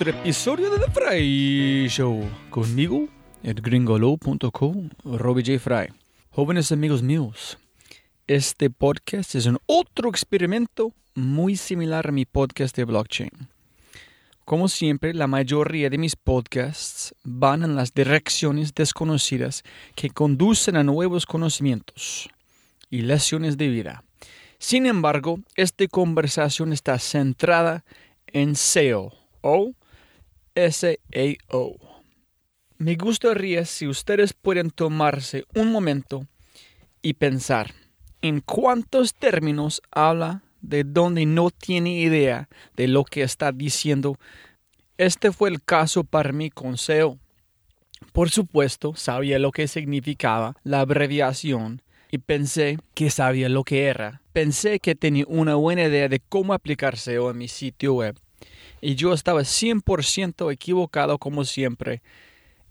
otro episodio de The Fry Show. Conmigo, el gringolo.com, Robbie J. Fry. Jóvenes amigos míos, este podcast es un otro experimento muy similar a mi podcast de blockchain. Como siempre, la mayoría de mis podcasts van en las direcciones desconocidas que conducen a nuevos conocimientos y lecciones de vida. Sin embargo, esta conversación está centrada en SEO o SAO. Me gustaría si ustedes pueden tomarse un momento y pensar en cuántos términos habla de donde no tiene idea de lo que está diciendo. Este fue el caso para mí con SEO. Por supuesto, sabía lo que significaba la abreviación y pensé que sabía lo que era. Pensé que tenía una buena idea de cómo aplicar SEO en mi sitio web y yo estaba 100% equivocado como siempre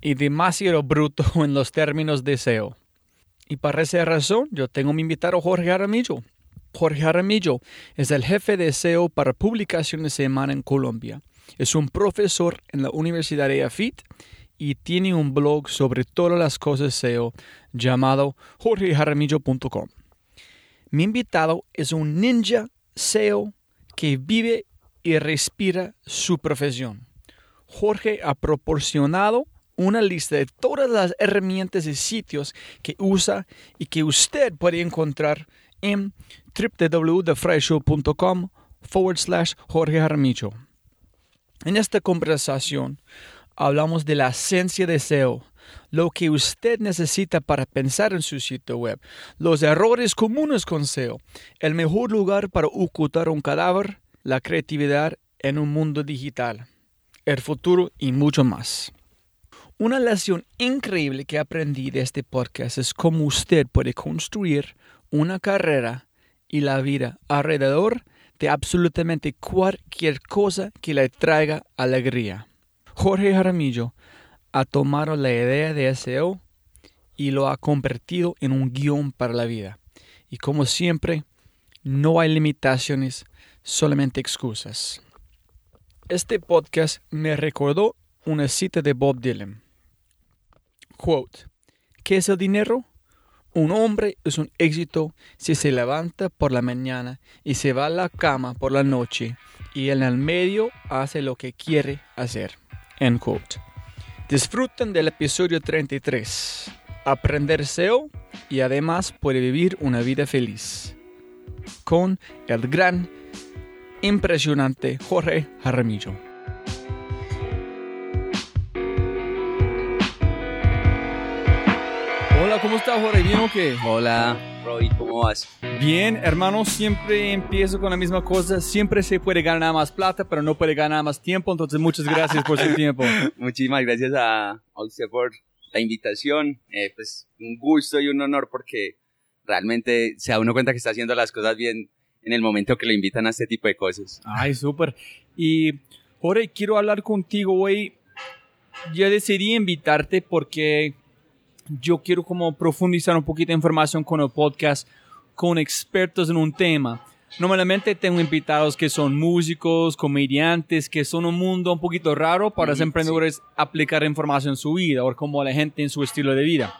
y demasiado bruto en los términos de SEO. Y para esa razón yo tengo mi invitado Jorge Aramillo. Jorge Aramillo es el jefe de SEO para publicaciones de semana en Colombia. Es un profesor en la Universidad de AFIT y tiene un blog sobre todas las cosas SEO llamado jorgejaramillo.com. Mi invitado es un ninja SEO que vive y respira su profesión. Jorge ha proporcionado una lista de todas las herramientas y sitios que usa y que usted puede encontrar en www.thefryshow.com forward slash Jorge Jaramillo. En esta conversación hablamos de la esencia de SEO, lo que usted necesita para pensar en su sitio web, los errores comunes con SEO, el mejor lugar para ocultar un cadáver, la creatividad en un mundo digital, el futuro y mucho más. Una lección increíble que aprendí de este podcast es cómo usted puede construir una carrera y la vida alrededor de absolutamente cualquier cosa que le traiga alegría. Jorge Jaramillo ha tomado la idea de SEO y lo ha convertido en un guion para la vida. Y como siempre, no hay limitaciones, solamente excusas. Este podcast me recordó una cita de Bob Dylan. Quote, ¿qué es el dinero? Un hombre es un éxito si se levanta por la mañana y se va a la cama por la noche y en el medio hace lo que quiere hacer. End quote. Disfruten del episodio 33. Aprender SEO y además puede vivir una vida feliz. Con el gran, impresionante Jorge Jaramillo. Hola, ¿cómo estás, Jorge? ¿Bien o qué? Hola, Roy, ¿cómo vas? Bien, hermano, siempre empiezo con la misma cosa. Siempre se puede ganar más plata, pero no puede ganar más tiempo. Entonces, muchas gracias por su tiempo. Muchísimas gracias a, a usted por la invitación. Eh, pues un gusto y un honor porque realmente se da uno cuenta que está haciendo las cosas bien en el momento que le invitan a este tipo de cosas. Ay, súper. Y Jorge, quiero hablar contigo hoy. Yo decidí invitarte porque yo quiero como profundizar un poquito de información con el podcast con expertos en un tema. Normalmente tengo invitados que son músicos, comediantes, que son un mundo un poquito raro para los emprendedores aplicar información en su vida o como la gente en su estilo de vida.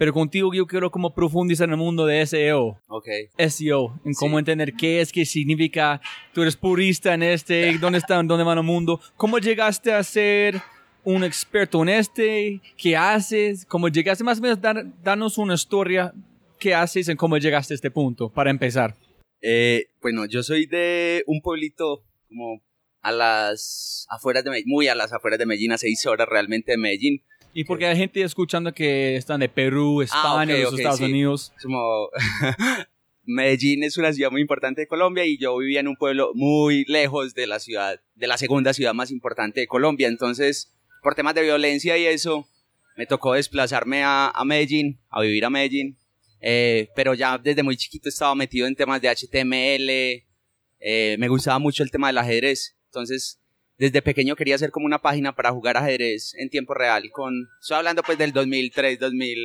Pero contigo yo quiero como profundizar en el mundo de SEO. Ok. SEO, en cómo entender qué es, qué significa. Tú eres purista en este, dónde está, dónde va el mundo. ¿Cómo llegaste a ser un experto en este? ¿Qué haces? ¿Cómo llegaste? Más o menos, dar, danos una historia. ¿Qué haces en cómo llegaste a este punto, para empezar? Eh, bueno, yo soy de un pueblito como a las afueras de Medellín, muy a las afueras de Medellín, a seis horas realmente de Medellín. Y porque hay gente escuchando que están de Perú, España, Ah, ok, los ok, Estados sí. Unidos. Como Medellín es una ciudad muy importante de Colombia y yo vivía en un pueblo muy lejos de la ciudad, de la segunda ciudad más importante de Colombia. Entonces, por temas de violencia y eso, me tocó desplazarme a, a Medellín, a vivir a Medellín. Eh, pero ya desde muy chiquito estaba metido en temas de HTML, eh, me gustaba mucho el tema del ajedrez. Entonces, desde pequeño quería hacer como una página para jugar ajedrez en tiempo real. Con, estoy hablando pues del 2003, 2000,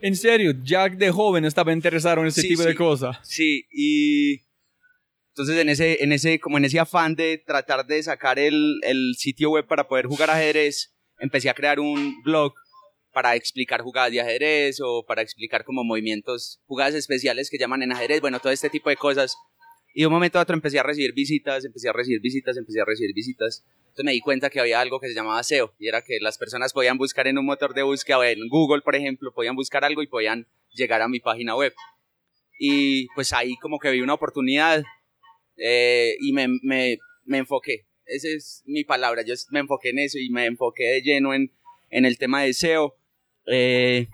En serio, Jack de joven estaba interesado en ese Sí, tipo de cosas. Sí, y entonces en ese, en ese, como en ese afán de tratar de sacar el, el sitio web para poder jugar ajedrez, empecé a crear un blog para explicar jugadas de ajedrez o para explicar como movimientos, jugadas especiales que llaman en ajedrez, bueno, todo este tipo de cosas. Y de un momento a otro empecé a recibir visitas, empecé a recibir visitas, empecé a recibir visitas. Entonces me di cuenta que había algo que se llamaba SEO y era que las personas podían buscar en un motor de búsqueda, o en Google, por ejemplo, podían buscar algo y podían llegar a mi página web. Y pues ahí como que vi una oportunidad eh, y me, me, me enfoqué. Esa es mi palabra. Yo me enfoqué en eso y me enfoqué de lleno en, en el tema de SEO. Eh,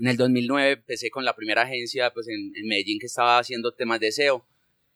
en el 2009 empecé con la primera agencia pues en, en Medellín que estaba haciendo temas de SEO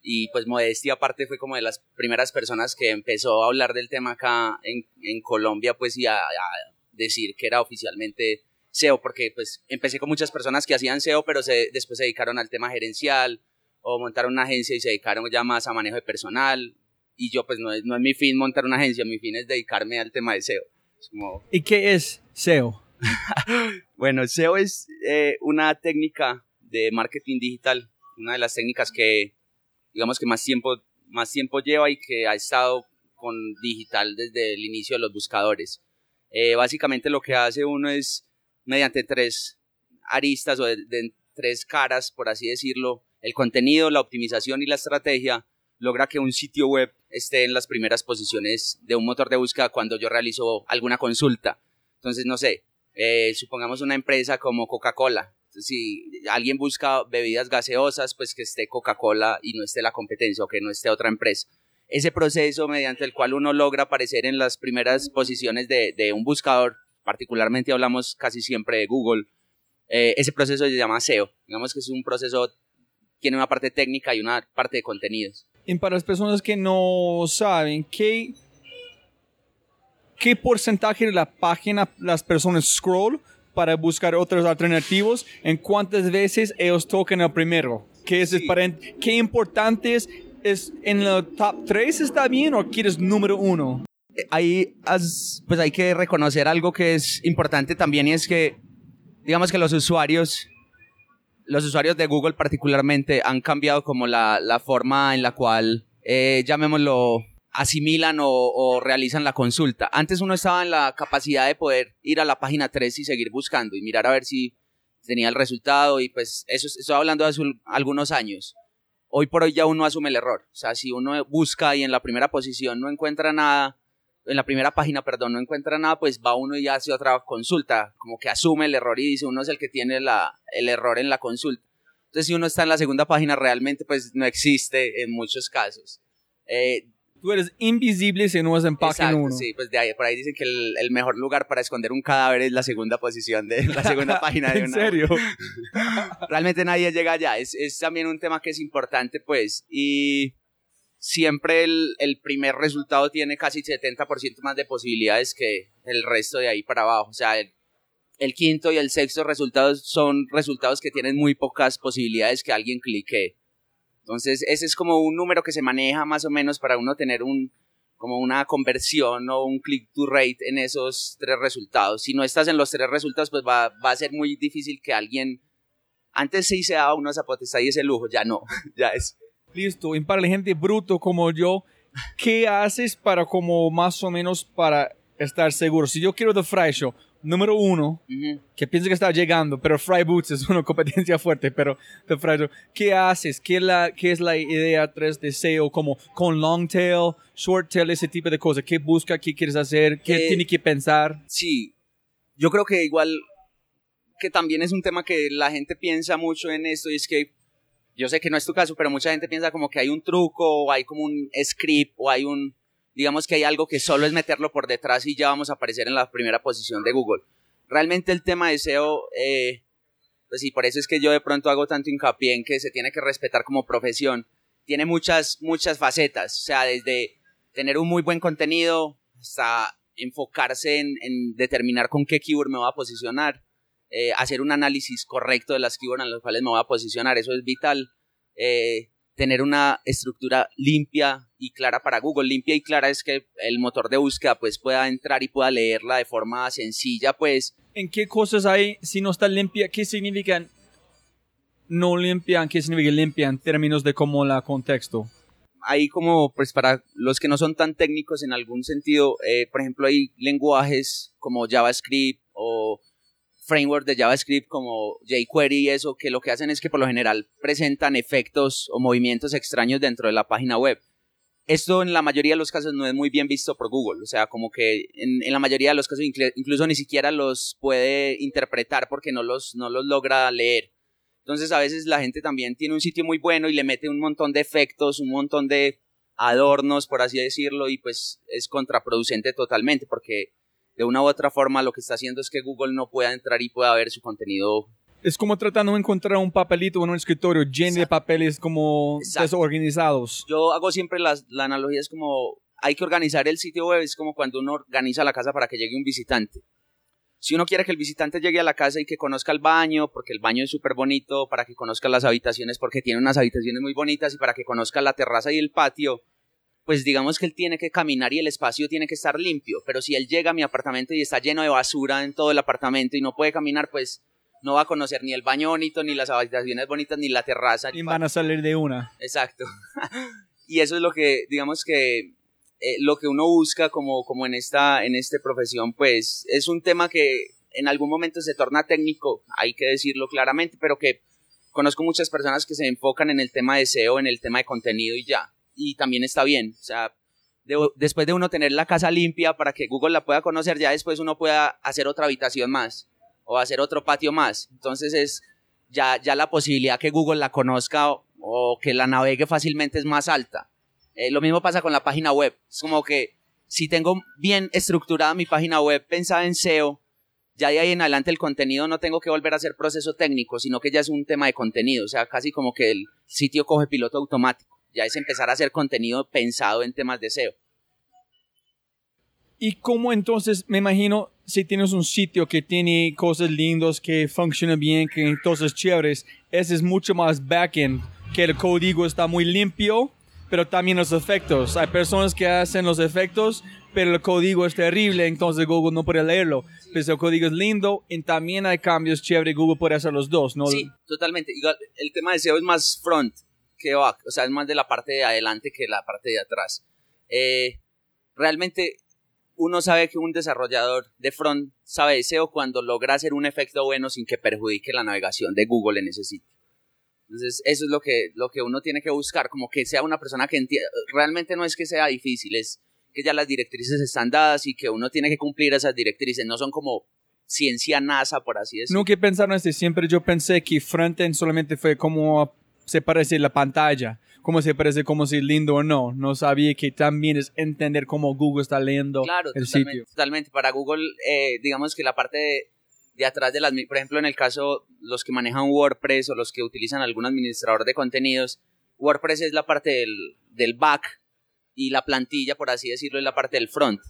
y pues Modestia aparte fue como de las primeras personas que empezó a hablar del tema acá en, en Colombia pues y a, a decir que era oficialmente SEO porque pues empecé con muchas personas que hacían SEO pero se, después se dedicaron al tema gerencial o montaron una agencia y se dedicaron ya más a manejo de personal y yo pues no es, no es mi fin montar una agencia, mi fin es dedicarme al tema de SEO. Como, ¿Y qué es SEO? bueno, SEO es eh, una técnica de marketing digital, una de las técnicas que, digamos que más tiempo, más tiempo lleva y que ha estado con digital desde el inicio de los buscadores. Eh, básicamente lo que hace uno es, mediante tres aristas o tres caras, por así decirlo, el contenido, la optimización y la estrategia, logra que un sitio web esté en las primeras posiciones de un motor de búsqueda cuando yo realizo alguna consulta. Entonces, no sé, eh, supongamos una empresa como Coca-Cola. Si alguien busca bebidas gaseosas, pues que esté Coca-Cola y no esté la competencia o que no esté otra empresa. Ese proceso mediante el cual uno logra aparecer en las primeras posiciones de, de un buscador, particularmente hablamos casi siempre de Google, eh, ese proceso se llama SEO. Digamos que es un proceso, tiene una parte técnica y una parte de contenidos. Y para las personas que no saben, ¿qué, qué porcentaje de la página las personas scroll para buscar otros alternativos? ¿En cuántas veces ellos tocan el primero? ¿Qué, es Sí. para- qué importante es ¿Es en el top 3 está bien o quieres número uno? Ahí has- pues hay que reconocer algo que es importante también y es que digamos que los usuarios los usuarios de Google particularmente han cambiado como la, la forma en la cual eh, llamémoslo asimilan o, o realizan la consulta. Antes uno estaba en la capacidad de poder ir a la página 3 y seguir buscando y mirar a ver si tenía el resultado y pues eso es- estoy hablando de hace un- algunos años. Hoy por hoy ya uno asume el error. O sea, si uno busca y en la primera posición no encuentra nada, en la primera página, perdón, no encuentra nada, pues va uno y hace otra consulta, como que asume el error y dice uno es el que tiene la, el error en la consulta. Entonces, si uno está en la segunda página, realmente pues no existe en muchos casos. Eh, Tú eres invisible si no es en exacto, 1. sí, pues de ahí, por ahí dicen que el, el mejor lugar para esconder un cadáver es la segunda posición de la segunda página de ¿En una serio? realmente nadie llega allá. Es, es también un tema que es importante, pues, y siempre el, el primer resultado tiene casi 70% más de posibilidades que el resto de ahí para abajo. O sea, el, el quinto y el sexto resultados son resultados que tienen muy pocas posibilidades que alguien clique. Entonces, ese es como un número que se maneja más o menos para uno tener un como una conversión o un click to rate en esos tres resultados. Si no estás en los tres resultados, pues va, va a ser muy difícil que alguien antes sí se daba uno esa potestad y ese lujo, ya no, ya es. Listo. Y para la gente bruto como yo, ¿qué haces para como más o menos para estar seguro? Si yo quiero The Fry Show, número uno, Ujú. que pienso que está llegando, pero Fry Boots es una competencia fuerte, pero The Fry ¿qué haces? ¿Qué, la, ¿Qué es la idea 3 de SEO como con long tail, short tail, ese tipo de cosas? ¿Qué busca? ¿Qué quieres hacer? ¿Qué Eh, tiene que pensar? Sí, yo creo que igual que también es un tema que la gente piensa mucho en esto y es que yo sé que no es tu caso, pero mucha gente piensa como que hay un truco o hay como un script o hay un, digamos que hay algo que solo es meterlo por detrás y ya vamos a aparecer en la primera posición de Google. Realmente el tema de SEO, eh, pues sí, por eso es que yo de pronto hago tanto hincapié en que se tiene que respetar como profesión. Tiene muchas, muchas facetas, o sea, desde tener un muy buen contenido hasta enfocarse en, en determinar con qué keyword me voy a posicionar, eh, hacer un análisis correcto de las keywords en las cuales me voy a posicionar, eso es vital. Eh, tener una estructura limpia y clara para Google. Limpia y clara es que el motor de búsqueda pues pueda entrar y pueda leerla de forma sencilla, pues ¿En qué cosas hay si no está limpia? ¿Qué significan no limpian? ¿Qué significa limpia en términos de como la contexto? hay como, pues para los que no son tan técnicos en algún sentido, eh, por ejemplo, hay lenguajes como JavaScript o framework de JavaScript como jQuery y eso, que lo que hacen es que por lo general presentan efectos o movimientos extraños dentro de la página web. Esto en la mayoría de los casos no es muy bien visto por Google, o sea, como que en, en la mayoría de los casos inclu- incluso ni siquiera los puede interpretar porque no los, no los logra leer. Entonces a veces la gente también tiene un sitio muy bueno y le mete un montón de efectos, un montón de adornos, por así decirlo, y pues es contraproducente totalmente porque de una u otra forma lo que está haciendo es que Google no pueda entrar y pueda ver su contenido. Es como tratando de encontrar un papelito en un escritorio lleno de papeles como Exacto. desorganizados. Yo hago siempre las- la analogía, es como hay que organizar el sitio web, es como cuando uno organiza la casa para que llegue un visitante. Si uno quiere que el visitante llegue a la casa y que conozca el baño, porque el baño es súper bonito, para que conozca las habitaciones, porque tiene unas habitaciones muy bonitas, y para que conozca la terraza y el patio, pues digamos que él tiene que caminar y el espacio tiene que estar limpio. Pero si él llega a mi apartamento y está lleno de basura en todo el apartamento y no puede caminar, pues no va a conocer ni el baño bonito, ni las habitaciones bonitas, ni la terraza. Y van a salir de una. Exacto. y eso es lo que, digamos que, eh, lo que uno busca como, como en esta, en esta profesión, pues es un tema que en algún momento se torna técnico, hay que decirlo claramente, pero que conozco muchas personas que se enfocan en el tema de SEO, en el tema de contenido y ya. Y también está bien. O sea, de- después de uno tener la casa limpia para que Google la pueda conocer, ya después uno pueda hacer otra habitación más o hacer otro patio más. Entonces es ya, ya la posibilidad que Google la conozca o, o que la navegue fácilmente es más alta. Eh, lo mismo pasa con la página web. Es como que si tengo bien estructurada mi página web pensada en SEO, ya de ahí en adelante el contenido no tengo que volver a hacer proceso técnico, sino que ya es un tema de contenido. O sea, casi como que el sitio coge piloto automático. Ya es empezar a hacer contenido pensado en temas de SEO. ¿Y cómo entonces, me imagino, si tienes un sitio que tiene cosas lindas, que funciona bien, que entonces chéveres, ese es mucho más backend, que el código está muy limpio, pero también los efectos. Hay personas que hacen los efectos, pero el código es terrible, entonces Google no puede leerlo. Pero si el código es lindo, y también hay cambios chéveres, Google puede hacer los dos, ¿no? Sí, totalmente. El tema de SEO es más front que back, o sea, es más de la parte de adelante que la parte de atrás. Eh, realmente uno sabe que un desarrollador de front sabe SEO cuando logra hacer un efecto bueno sin que perjudique la navegación de Google en ese sitio. Entonces, eso es lo que, lo que uno tiene que buscar, como que sea una persona que entienda, realmente no es que sea difícil, es que ya las directrices están dadas y que uno tiene que cumplir esas directrices, no son como ciencia NASA, por así decirlo. Nunca en esto, siempre yo pensé que frontend solamente fue como se parece la pantalla, cómo se parece, como si es lindo o no. No sabía que también es entender cómo Google está leyendo claro, el totalmente, sitio. Totalmente, para Google, eh, digamos que la parte de, de atrás de las, por ejemplo, en el caso, los que manejan WordPress o los que utilizan algún administrador de contenidos, WordPress es la parte del, del back y la plantilla, por así decirlo, es la parte del front.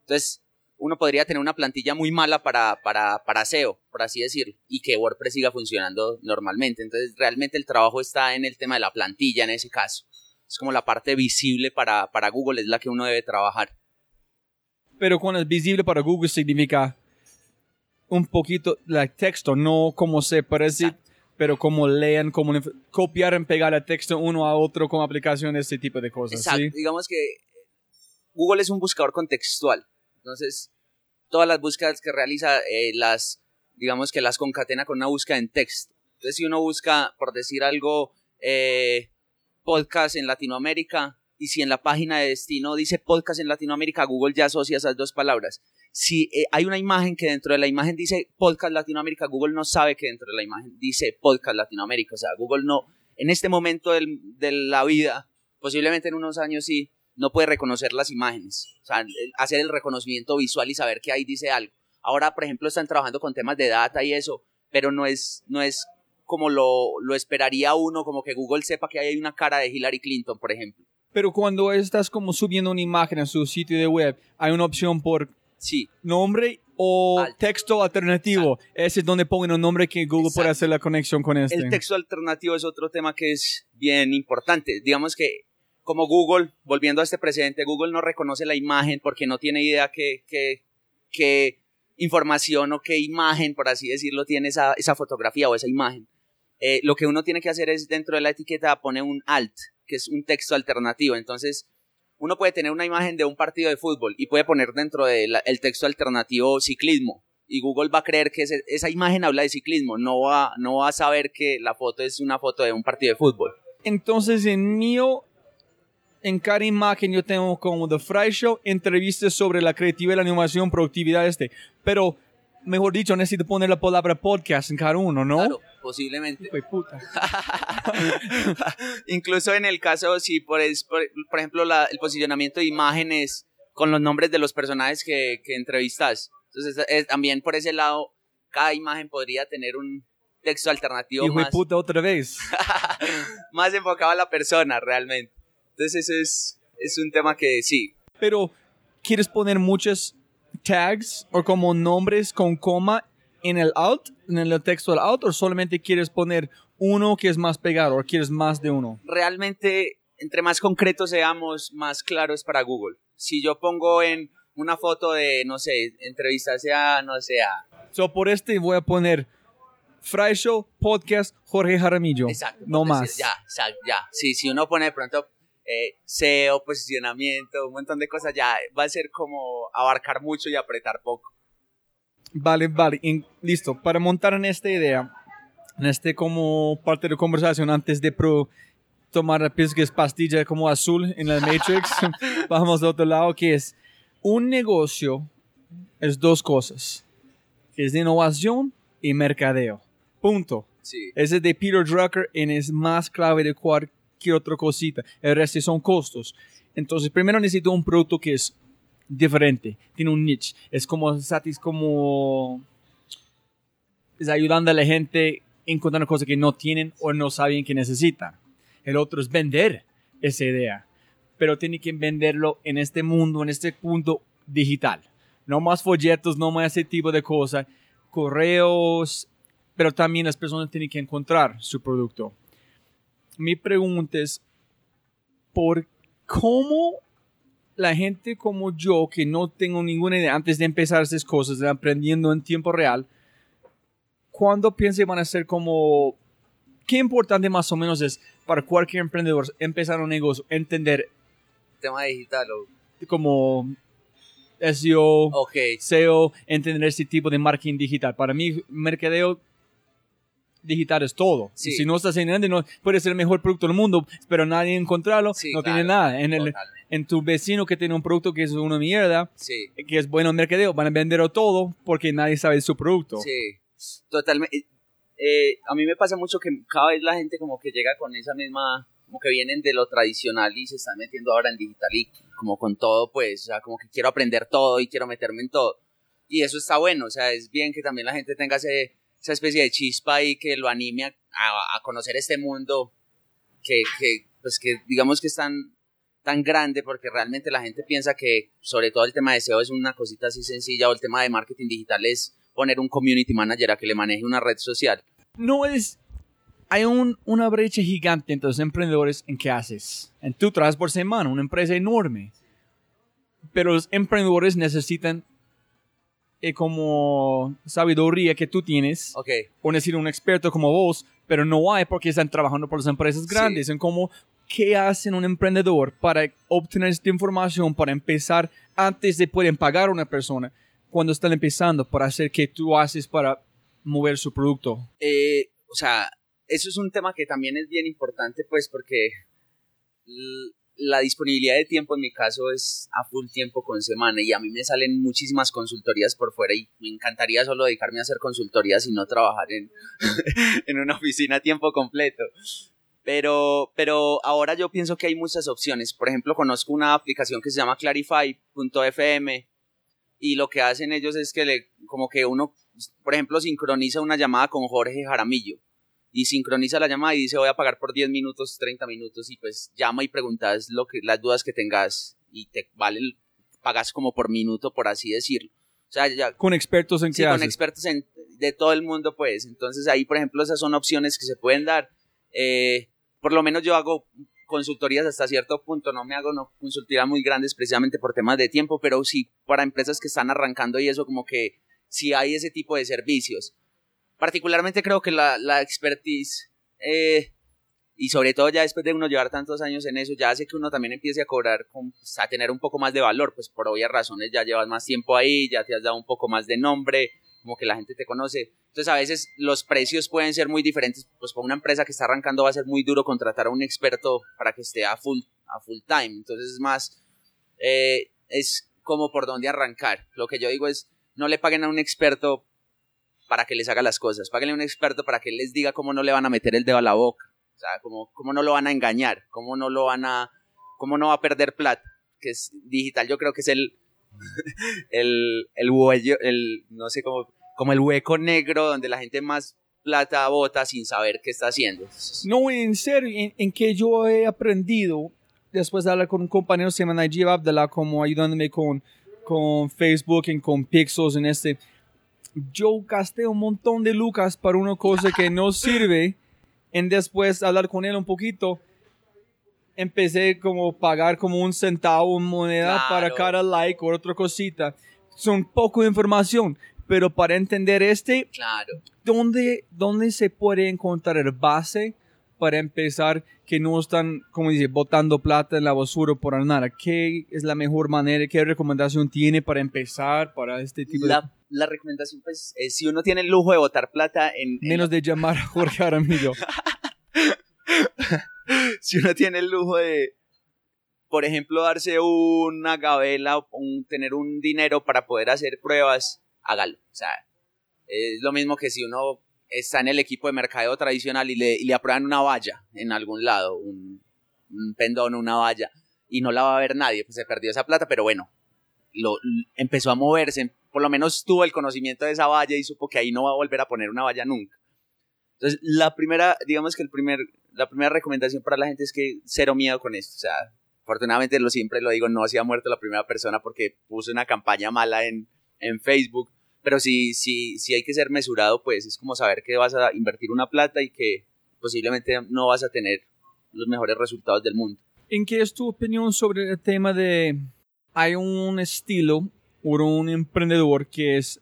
Entonces, uno podría tener una plantilla muy mala para, para, para SEO, por así decirlo, y que WordPress siga funcionando normalmente. Entonces, realmente el trabajo está en el tema de la plantilla en ese caso. Es como la parte visible para, para Google, es la que uno debe trabajar. Pero cuando es visible para Google significa un poquito de texto, no como se parece, Exacto. pero como lean, como copiar y pegar el texto uno a otro con aplicaciones, ese tipo de cosas. Exacto. ¿sí? Digamos que Google es un buscador contextual. Entonces, todas las búsquedas que realiza, eh, las, digamos que las concatena con una búsqueda en texto. Entonces, si uno busca, por decir algo, eh, podcast en Latinoamérica, y si en la página de destino dice podcast en Latinoamérica, Google ya asocia esas dos palabras. Si eh, hay una imagen que dentro de la imagen dice podcast Latinoamérica, Google no sabe que dentro de la imagen dice podcast Latinoamérica. O sea, Google no, en este momento del, de la vida, posiblemente en unos años sí, no puede reconocer las imágenes. O sea, hacer el reconocimiento visual y saber que ahí dice algo. Ahora, por ejemplo, están trabajando con temas de data y eso, pero no es, no es como lo, lo esperaría uno, como que Google sepa que ahí hay una cara de Hillary Clinton, por ejemplo. Pero cuando estás como subiendo una imagen a su sitio de web, hay una opción por Sí, nombre o Alt. texto alternativo. Ese es donde ponen un nombre que Google puede hacer la conexión con este. el texto alternativo es otro tema que es bien importante. Digamos que como Google, volviendo a este precedente, Google no reconoce la imagen porque no tiene idea qué, qué, información o qué imagen, por así decirlo, tiene esa, esa fotografía o esa imagen. Eh, lo que uno tiene que hacer es dentro de la etiqueta poner un alt, que es un texto alternativo. Entonces, uno puede tener una imagen de un partido de fútbol y puede poner dentro del texto alternativo ciclismo. Y Google va a creer que esa imagen habla de ciclismo, no va, no va a saber que la foto es una foto de un partido de fútbol. Entonces, en mío, en cada imagen yo tengo como The Fry Show, entrevistas sobre la creatividad, la animación, productividad, este. Pero, mejor dicho, necesito poner la palabra podcast en cada uno, ¿no? Claro, posiblemente. De puta. Incluso en el caso, si por, es- por, ejemplo la- el posicionamiento de imágenes con los nombres de los personajes que, que entrevistas. Entonces, eh, también por ese lado, cada imagen podría tener un texto alternativo Hijo de más, puta otra vez. más enfocado a la persona, realmente. Entonces, eso es, es un tema que sí. Pero, ¿quieres poner muchos tags o como nombres con coma en el alt, en el texto del alt, o solamente quieres poner uno que es más pegado o quieres más de uno? Realmente, entre más concretos seamos, más claro es para Google. Si yo pongo en una foto de, no sé, entrevistas a, no sé, a So, por este voy a poner Fry Show Podcast Jorge Jaramillo. Exacto. No más. Ya, exacto, ya. Sí, si uno pone de pronto eh, SEO, posicionamiento, un montón de cosas, ya va a ser como abarcar mucho y apretar poco. Vale, vale. Y listo. Para montar en esta idea, en este como parte de conversación antes de pro tomar que es pastilla como azul en la Matrix, vamos de otro lado que es un negocio es dos cosas. Es de innovación y mercadeo. Punto. Sí. Ese de Peter Drucker en es más clave de cualquier otra cosita. El resto son costos. Entonces, primero necesito un producto que es diferente, tiene un niche. Es como satis, como es ayudando a la gente encontrando cosas que no tienen o no saben que necesitan. El otro es vender esa idea, pero tiene que venderlo en este mundo, en este punto digital. No más folletos, no más ese tipo de cosas, correos, pero también las personas tienen que encontrar su producto. Mi pregunta es, por cómo la gente como yo, que no tengo ninguna idea antes de empezar estas cosas, de aprendiendo en tiempo real, cuando piense van a ser como, qué importante más o menos es para cualquier emprendedor empezar un negocio, entender Tema digital o... como SEO, SEO, entender este tipo de marketing digital. Para mí, mercadeo digital es todo. Sí. Si no estás en grande, no puede ser el mejor producto del mundo, pero nadie encontrarlo, Sí, no claro. tiene nada. En, el, en tu vecino que tiene un producto que es una mierda, Sí, que es bueno en mercadeo, van a venderlo todo porque nadie sabe de su producto. sí, totalmente. Eh, a mí me pasa mucho que cada vez la gente como que llega con esa misma, como que vienen de lo tradicional y se están metiendo ahora en digital y como con todo, pues, o sea, como que quiero aprender todo y quiero meterme en todo. Y eso está bueno, o sea, es bien que también la gente tenga ese, esa especie de chispa y que lo anime a, a- a conocer este mundo que, que, pues que digamos que es tan, tan grande porque realmente la gente piensa que sobre todo el tema de SEO es una cosita así sencilla o el tema de marketing digital es poner un community manager a que le maneje una red social. No es... Hay un- una brecha gigante entre los emprendedores en qué haces. En tu trabajas por semana, una empresa enorme. Pero los emprendedores necesitan eh, como sabiduría que tú tienes Ok, o necesito un experto como vos, pero no hay porque están trabajando por las empresas Sí. grandes. En cómo, ¿qué hacen un emprendedor para obtener esta información, para empezar antes de poder pagar a una persona cuando están empezando, para hacer que tú haces para mover su producto? Eh, o sea, eso es un tema que también es bien importante, pues, porque la disponibilidad de tiempo en mi caso es a full tiempo con semana y a mí me salen muchísimas consultorías por fuera y me encantaría solo dedicarme a hacer consultorías y no trabajar en, en una oficina a tiempo completo. Pero, pero ahora yo pienso que hay muchas opciones. Por ejemplo, conozco una aplicación que se llama Clarify.fm y lo que hacen ellos es que le, como que uno, por ejemplo, sincroniza una llamada con Jorge Jaramillo y sincroniza la llamada y dice voy a pagar por 10 minutos, 30 minutos y pues llama y preguntas lo que, las dudas que tengas y te vale, pagas como por minuto, por así decirlo. O sea, ya Con expertos en sí, qué con haces. expertos en- de todo el mundo, pues. Entonces ahí, por ejemplo, esas son opciones que se pueden dar. Eh, por lo menos yo hago consultorías hasta cierto punto, no me hago no, consultorías muy grandes precisamente por temas de tiempo, pero sí para empresas que están arrancando y eso como que sí hay ese tipo de servicios. Particularmente creo que la, la expertise eh, y sobre todo ya después de uno llevar tantos años en eso, ya hace que uno también empiece a cobrar, pues, a tener un poco más de valor, pues por obvias razones ya llevas más tiempo ahí, ya te has dado un poco más de nombre, como que la gente te conoce. Entonces a veces los precios pueden ser muy diferentes, pues para una empresa que está arrancando va a ser muy duro contratar a un experto para que esté a full, a full time. Entonces es más, eh, es como por dónde arrancar. Lo que yo digo es, no le paguen a un experto para que les haga las cosas, páguenle a un experto para que les diga cómo no le van a meter el dedo a la boca. O sea, cómo, cómo no lo van a engañar, cómo no lo van a, cómo no va a perder plata, que es digital, yo creo que es el, el, el huello, el, no sé cómo, como el hueco negro donde la gente más plata bota sin saber qué está haciendo. No, en serio, en, en que yo he aprendido después de hablar con un compañero se llama Najib Abdallah como ayudándome con, con Facebook y con Pixels en este. Yo gasté un montón de lucas para una cosa que no sirve. En después de hablar con él un poquito, empecé como pagar como un centavo en moneda Claro. para cada like o otra cosita. Son poco de información, pero para entender este, Claro. ¿dónde, ¿dónde se puede encontrar el base para empezar que no están, como dice, botando plata en la basura por nada? ¿Qué es la mejor manera? ¿Qué recomendación tiene para empezar para este tipo de... La, la recomendación, pues, es si uno tiene el lujo de botar plata en, en Menos de llamar a Jorge Aramillo. si uno tiene el lujo de, por ejemplo, darse una gabela, un, tener un dinero para poder hacer pruebas, hágalo. O sea, es lo mismo que si uno está en el equipo de mercadeo tradicional y le, aprueban una valla en algún lado, un, un pendón, una valla, y no la va a ver nadie, pues se perdió esa plata, pero bueno, lo, empezó a moverse, por lo menos tuvo el conocimiento de esa valla y supo que ahí no va a volver a poner una valla nunca. Entonces, la primera, digamos que el primer, la primera recomendación para la gente es que cero miedo con esto. O sea, afortunadamente lo siempre lo digo, no se ha muerto la primera persona porque puso una campaña mala en, en Facebook. Pero si, si, si hay que ser mesurado, pues es como saber que vas a invertir una plata y que posiblemente no vas a tener los mejores resultados del mundo. ¿En qué es tu opinión sobre el tema de hay un estilo o un emprendedor que es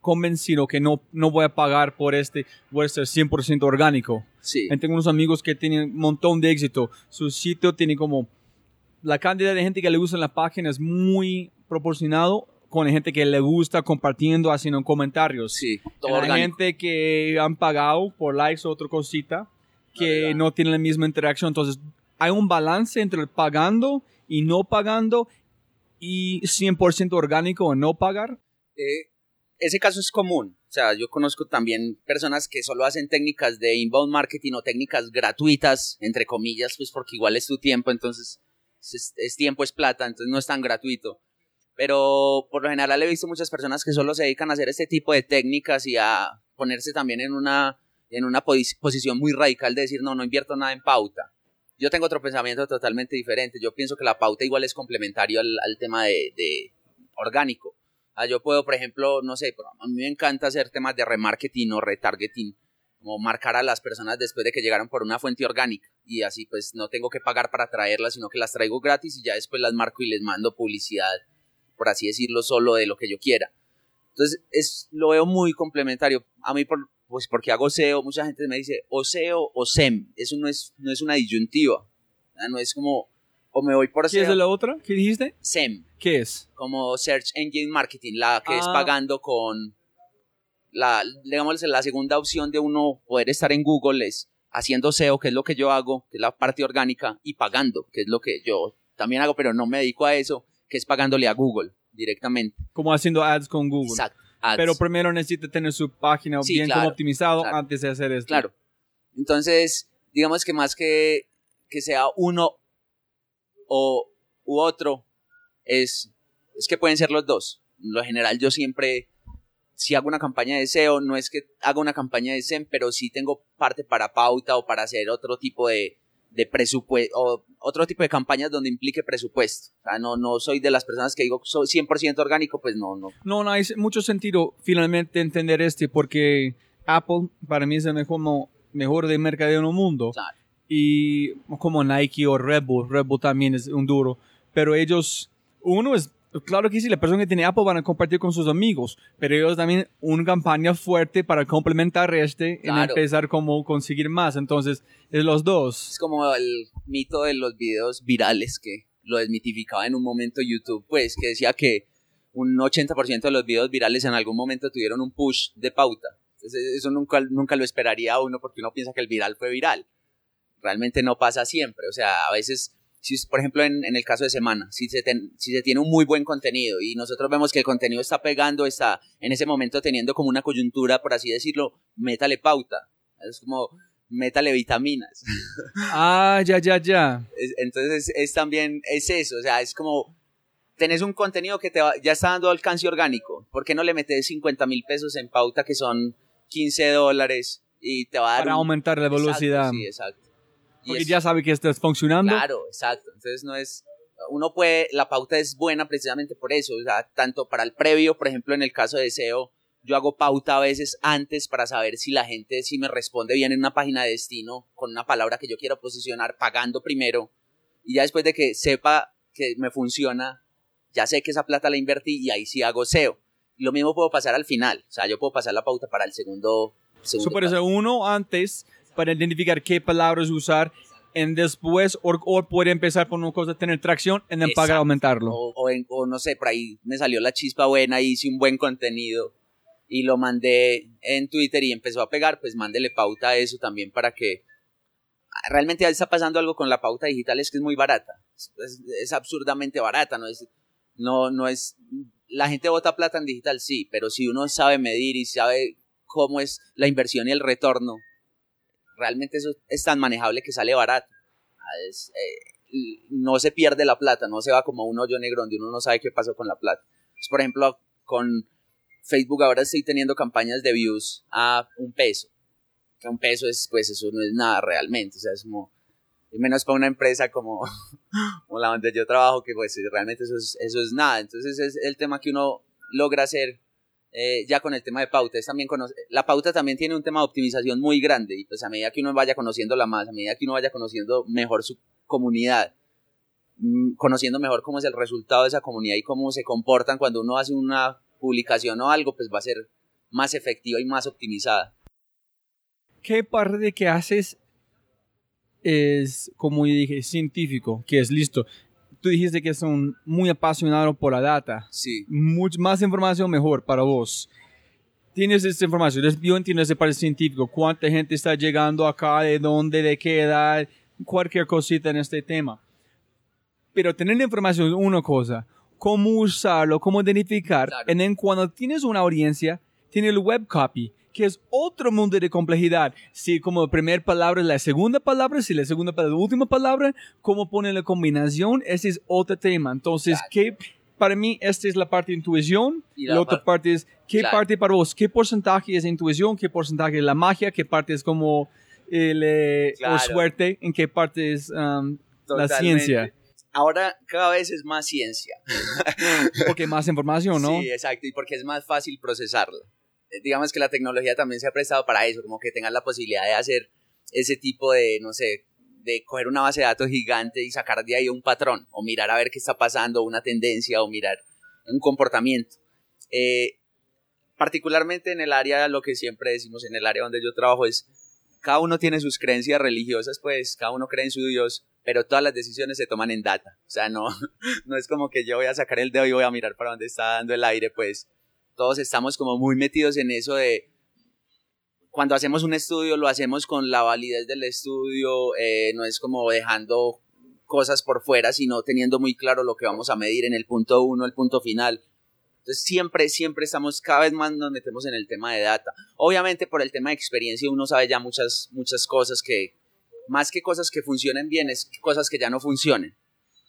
convencido que no, no voy a pagar por este, voy a ser 100% orgánico? Sí. Tengo unos amigos que tienen un montón de éxito. Su sitio tiene como la cantidad de gente que le gusta en la página es muy proporcionado con gente que le gusta compartiendo, haciendo comentarios. Sí, todo gente que han pagado por likes o otra cosita que no tienen la misma interacción. Entonces, hay un balance entre el pagando y no pagando y 100% orgánico o no pagar. Eh, ese caso es común. O sea, yo conozco también personas que solo hacen técnicas de inbound marketing o técnicas gratuitas, entre comillas, pues porque igual es tu tiempo, entonces es, es tiempo, es plata, entonces no es tan gratuito. Pero por lo general he visto muchas personas que solo se dedican a hacer este tipo de técnicas y a ponerse también en una, en una posi- posición muy radical de decir, no, no invierto nada en pauta. Yo tengo otro pensamiento totalmente diferente. Yo pienso que la pauta igual es complementario al, al tema de, de orgánico. Ah, yo puedo, por ejemplo, no sé, a mí me encanta hacer temas de remarketing o retargeting, como marcar a las personas después de que llegaron por una fuente orgánica y así pues no tengo que pagar para traerlas, sino que las traigo gratis y ya después las marco y les mando publicidad, por así decirlo, solo de lo que yo quiera. Entonces, es, lo veo muy complementario. A mí, por, pues porque hago SEO, mucha gente me dice o SEO o SEM. Eso no es, no es una disyuntiva. No es como, o me voy por ¿Qué es SEO, la otra? ¿Qué dijiste? SEM ¿Qué es? como Search Engine Marketing, la que es Ah. pagando con la, digamos, la segunda opción de uno poder estar en Google es haciendo SEO, que es lo que yo hago, que es la parte orgánica, y pagando, que es lo que yo también hago, pero no me dedico a eso, que es pagándole a Google directamente. Como haciendo ads con Google. Exacto. Ads. Pero primero necesita tener su página Sí, bien claro, como optimizado claro. antes de hacer esto. Claro. Entonces, digamos que más que, que sea uno o u otro, es, es que pueden ser los dos. En lo general, yo siempre, si hago una campaña de SEO, no es que haga una campaña de SEM, pero sí tengo parte para pauta o para hacer otro tipo de, de presupuesto, o otro tipo de campañas donde implique presupuesto. O sea, no, no soy de las personas que digo, soy 100% orgánico, pues no, no. No, no hay mucho sentido finalmente entender este porque Apple para mí es el mejor, mejor de mercadeo en el mundo. Claro. Y como Nike o Red Bull, Red Bull también es un duro. Pero ellos, uno es, claro que sí, la persona que tiene Apple van a compartir con sus amigos, pero ellos también una campaña fuerte para complementar este en Claro. empezar como conseguir más. Entonces, es los dos. Es como el mito de los videos virales que lo desmitificaba en un momento YouTube, pues que decía que un 80% de los videos virales en algún momento tuvieron un push de pauta. Entonces, eso nunca, nunca lo esperaría uno porque uno piensa que el viral fue viral. Realmente no pasa siempre. O sea, a veces, si, por ejemplo, en, en el caso de Semana, si se, ten- si se tiene un muy buen contenido y nosotros vemos que el contenido está pegando, está en ese momento teniendo como una coyuntura, por así decirlo, métale pauta. Es como, métale vitaminas. Ah, ya, ya, ya. Es- Entonces es, es también, es eso, o sea, es como, tenés un contenido que te va- ya está dando alcance orgánico, ¿por qué no le metes 50 mil pesos en pauta que son 15 dólares y te va a dar... Para un- aumentar la Exacto, velocidad. sí, exacto. Y Porque ya sabe que está funcionando. Claro, exacto. Entonces no es, uno puede, la pauta es buena precisamente por eso, o sea, tanto para el previo, por ejemplo, en el caso de SEO, yo hago pauta a veces antes para saber si la gente, si me responde bien en una página de destino con una palabra que yo quiero posicionar, pagando primero, y ya después de que sepa que me funciona, ya sé que esa plata la invertí y ahí sí hago SEO. Lo mismo puedo pasar al final, o sea, yo puedo pasar la pauta para el segundo. segundo Super paso. uno antes para identificar qué palabras usar en después o, o puede empezar por una cosa tener tracción y then pagar aumentarlo. O, o en- o no sé, por ahí me salió la chispa buena, hice un buen contenido y lo mandé en Twitter y empezó a pegar, pues mándele pauta a eso también para que realmente ya está pasando algo con la pauta digital, es que es muy barata, es, es- absurdamente barata, no es, no, no es, la gente bota plata en digital, sí, pero si uno sabe medir y sabe cómo es la inversión y el retorno, realmente eso es tan manejable que sale barato. Ah, es, eh, no se pierde la plata, no se va como un hoyo negro donde uno no sabe qué pasó con la plata. Pues, por ejemplo, con Facebook ahora estoy teniendo campañas de views a un peso. Que un peso es, pues eso no es nada realmente, o sea, es como, menos para una empresa como, como la donde yo trabajo, que pues realmente eso es, eso es nada. Entonces es el tema que uno logra hacer eh, ya con el tema de pauta. Es también cono- la pauta también tiene un tema de optimización muy grande y pues a medida que uno vaya conociéndola más, a medida que uno vaya conociendo mejor su comunidad, mm, conociendo mejor cómo es el resultado de esa comunidad y cómo se comportan cuando uno hace una publicación o algo, pues va a ser más efectiva y más optimizada. ¿Qué parte que haces es, como dije, científico, que es listo? Tú dijiste que son muy apasionados por la data. Sí. Much más información mejor para vos. Tienes esta información, yo entiendo ese parte científico, cuánta gente está llegando acá, de dónde, de qué edad, cualquier cosita en este tema. Pero tener la información es una cosa, cómo usarlo, cómo identificar. Claro. Y en cuando tienes una audiencia, tiene el web copy, que es otro mundo de complejidad. Si como primera palabra es la segunda palabra, si la segunda palabra la última palabra, cómo poner la combinación, ese es otro tema. Entonces, Claro. ¿qué? Para mí, esta es la parte de intuición. Y la la otra par- parte es, ¿qué Claro. parte para vos? ¿Qué porcentaje es intuición? ¿Qué porcentaje es la magia? ¿Qué parte es como el, eh, Claro. suerte? ¿En qué parte es um, la ciencia? Ahora cada vez es más ciencia. Porque más información, ¿no? Sí, exacto, y porque es más fácil procesarla. Eh, Digamos que la tecnología también se ha prestado para eso, como que tengas la posibilidad de hacer ese tipo de, no sé, de coger una base de datos gigante y sacar de ahí un patrón, o mirar a ver qué está pasando, una tendencia, o mirar un comportamiento. Eh, particularmente en el área, lo que siempre decimos en el área donde yo trabajo es, cada uno tiene sus creencias religiosas, pues cada uno cree en su Dios, pero todas las decisiones se toman en data. O sea, no, no es como que yo voy a sacar el dedo y voy a mirar para dónde está dando el aire, pues todos estamos como muy metidos en eso de cuando hacemos un estudio lo hacemos con la validez del estudio, eh, no es como dejando cosas por fuera, sino teniendo muy claro lo que vamos a medir en el punto uno, el punto final. Entonces siempre, siempre estamos, cada vez más nos metemos en el tema de data. Obviamente por el tema de experiencia uno sabe ya muchas, muchas cosas que, más que cosas que funcionen bien, es cosas que ya no funcionen.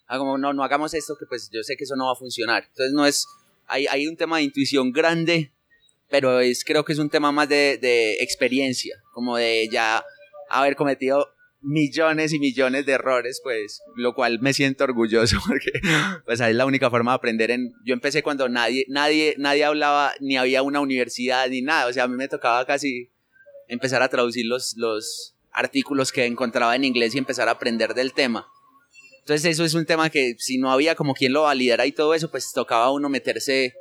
Ah, como no, no hagamos esto que pues yo sé que eso no va a funcionar. Entonces no es, hay, hay un tema de intuición grande, pero es, creo que es un tema más de, de experiencia, como de ya haber cometido millones y millones de errores, pues, lo cual me siento orgulloso porque, pues, es la única forma de aprender en, yo empecé cuando nadie, nadie, nadie hablaba, ni había una universidad, ni nada, o sea, a mí me tocaba casi empezar a traducir los, los artículos que encontraba en inglés y empezar a aprender del tema. Entonces eso es un tema que si no había como quien lo validara y todo eso, pues tocaba a uno meterse,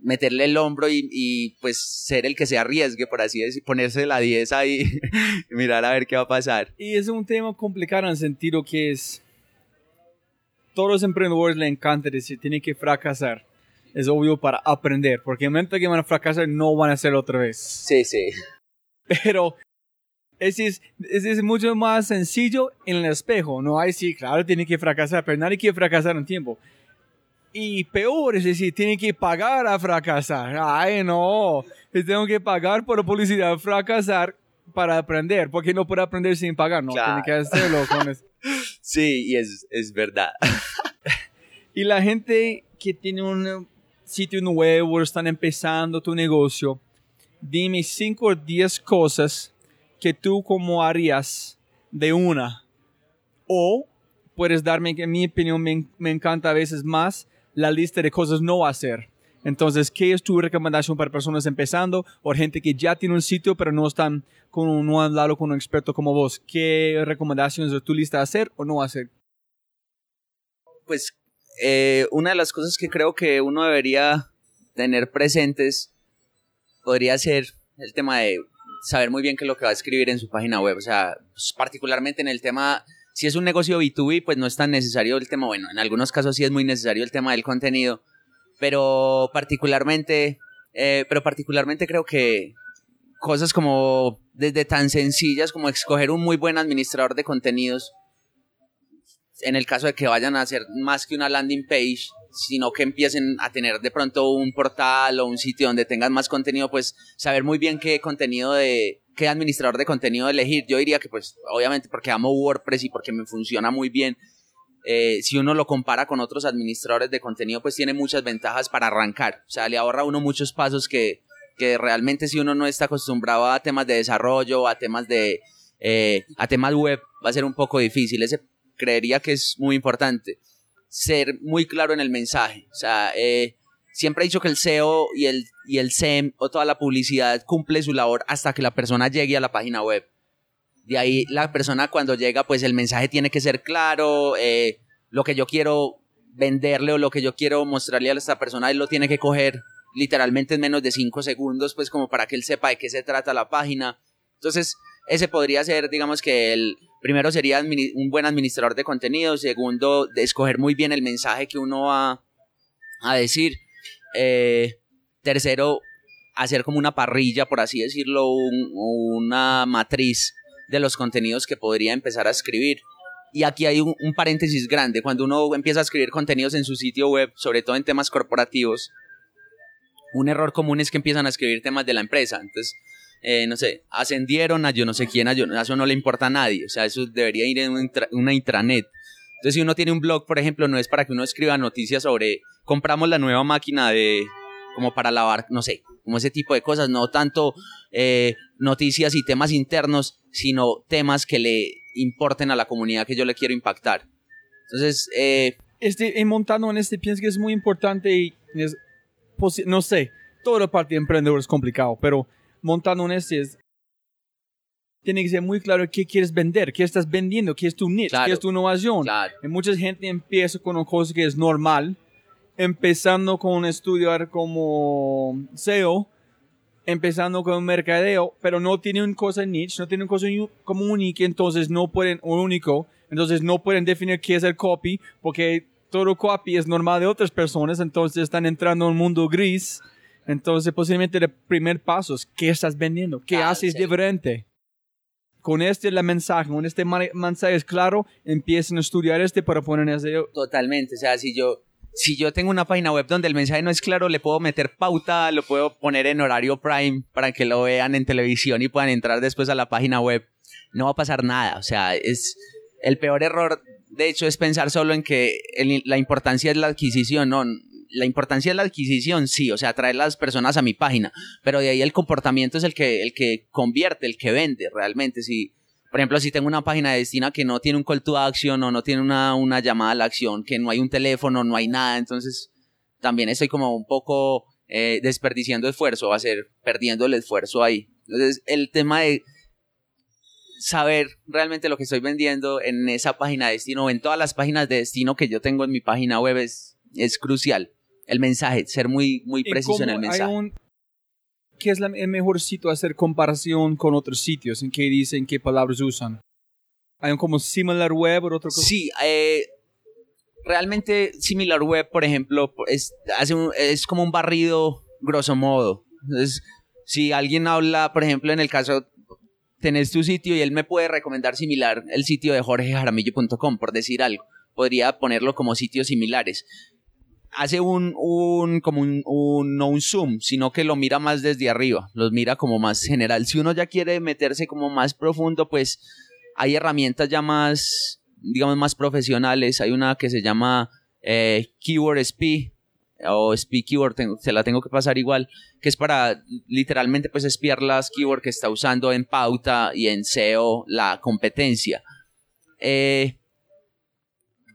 meterle el hombro y, y, pues ser el que se arriesgue, por así decir, ponerse la 10 ahí y mirar a ver qué va a pasar. Y es un tema complicado en el sentido que es, todos los emprendedores le encanta decir, tienen que fracasar. Es obvio para aprender, porque el momento que van a fracasar no van a hacerlo otra vez. Sí, sí. Pero es, ese es mucho más sencillo en el espejo. No hay, sí, claro, tiene que fracasar, pero nadie quiere fracasar en tiempo. Y peor es decir, tiene que pagar a fracasar. Ay, no. Tengo que pagar por publicidad, fracasar para aprender. Porque no puedo aprender sin pagar. No, Claro. tiene que hacerlo con eso. Sí, y es, es verdad. Y la gente que tiene un sitio nuevo, están empezando tu negocio, dime 5 o 10 cosas que tú como harías de una. O puedes darme, en mi opinión me, me encanta a veces más la lista de cosas no hacer. Entonces, ¿qué es tu recomendación para personas empezando o gente que ya tiene un sitio pero no están con no han hablado con un experto como vos? ¿Qué recomendaciones de tu lista hacer o no hacer? Pues eh, una de las cosas que creo que uno debería tener presentes podría ser el tema de saber muy bien qué es lo que va a escribir en su página web. O sea, pues, particularmente en el tema, si es un negocio B2B, pues no es tan necesario el tema, bueno, en algunos casos sí es muy necesario el tema del contenido, pero particularmente, eh, pero particularmente creo que cosas como desde tan sencillas como escoger un muy buen administrador de contenidos, en el caso de que vayan a hacer más que una landing page, sino que empiecen a tener de pronto un portal o un sitio donde tengan más contenido, pues saber muy bien qué contenido de, qué administrador de contenido elegir. Yo diría que pues obviamente porque amo WordPress y porque me funciona muy bien, eh, si uno lo compara con otros administradores de contenido, pues tiene muchas ventajas para arrancar. O sea, le ahorra uno muchos pasos que, que realmente si uno no está acostumbrado a temas de desarrollo, a temas de, eh, a temas web, va a ser un poco difícil. Ese creería que es muy importante. Ser muy claro en el mensaje. O sea, eh, siempre he dicho que el SEO y el, y el SEM o toda la publicidad cumple su labor hasta que la persona llegue a la página web. De ahí la persona cuando llega, pues el mensaje tiene que ser claro, eh, lo que yo quiero venderle o lo que yo quiero mostrarle a esta persona, él lo tiene que coger literalmente en menos de cinco segundos, pues como para que él sepa de qué se trata la página. Entonces, ese podría ser, digamos que el primero sería un buen administrador de contenido, segundo, de escoger muy bien el mensaje que uno va a decir, eh, tercero, hacer como una parrilla, por así decirlo, una matriz de los contenidos que podría empezar a escribir. Y aquí hay un, paréntesis grande. Cuando uno empieza a escribir contenidos en su sitio web, sobre todo en temas corporativos, un error común es que empiezan a escribir temas de la empresa. Entonces, eh, no sé, ascendieron a yo no sé quién, a, yo, eso no le importa a nadie. O sea, eso debería ir en una, intranet. Entonces, si uno tiene un blog, por ejemplo, no es para que uno escriba noticias sobre compramos la nueva máquina de como para lavar, no sé, como ese tipo de cosas, no tanto eh, noticias y temas internos, sino temas que le importen a la comunidad que yo le quiero impactar. Entonces, eh, este, montando en este, pienso que es muy importante y no sé, toda la parte de emprendedor es complicado, pero montando en este es, tiene que ser muy claro qué quieres vender, qué estás vendiendo, qué es tu niche, qué es tu innovación. Y mucha gente empieza con una cosa que es normal, empezando con estudiar como SEO, empezando con mercadeo, pero no tiene una cosa niche, no tiene una cosa como única, entonces no pueden, único, entonces no pueden definir qué es el copy, porque todo copy es normal de otras personas, entonces están entrando en un mundo gris. Entonces, posiblemente el primer paso es qué estás vendiendo, qué ah, haces diferente. Con este la mensaje, con este mensaje es claro, empiecen a estudiar este para poner ese. Totalmente, o sea, si yo si yo tengo una página web donde el mensaje no es claro, le puedo meter pauta, lo puedo poner en horario prime para que lo vean en televisión y puedan entrar después a la página web. No va a pasar nada. O sea, es el peor error, de hecho, es pensar solo en que la importancia es la adquisición. No, la importancia es la adquisición, sí, o sea, traer las personas a mi página, pero de ahí el comportamiento es el que, el que convierte, el que vende realmente. Si, por ejemplo, si tengo una página de destino que no tiene un call to action o no tiene una, una llamada a la acción, que no hay un teléfono, no hay nada, entonces también estoy como un poco eh, desperdiciando esfuerzo, va a ser perdiendo el esfuerzo ahí. Entonces, el tema de saber realmente lo que estoy vendiendo en esa página de destino o en todas las páginas de destino que yo tengo en mi página web es, es crucial. El mensaje, ser muy, muy preciso en el mensaje. ¿qué es el mejor sitio a hacer comparación con otros sitios? ¿En qué dicen, qué palabras usan? ¿Hay un como similar web o otra cosa? Sí, eh, realmente similar web, por ejemplo, es, hace es como un barrido grosso modo. Entonces, si alguien habla, por ejemplo, en el caso, tenés tu sitio y él me puede recomendar similar el sitio de jorgejaramillo.com, por decir algo. Podría ponerlo como sitios similares hace un, un como un, no un zoom, sino que lo mira más desde arriba, los mira como más general. Si uno ya quiere meterse como más profundo, pues hay herramientas ya más, digamos, más profesionales. Hay una que se llama eh, Keyword SP o SP Keyword, se la tengo que pasar igual, que es para literalmente pues espiar las keywords que está usando en pauta y en SEO la competencia. Eh,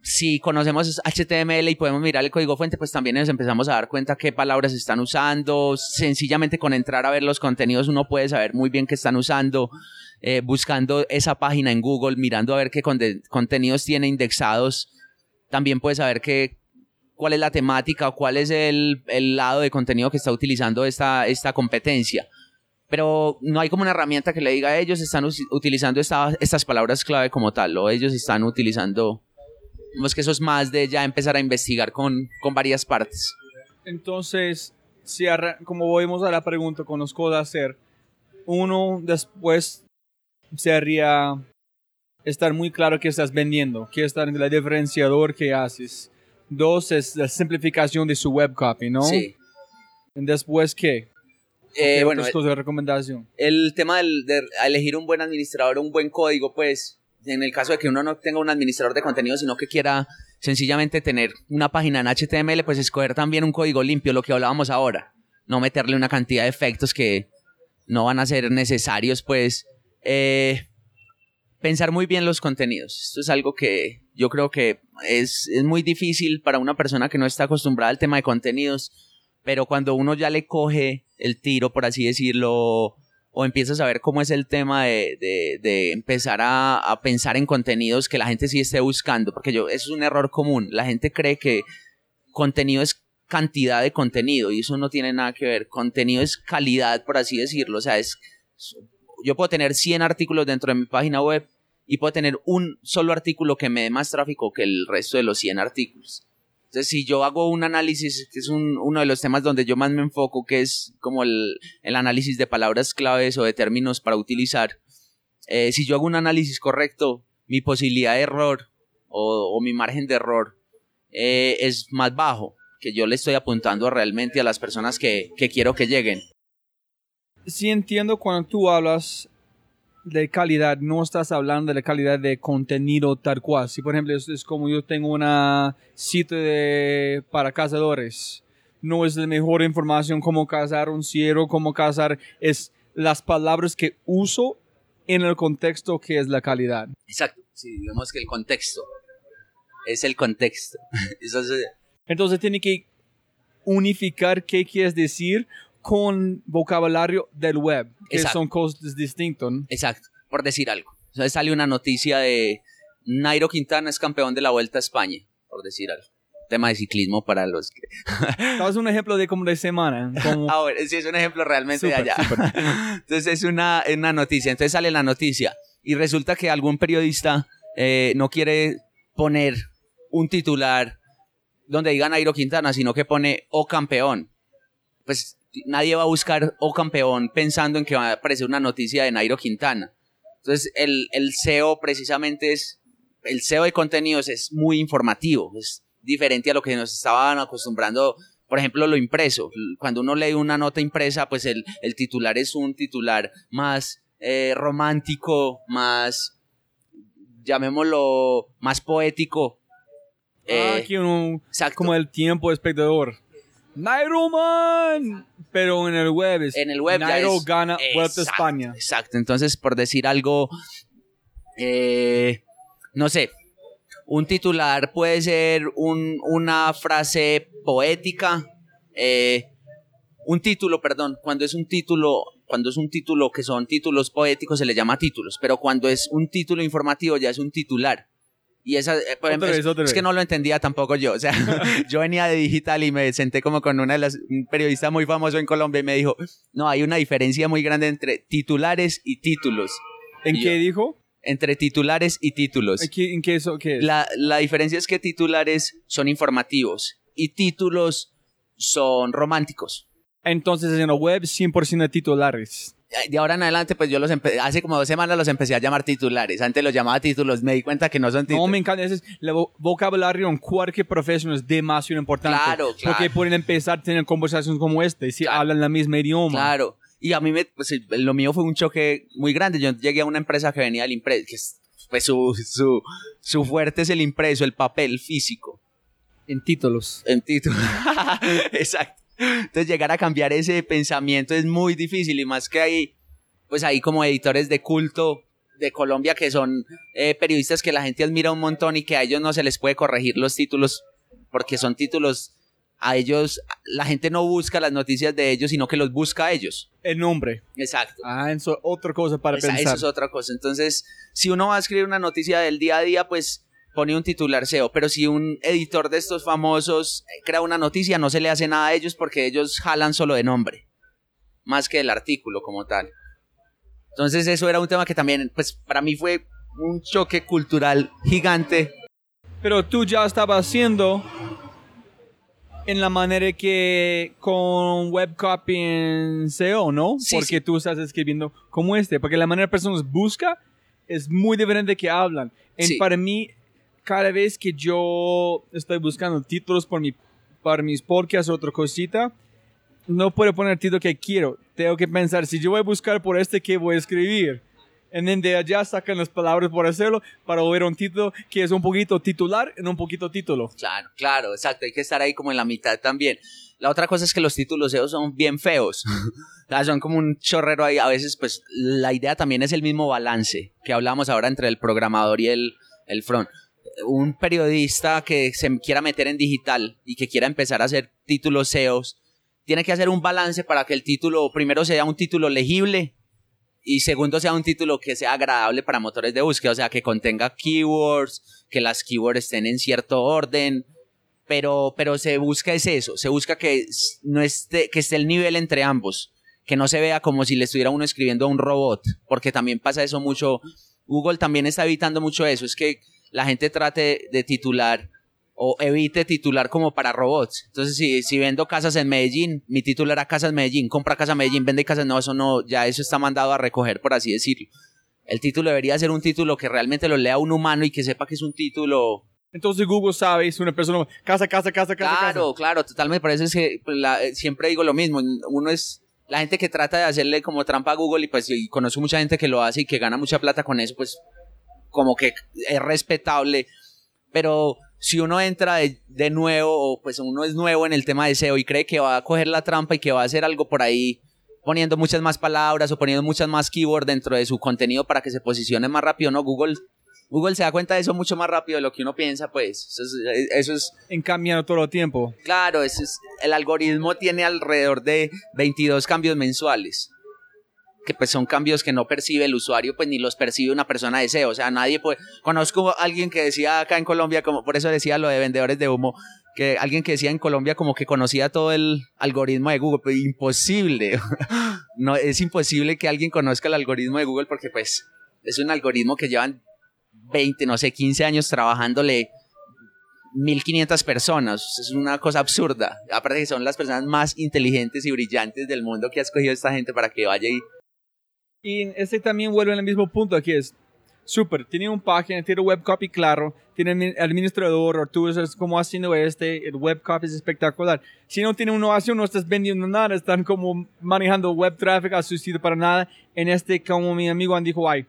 si conocemos HTML y podemos mirar el código fuente, pues también nos empezamos a dar cuenta qué palabras están usando. Sencillamente con entrar a ver los contenidos uno puede saber muy bien qué están usando. Eh, buscando esa página en Google, mirando a ver qué contenidos tiene indexados, también puede saber qué, cuál es la temática o cuál es el, el, lado de contenido que está utilizando esta, esta competencia. Pero no hay como una herramienta que le diga ellos están utilizando estas palabras clave como tal, o ellos están utilizando Vemos que eso es más de ya empezar a investigar con, con varias partes. Entonces, si como volvemos a la pregunta, conozco de hacer, uno después sería estar muy claro qué estás vendiendo, qué está en el diferenciador que haces. Dos es la simplificación de su web copy, ¿no? Sí. ¿Y después qué? Eh, bueno, de recomendación? El tema de elegir un buen administrador, un buen código, pues en el caso de que uno no tenga un administrador de contenido, sino que quiera sencillamente tener una página en HTML, pues escoger también un código limpio, lo que hablábamos ahora. No meterle una cantidad de efectos que no van a ser necesarios, pues eh, pensar muy bien los contenidos. Esto es algo que yo creo que es, es muy difícil para una persona que no está acostumbrada al tema de contenidos, pero cuando uno ya le coge el tiro, por así decirlo, o empiezas a ver cómo es el tema de, de, de empezar a, a, pensar en contenidos que la gente sí esté buscando, porque yo, eso es un error común. La gente cree que contenido es cantidad de contenido y eso no tiene nada que ver. Contenido es calidad, por así decirlo. O sea, es, yo puedo tener 100 artículos dentro de mi página web y puedo tener un solo artículo que me dé más tráfico que el resto de los 100 artículos. Entonces, si yo hago un análisis, que es un, uno de los temas donde yo más me enfoco, que es como el, el análisis de palabras claves o de términos para utilizar, eh, si yo hago un análisis correcto, mi posibilidad de error o, o mi margen de error eh, es más bajo, que yo le estoy apuntando realmente a las personas que, que quiero que lleguen. Sí entiendo cuando tú hablas de calidad, no estás hablando de la calidad de contenido tal cual. Si por ejemplo es, es como yo tengo una sitio de, para cazadores, no es la mejor información cómo cazar un ciervo, cómo cazar, es las palabras que uso en el contexto que es la calidad. Exacto, sí, digamos que el contexto es el contexto. Entonces, Entonces tiene que unificar qué quieres decir con vocabulario del web, que Exacto. son cosas distintas. ¿no? Exacto, por decir algo. Entonces sale una noticia de Nairo Quintana es campeón de la Vuelta a España, por decir algo. Tema de ciclismo para los que... Dame un ejemplo de como de semana. Como... Ah, bueno, sí, es un ejemplo realmente Súper, de allá. súper. Entonces es una, una noticia. Entonces sale la noticia y resulta que algún periodista eh, no quiere poner un titular donde diga Nairo Quintana, sino que pone O campeón. Pues nadie va a buscar O campeón pensando en que va a aparecer una noticia de Nairo Quintana. Entonces el, el SEO precisamente es, el SEO de contenidos es muy informativo, es diferente a lo que nos estaban acostumbrando, por ejemplo, lo impreso. Cuando uno lee una nota impresa, pues el, el titular es un titular más eh, romántico, más, llamémoslo, más poético. Ah, Eh, aquí uno, exacto. como el tiempo espectador. Nairo man, pero en el web es En el web Nairo es- gana Vuelta a España. Exacto, entonces por decir algo, eh, no sé, un titular puede ser un- una frase poética, eh, un título, perdón, cuando es un título, cuando es un título que son títulos poéticos se le llama títulos, pero cuando es un título informativo ya es un titular. Y esa, eh, por ejemplo, vez, es, que no lo entendía tampoco yo. O sea, yo venía de digital y me senté como con una de las, un periodista muy famoso en Colombia y me dijo, no, hay una diferencia muy grande entre titulares y títulos. ¿En Y qué yo- dijo? Entre titulares y títulos. ¿En qué, en qué eso qué es? La, la diferencia es que titulares son informativos y títulos son románticos. Entonces en la web 100% de titulares. De ahora en adelante, pues yo los empe- hace como dos semanas los empecé a llamar titulares. Antes los llamaba títulos, me di cuenta que no son No, títulos. me encanta. Ese es, el vo- vocabulario en cualquier profesión es demasiado importante. Claro, claro. Porque pueden empezar a tener conversaciones como este si Claro. hablan la misma idioma. Claro. Y a mí me, pues, lo mío fue un choque muy grande. Yo llegué a una empresa que venía del impreso, que es, pues su, su, su fuerte es el impreso, el papel físico. En títulos. En título. Exacto. Entonces llegar a cambiar ese pensamiento es muy difícil y más que hay, pues hay como editores de culto de Colombia que son eh, periodistas que la gente admira un montón y que a ellos no se les puede corregir los títulos porque son títulos a ellos, la gente no busca las noticias de ellos, sino que los busca a ellos. El nombre. Exacto. Ah, eso es otra cosa para Esa- pensar. eso es otra cosa. Entonces, si uno va a escribir una noticia del día a día, pues pone un titular SEO. Pero si un editor de estos famosos eh, crea una noticia, no se le hace nada a ellos porque ellos jalan solo de nombre, más que del artículo como tal. Entonces, eso era un tema que también, pues para mí fue un choque cultural gigante. Pero tú ya estabas haciendo en la manera que con web copy en SEO, ¿no? Sí, porque sí. tú estás escribiendo como este. Porque la manera que personas busca es muy diferente que hablan. Sí. Para mí, cada vez que yo estoy buscando títulos por mi, para mis podcasts o otra cosita, no puedo poner el título que quiero. Tengo que pensar, si yo voy a buscar por este, ¿qué voy a escribir? Y de allá sacan las palabras por hacerlo para ver un título que es un poquito titular en un poquito título. Claro, claro, exacto. Hay que estar ahí como en la mitad también. La otra cosa es que los títulos SEO son bien feos. Son como un chorrero ahí. A veces, pues, la idea también es el mismo balance que hablamos ahora entre el programador y el, el front. Un periodista que se quiera meter en digital y que quiera empezar a hacer títulos SEOs, tiene que hacer un balance para que el título primero sea un título legible y segundo sea un título que sea agradable para motores de búsqueda, o sea, que contenga keywords, que las keywords estén en cierto orden, pero, pero se busca es eso, se busca que no esté, que esté el nivel entre ambos, que no se vea como si le estuviera uno escribiendo a un robot, porque también pasa eso mucho, Google también está evitando mucho eso, es que la gente trate de titular o evite titular como para robots. Entonces, si, si vendo casas en Medellín, mi título era Casas Medellín, compra casa Medellín, vende casas, no, eso no, ya eso está mandado a recoger, por así decirlo. El título debería ser un título que realmente lo lea un humano y que sepa que es un título. Entonces Google sabe, es una persona, casa, casa, casa, casa. Claro, claro, totalmente. Que pues, siempre digo lo mismo. Uno es la gente que trata de hacerle como trampa a Google y pues y conozco mucha gente que lo hace y que gana mucha plata con eso, pues como que es respetable. Pero si uno entra de, nuevo, pues uno es nuevo en el tema de SEO y cree que va a coger la trampa y que va a hacer algo por ahí poniendo muchas más palabras o poniendo muchas más keywords dentro de su contenido para que se posicione más rápido, ¿no? Google, Google se da cuenta de eso mucho más rápido de lo que uno piensa, pues. Eso es. en cambiando todo el tiempo. Claro, eso es, el algoritmo tiene alrededor de 22 cambios mensuales que pues son cambios que no percibe el usuario, pues ni los percibe una persona de SEO. O sea, nadie puede. Conozco a alguien que decía acá en Colombia, como por eso decía lo de vendedores de humo, que alguien que decía en Colombia como que conocía todo el algoritmo de Google, pero imposible. no, es imposible que alguien conozca el algoritmo de Google porque pues es un algoritmo que llevan 20, no sé, 15 años trabajándole 1500 personas. Es una cosa absurda. Aparte que son las personas más inteligentes y brillantes del mundo que ha escogido esta gente para que vaya y y este también vuelve al mismo punto aquí es súper, tiene un página, tiene web copy claro, tiene administrador, o tú estás como haciendo este, el web copy es espectacular. Si no tiene innovación, no estás vendiendo nada, están como manejando web traffic a su sitio para nada. En este, como mi amigo dijo, ay,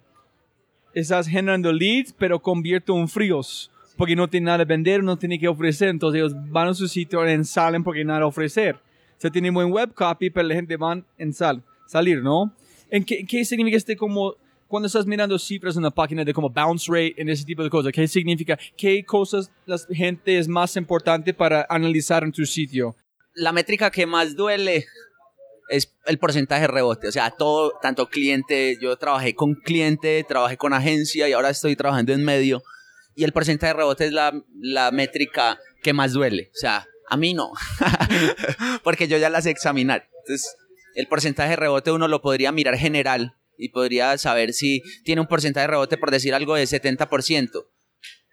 estás generando leads, pero convierto en fríos, porque no tiene nada de vender, no tiene que ofrecer, entonces ellos van a su sitio y salen porque nada a ofrecer. Se tiene buen web copy, pero la gente va en sal, salir, ¿no? ¿En qué, qué significa este como cuando estás mirando cifras en la página de como bounce rate en ese tipo de cosas? ¿Qué significa? ¿Qué cosas la gente es más importante para analizar en tu sitio? La métrica que más duele es el porcentaje de rebote. O sea, todo, tanto cliente, yo trabajé con cliente, trabajé con agencia y ahora estoy trabajando en medio. Y el porcentaje de rebote es la, la métrica que más duele. O sea, a mí no. Porque yo ya las sé examinar. Entonces, el porcentaje de rebote uno lo podría mirar general y podría saber si tiene un porcentaje de rebote, por decir algo, de 70%.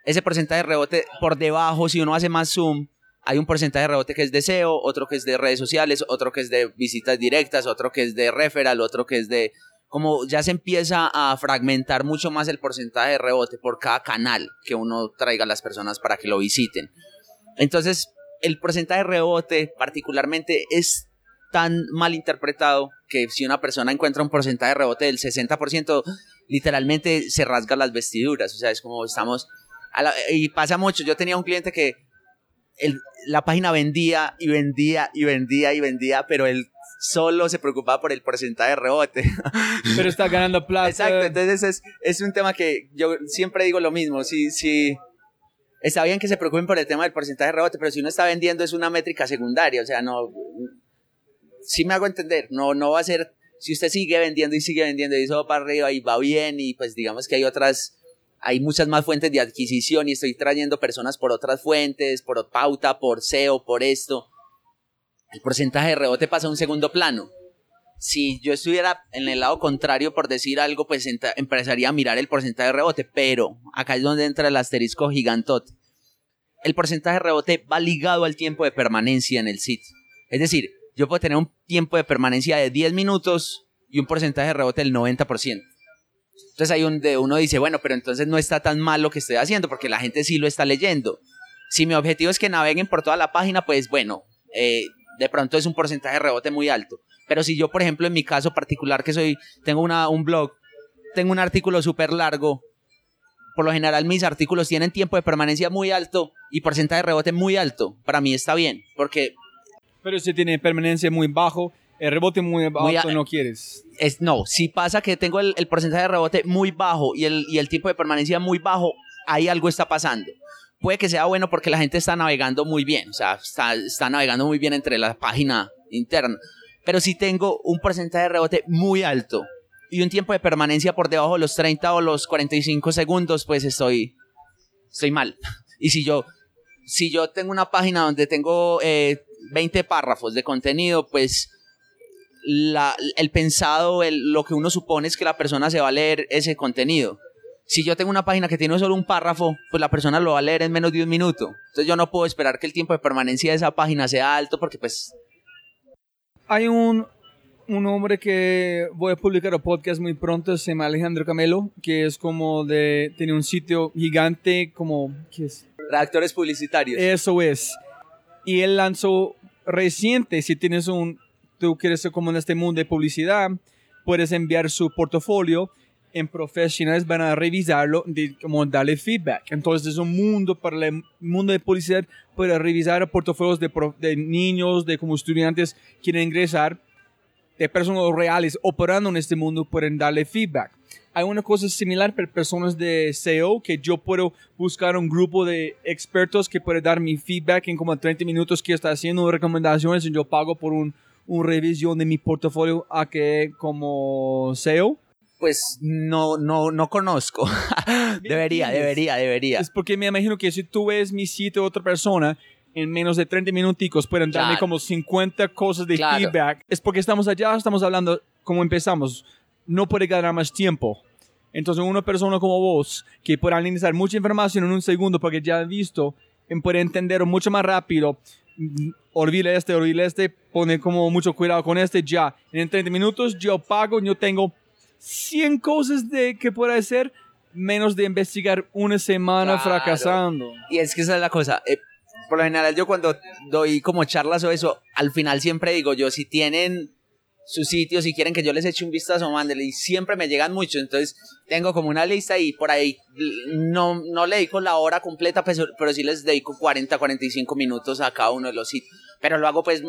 Ese porcentaje de rebote por debajo, si uno hace más zoom, hay un porcentaje de rebote que es de SEO, otro que es de redes sociales, otro que es de visitas directas, otro que es de referral, otro que es de... Como ya se empieza a fragmentar mucho más el porcentaje de rebote por cada canal que uno traiga a las personas para que lo visiten. Entonces, el porcentaje de rebote particularmente es tan mal interpretado que si una persona encuentra un porcentaje de rebote del 60%, literalmente se rasga las vestiduras. O sea, es como estamos... y pasa mucho. Yo tenía un cliente que la página vendía y vendía y vendía y vendía, pero él solo se preocupaba por el porcentaje de rebote. Pero está ganando plata. Exacto, entonces es, es un tema que yo siempre digo lo mismo. Si, si, está bien que se preocupen por el tema del porcentaje de rebote, pero si uno está vendiendo es una métrica secundaria, o sea, no, si me hago entender, no, no va a ser, si usted sigue vendiendo y sigue vendiendo y eso va para arriba y va bien y pues digamos que hay otras, hay muchas más fuentes de adquisición y estoy trayendo personas por otras fuentes, por pauta, por SEO, por esto, el porcentaje de rebote pasa a un segundo plano. Si yo estuviera en el lado contrario, por decir algo, pues empezaría a mirar el porcentaje de rebote, pero acá es donde entra el asterisco gigantot. El porcentaje de rebote va ligado al tiempo de permanencia en el sitio. Es decir, yo puedo tener un tiempo de permanencia de 10 minutos y un porcentaje de rebote del 90%. Entonces hay un de uno dice, bueno, pero entonces no está tan mal lo que estoy haciendo porque la gente sí lo está leyendo. Si mi objetivo es que naveguen por toda la página, pues bueno, eh, de pronto es un porcentaje de rebote muy alto. Pero si yo, por ejemplo, en mi caso particular, que soy, tengo una, un blog, tengo un artículo súper largo, por lo general mis artículos tienen tiempo de permanencia muy alto y porcentaje de rebote muy alto. Para mí está bien, porque pero si tiene permanencia muy bajo, el rebote muy bajo, no quieres. Es, no, si pasa que tengo el, porcentaje de rebote muy bajo y el, y el tiempo de permanencia muy bajo, ahí algo está pasando. Puede que sea bueno porque la gente está navegando muy bien, o sea, está, está navegando muy bien entre la página interna. Pero si tengo un porcentaje de rebote muy alto y un tiempo de permanencia por debajo de los 30 o los 45 segundos, pues estoy, estoy mal. Y si yo, si yo tengo una página donde tengo eh, 20 párrafos de contenido, pues la, el pensado, el, lo que uno supone es que la persona se va a leer ese contenido. Si yo tengo una página que tiene solo un párrafo, pues la persona lo va a leer en menos de un minuto. Entonces yo no puedo esperar que el tiempo de permanencia de esa página sea alto porque pues... Hay un, un hombre que voy a publicar un podcast muy pronto, se llama Alejandro Camelo, que es como de... tiene un sitio gigante como... ¿qué es? Redactores publicitarios. Eso es. Y él lanzó reciente, si tienes un, tú quieres ser como en este mundo de publicidad, puedes enviar su portafolio en profesionales van a revisarlo, de, como darle feedback. Entonces es un mundo para el mundo de publicidad para revisar portafolios de, de niños, de como estudiantes quieren ingresar, de personas reales operando en este mundo pueden darle feedback. Hay una cosa similar para personas de SEO que yo puedo buscar un grupo de expertos que puede dar mi feedback en como 30 minutos que está haciendo recomendaciones y yo pago por un, un revisión de mi portafolio a que como SEO pues no, no, no conozco. debería, debería, debería. Es porque me imagino que si tú ves mi sitio de otra persona, en menos de 30 minuticos pueden darme Claro. como 50 cosas de Claro. feedback. Es porque estamos allá, estamos hablando, como empezamos, no puede ganar más tiempo. Entonces una persona como vos, que puede analizar mucha información en un segundo porque ya ha visto, y puede entender mucho más rápido, mm, olvide este, olvide este, pone como mucho cuidado con este, ya. En 30 minutos yo pago, yo tengo 100 cosas de que pueda hacer, menos de investigar una semana Claro. fracasando. Y es que esa es la cosa. eh, por lo general, yo cuando doy como charlas o eso, al final siempre digo yo, si tienen su sitio, si quieren que yo les eche un vistazo, mándenle. Y siempre me llegan muchos. Entonces, tengo como una lista y por ahí no, no le dedico la hora completa, pues, pero sí les dedico 40, 45 minutos a cada uno de los sitios. Pero lo hago pues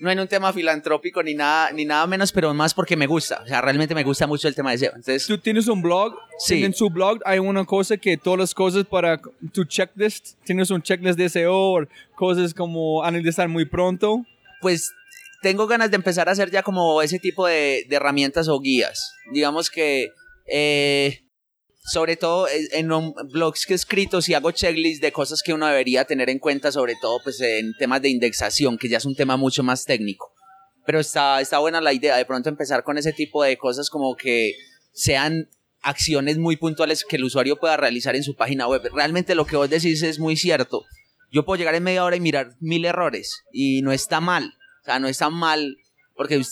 no en un tema filantrópico ni nada, ni nada menos, pero más porque me gusta. O sea, realmente me gusta mucho el tema de SEO. Entonces, Tú tienes un blog, Sí. en su blog hay una cosa que todas las cosas para tu checklist, tienes un checklist de SEO o cosas como analizar muy pronto. pues tengo ganas de empezar a hacer ya como ese tipo de, de herramientas o guías. Digamos que, eh, sobre todo en blogs que he escrito, si hago checklists de cosas que uno debería tener en cuenta, sobre todo pues en temas de indexación, que ya es un tema mucho más técnico. Pero está, está buena la idea de pronto empezar con ese tipo de cosas como que sean acciones muy puntuales que el usuario pueda realizar en su página web. Realmente lo que vos decís es muy cierto. Yo puedo llegar en media hora y mirar mil errores y no está mal. O sea, no está mal porque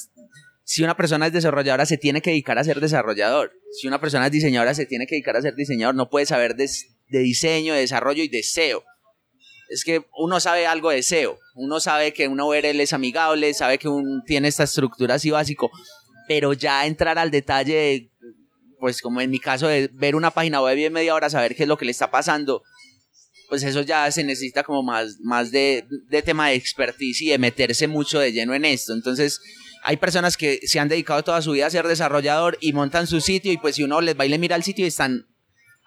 si una persona es desarrolladora se tiene que dedicar a ser desarrollador. Si una persona es diseñadora se tiene que dedicar a ser diseñador. No puede saber de, diseño, de desarrollo y de SEO. Es que uno sabe algo de SEO. Uno sabe que una URL es amigable, sabe que un, tiene esta estructura así básico. Pero ya entrar al detalle de, pues como en mi caso, de ver una página web y en media hora saber qué es lo que le está pasando, pues eso ya se necesita como más, más de, de tema de expertise y de meterse mucho de lleno en esto. Entonces, hay personas que se han dedicado toda su vida a ser desarrollador y montan su sitio y pues si uno les va y le mira el sitio y están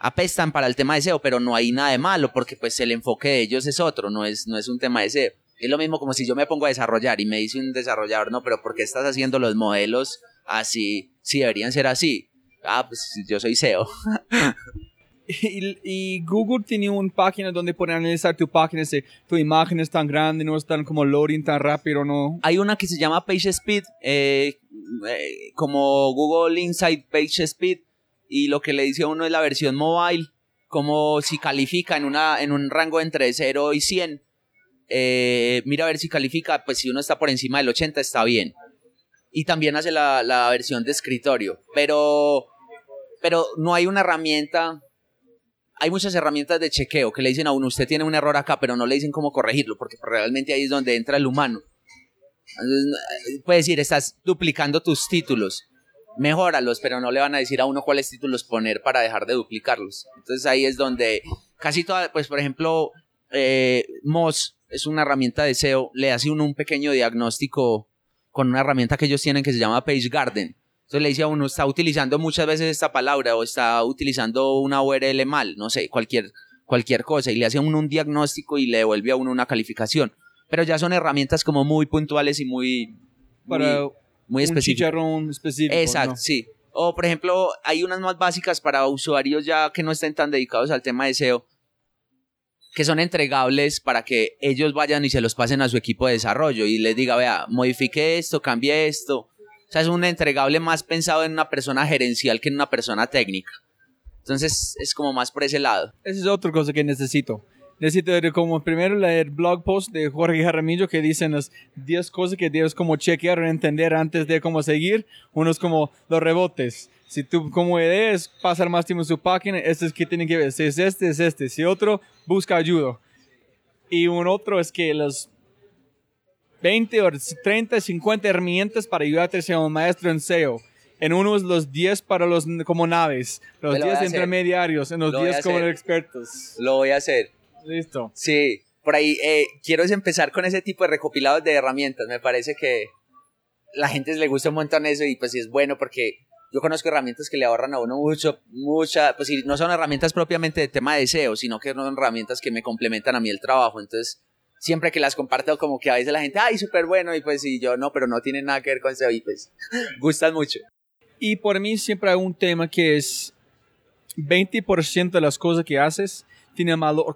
apestan para el tema de SEO, pero no hay nada de malo porque pues el enfoque de ellos es otro, no es, no es un tema de SEO. Es lo mismo como si yo me pongo a desarrollar y me dice un desarrollador, no, pero ¿por qué estás haciendo los modelos así? Si deberían ser así. Ah, pues yo soy SEO. Y, y Google tiene una página donde pueden analizar tu página, si tu imagen es tan grande, no es tan como loading tan rápido, no. Hay una que se llama PageSpeed, eh, eh, como Google Insight PageSpeed, y lo que le dice a uno es la versión mobile, como si califica en, una, en un rango entre 0 y 100. eh, mira a ver si califica, pues si uno está por encima del 80 está bien. Y también hace la, la versión de escritorio, pero, pero no hay una herramienta hay muchas herramientas de chequeo que le dicen a uno, usted tiene un error acá, pero no le dicen cómo corregirlo, porque realmente ahí es donde entra el humano. Entonces, Puede decir, estás duplicando tus títulos, mejóralos, pero no le van a decir a uno cuáles títulos poner para dejar de duplicarlos. Entonces ahí es donde casi toda, pues por ejemplo, eh, Moz es una herramienta de SEO, le hace uno un pequeño diagnóstico con una herramienta que ellos tienen que se llama Page Garden. Entonces le dice a uno, está utilizando muchas veces esta palabra o está utilizando una URL mal, no sé, cualquier, cualquier cosa, y le hace a uno un diagnóstico y le devuelve a uno una calificación. Pero ya son herramientas como muy puntuales y muy, Para muy, muy un específicas. chicharrón específico. Exacto, ¿no? sí. O, por ejemplo, hay unas más básicas para usuarios ya que no estén tan dedicados al tema de SEO, que son entregables para que ellos vayan y se los pasen a su equipo de desarrollo y les diga, vea, modifique esto, cambie esto. Sea, es un entregable más pensado en una persona gerencial que en una persona técnica. Entonces, es como más por ese lado. Esa es otra cosa que necesito. Necesito como primero leer blog post de Jorge Jaramillo que dicen las 10 cosas que debes como chequear o entender antes de cómo seguir. Uno es como los rebotes. Si tú como eres pasar más tiempo en su página, este es que tienen que ver. Si es este, es este. Si otro, busca ayuda. Y un otro es que los 20 o 30, 50 herramientas para ayudarte a ser un maestro en SEO. En uno es los 10 para los como naves, los 10 intermediarios, en los 10 como expertos. Lo voy a hacer. Listo. Sí, por ahí eh, quiero empezar con ese tipo de recopilados de herramientas. Me parece que la gente le gusta un montón eso y pues es bueno porque yo conozco herramientas que le ahorran a uno mucho, mucha, pues no son herramientas propiamente de tema de SEO, sino que son herramientas que me complementan a mí el trabajo. Entonces, siempre que las comparto, como que a veces la gente, ay, súper bueno, y pues sí, yo no, pero no tiene nada que ver con SEO y pues gustan mucho. Y por mí siempre hay un tema que es 20% de las cosas que haces tiene un valor,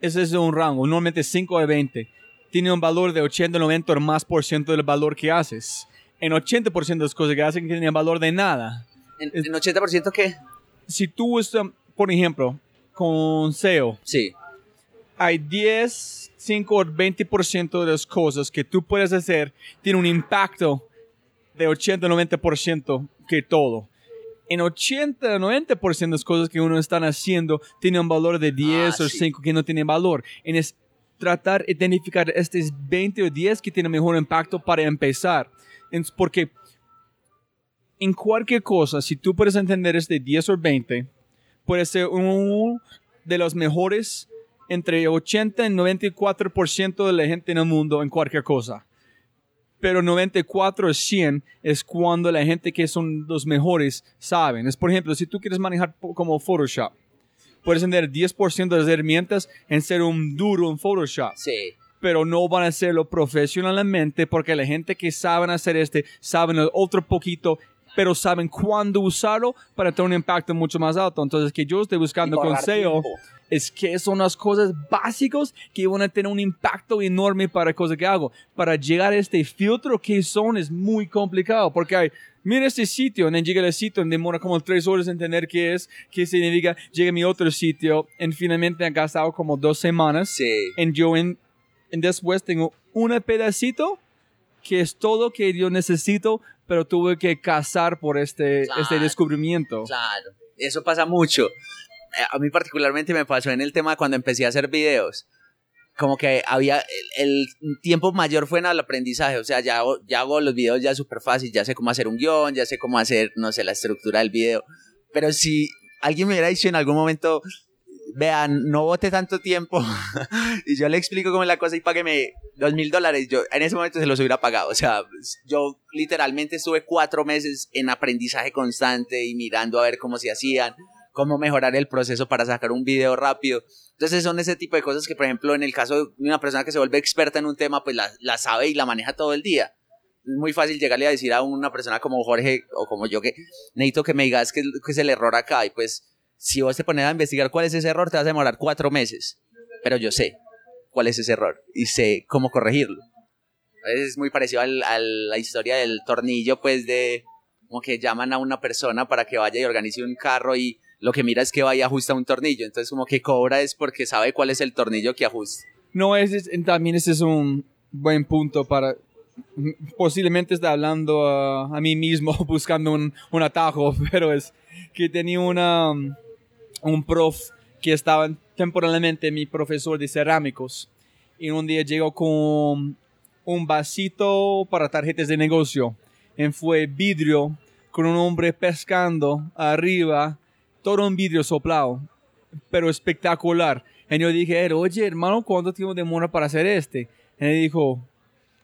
ese es un rango, normalmente 5 de 20, tiene un valor de 80, 90 o más por ciento del valor que haces. En 80% de las cosas que hacen tienen valor de nada. ¿En, 80% qué? Si tú, por ejemplo, con SEO, sí. Hay 10, 5 o 20% de las cosas que tú puedes hacer tiene un impacto de 80, 90% que todo en 80, 90% de las cosas que uno está haciendo tiene un valor de 10 ah, o 5 que no tiene valor. En es tratar de identificar estos 20 o 10 que tienen mejor impacto para empezar. Es porque en cualquier cosa, si tú puedes entender este 10 o 20, puede ser uno de los mejores entre 80 y 94% de la gente en el mundo en cualquier cosa pero 94 100 es cuando la gente que son los mejores saben. Es por ejemplo, si tú quieres manejar como Photoshop, puedes tener 10% de las herramientas en ser un duro en Photoshop. Sí. Pero no van a hacerlo profesionalmente porque la gente que saben hacer este saben otro poquito pero saben cuándo usarlo para tener un impacto mucho más alto. Entonces, que yo estoy buscando consejo es que son las cosas básicas que van a tener un impacto enorme para cosas que hago. Para llegar a este filtro que son es muy complicado porque hay, mira este sitio, en llega el sitio, demora como tres horas en entender qué es, qué significa, llega a mi otro sitio, y finalmente han gastado como dos semanas. Sí. Y yo en, en después tengo un pedacito que es todo que yo necesito, pero tuve que cazar por este, este descubrimiento. Claro, eso pasa mucho. Eh, a mí particularmente me pasó en el tema cuando empecé a hacer videos. Como que había, el, tiempo mayor fue en el aprendizaje, o sea, ya ya hago los videos ya súper fácil, ya sé cómo hacer un guion, ya sé cómo hacer, no sé, la estructura del video. Pero si alguien me hubiera dicho en algún momento, vean, no vote tanto tiempo y yo le explico cómo es la cosa y págueme dos mil dólares, yo en ese momento se los hubiera pagado. O sea, yo literalmente estuve cuatro meses en aprendizaje constante y mirando a ver cómo se hacían cómo mejorar el proceso para sacar un video rápido. Entonces son ese tipo de cosas que, por ejemplo, en el caso de una persona que se vuelve experta en un tema, pues la, sabe y la maneja todo el día. Es muy fácil llegarle a decir a una persona como Jorge o como yo que necesito que me digas qué, es el error acá. Y pues si vos te pones a investigar cuál es ese error, te vas a demorar cuatro meses. Pero yo sé cuál es ese error y sé cómo corregirlo. Es muy parecido a la historia del tornillo, pues de como que llaman a una persona para que vaya y organice un carro y lo que mira es que vaya a ajustar un tornillo. Entonces, como que cobra es porque sabe cuál es el tornillo que ajusta. No, ese también ese es un buen punto para. Posiblemente está hablando a, mí mismo buscando un, un, atajo, pero es que tenía una, un prof que estaba temporalmente mi profesor de cerámicos. Y un día llegó con un vasito para tarjetas de negocio. Y fue vidrio con un hombre pescando arriba todo un vidrio soplado, pero espectacular. Y yo dije, oye, hermano, ¿cuánto tiempo demora para hacer este? Y él dijo,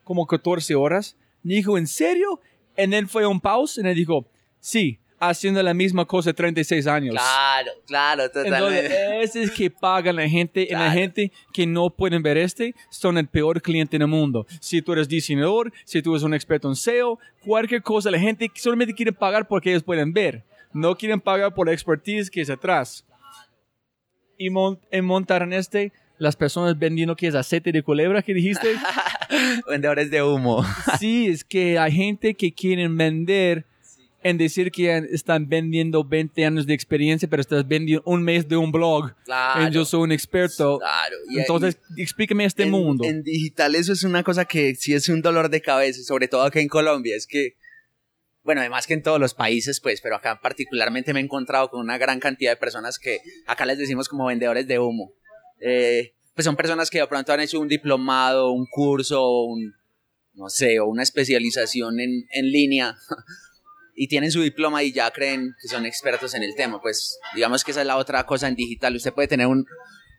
como 14 horas. Y dijo, ¿en serio? Y él fue un pause y él dijo, sí, haciendo la misma cosa 36 años. Claro, claro, totalmente. Entonces, es que pagan la gente y la gente que no pueden ver este son el peor cliente en el mundo. Si tú eres diseñador, si tú eres un experto en SEO, cualquier cosa, la gente solamente quiere pagar porque ellos pueden ver. No quieren pagar por la expertise que es atrás. Y en montar en este, las personas vendiendo que es aceite de culebra que dijiste. Vendedores de humo. sí, es que hay gente que quieren vender en decir que están vendiendo 20 años de experiencia, pero estás vendiendo un mes de un blog. Claro. Y yo soy un experto. Claro. y- Entonces, explíqueme este en, mundo. En digital eso es una cosa que sí es un dolor de cabeza, sobre todo acá en Colombia. Es que, bueno, además que en todos los países, pues, pero acá particularmente me he encontrado con una gran cantidad de personas que acá les decimos como vendedores de humo. Eh, pues son personas que de pronto han hecho un diplomado, un curso, un, no sé, o una especialización en, en línea. Y tienen su diploma y ya creen que son expertos en el tema. Pues digamos que esa es la otra cosa en digital. Usted puede tener un,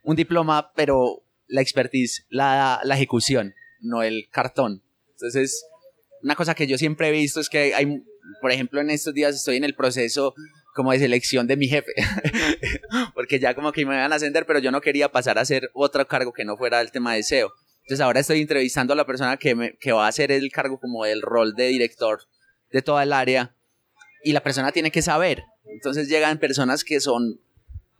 un diploma, pero la expertise, la, la ejecución, no el cartón. Entonces, una cosa que yo siempre he visto es que hay, por ejemplo, en estos días estoy en el proceso como de selección de mi jefe, porque ya como que me iban a ascender, pero yo no quería pasar a hacer otro cargo que no fuera el tema de SEO. Entonces ahora estoy entrevistando a la persona que, me, que va a hacer el cargo como del rol de director de toda el área y la persona tiene que saber. Entonces llegan personas que son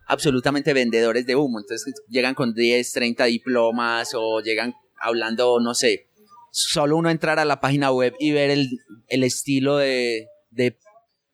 absolutamente vendedores de humo. Entonces llegan con 10, 30 diplomas o llegan hablando, no sé, solo uno entrar a la página web y ver el, el estilo de, de,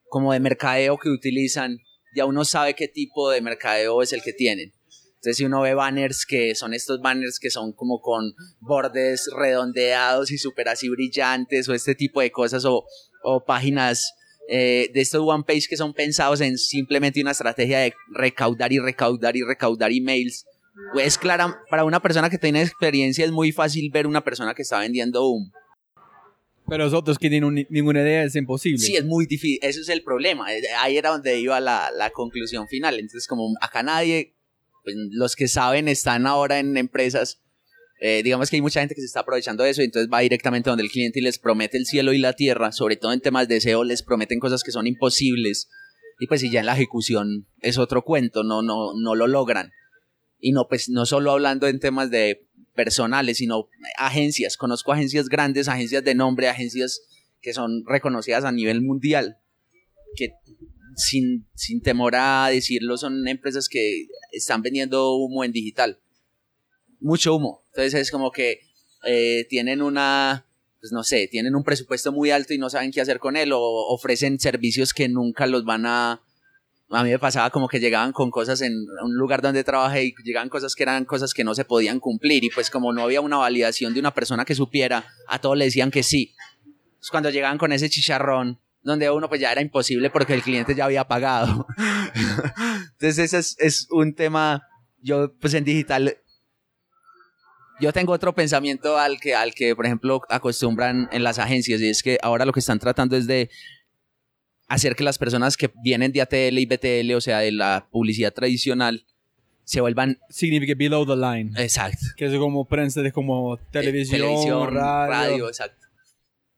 como de mercadeo que utilizan, ya uno sabe qué tipo de mercadeo es el que tienen. Entonces si uno ve banners que son estos banners que son como con bordes redondeados y súper así brillantes o este tipo de cosas o, o páginas eh, de estos one page que son pensados en simplemente una estrategia de recaudar y recaudar y recaudar emails. Es clara, para una persona que tiene experiencia es muy fácil ver una persona que está vendiendo humo. Pero los otros que tienen un- ninguna idea es imposible. Sí, es muy difícil, eso es el problema. Eh, Ahí era donde iba la, la conclusión final. Entonces, como acá nadie, pues, los que saben están ahora en empresas, eh, digamos que hay mucha gente que se está aprovechando de eso y entonces va directamente donde el cliente y les promete el cielo y la tierra, sobre todo en temas de SEO, les prometen cosas que son imposibles. Y pues si ya en la ejecución es otro cuento, no, no, no lo logran. Y no, pues no solo hablando en temas de personales, sino agencias. Conozco agencias grandes, agencias de nombre, agencias que son reconocidas a nivel mundial, que sin, sin temor a decirlo son empresas que están vendiendo humo en digital. Mucho humo. Entonces es como que eh, tienen una, pues no sé, tienen un presupuesto muy alto y no saben qué hacer con él o ofrecen servicios que nunca los van a... A mí me pasaba como que llegaban con cosas en un lugar donde trabajé y llegaban cosas que eran cosas que no se podían cumplir y pues como no había una validación de una persona que supiera, a todos le decían que sí. Entonces, cuando llegaban con ese chicharrón, donde uno pues ya era imposible porque el cliente ya había pagado. Entonces ese es, es un tema, yo pues en digital, yo tengo otro pensamiento al que, al que por ejemplo acostumbran en las agencias y es que ahora lo que están tratando es de hacer que las personas que vienen de ATL y BTL, o sea, de la publicidad tradicional, se vuelvan... Significa below the line. Exacto. Que es como prensa, es como televisión, Eh, televisión, radio. exacto.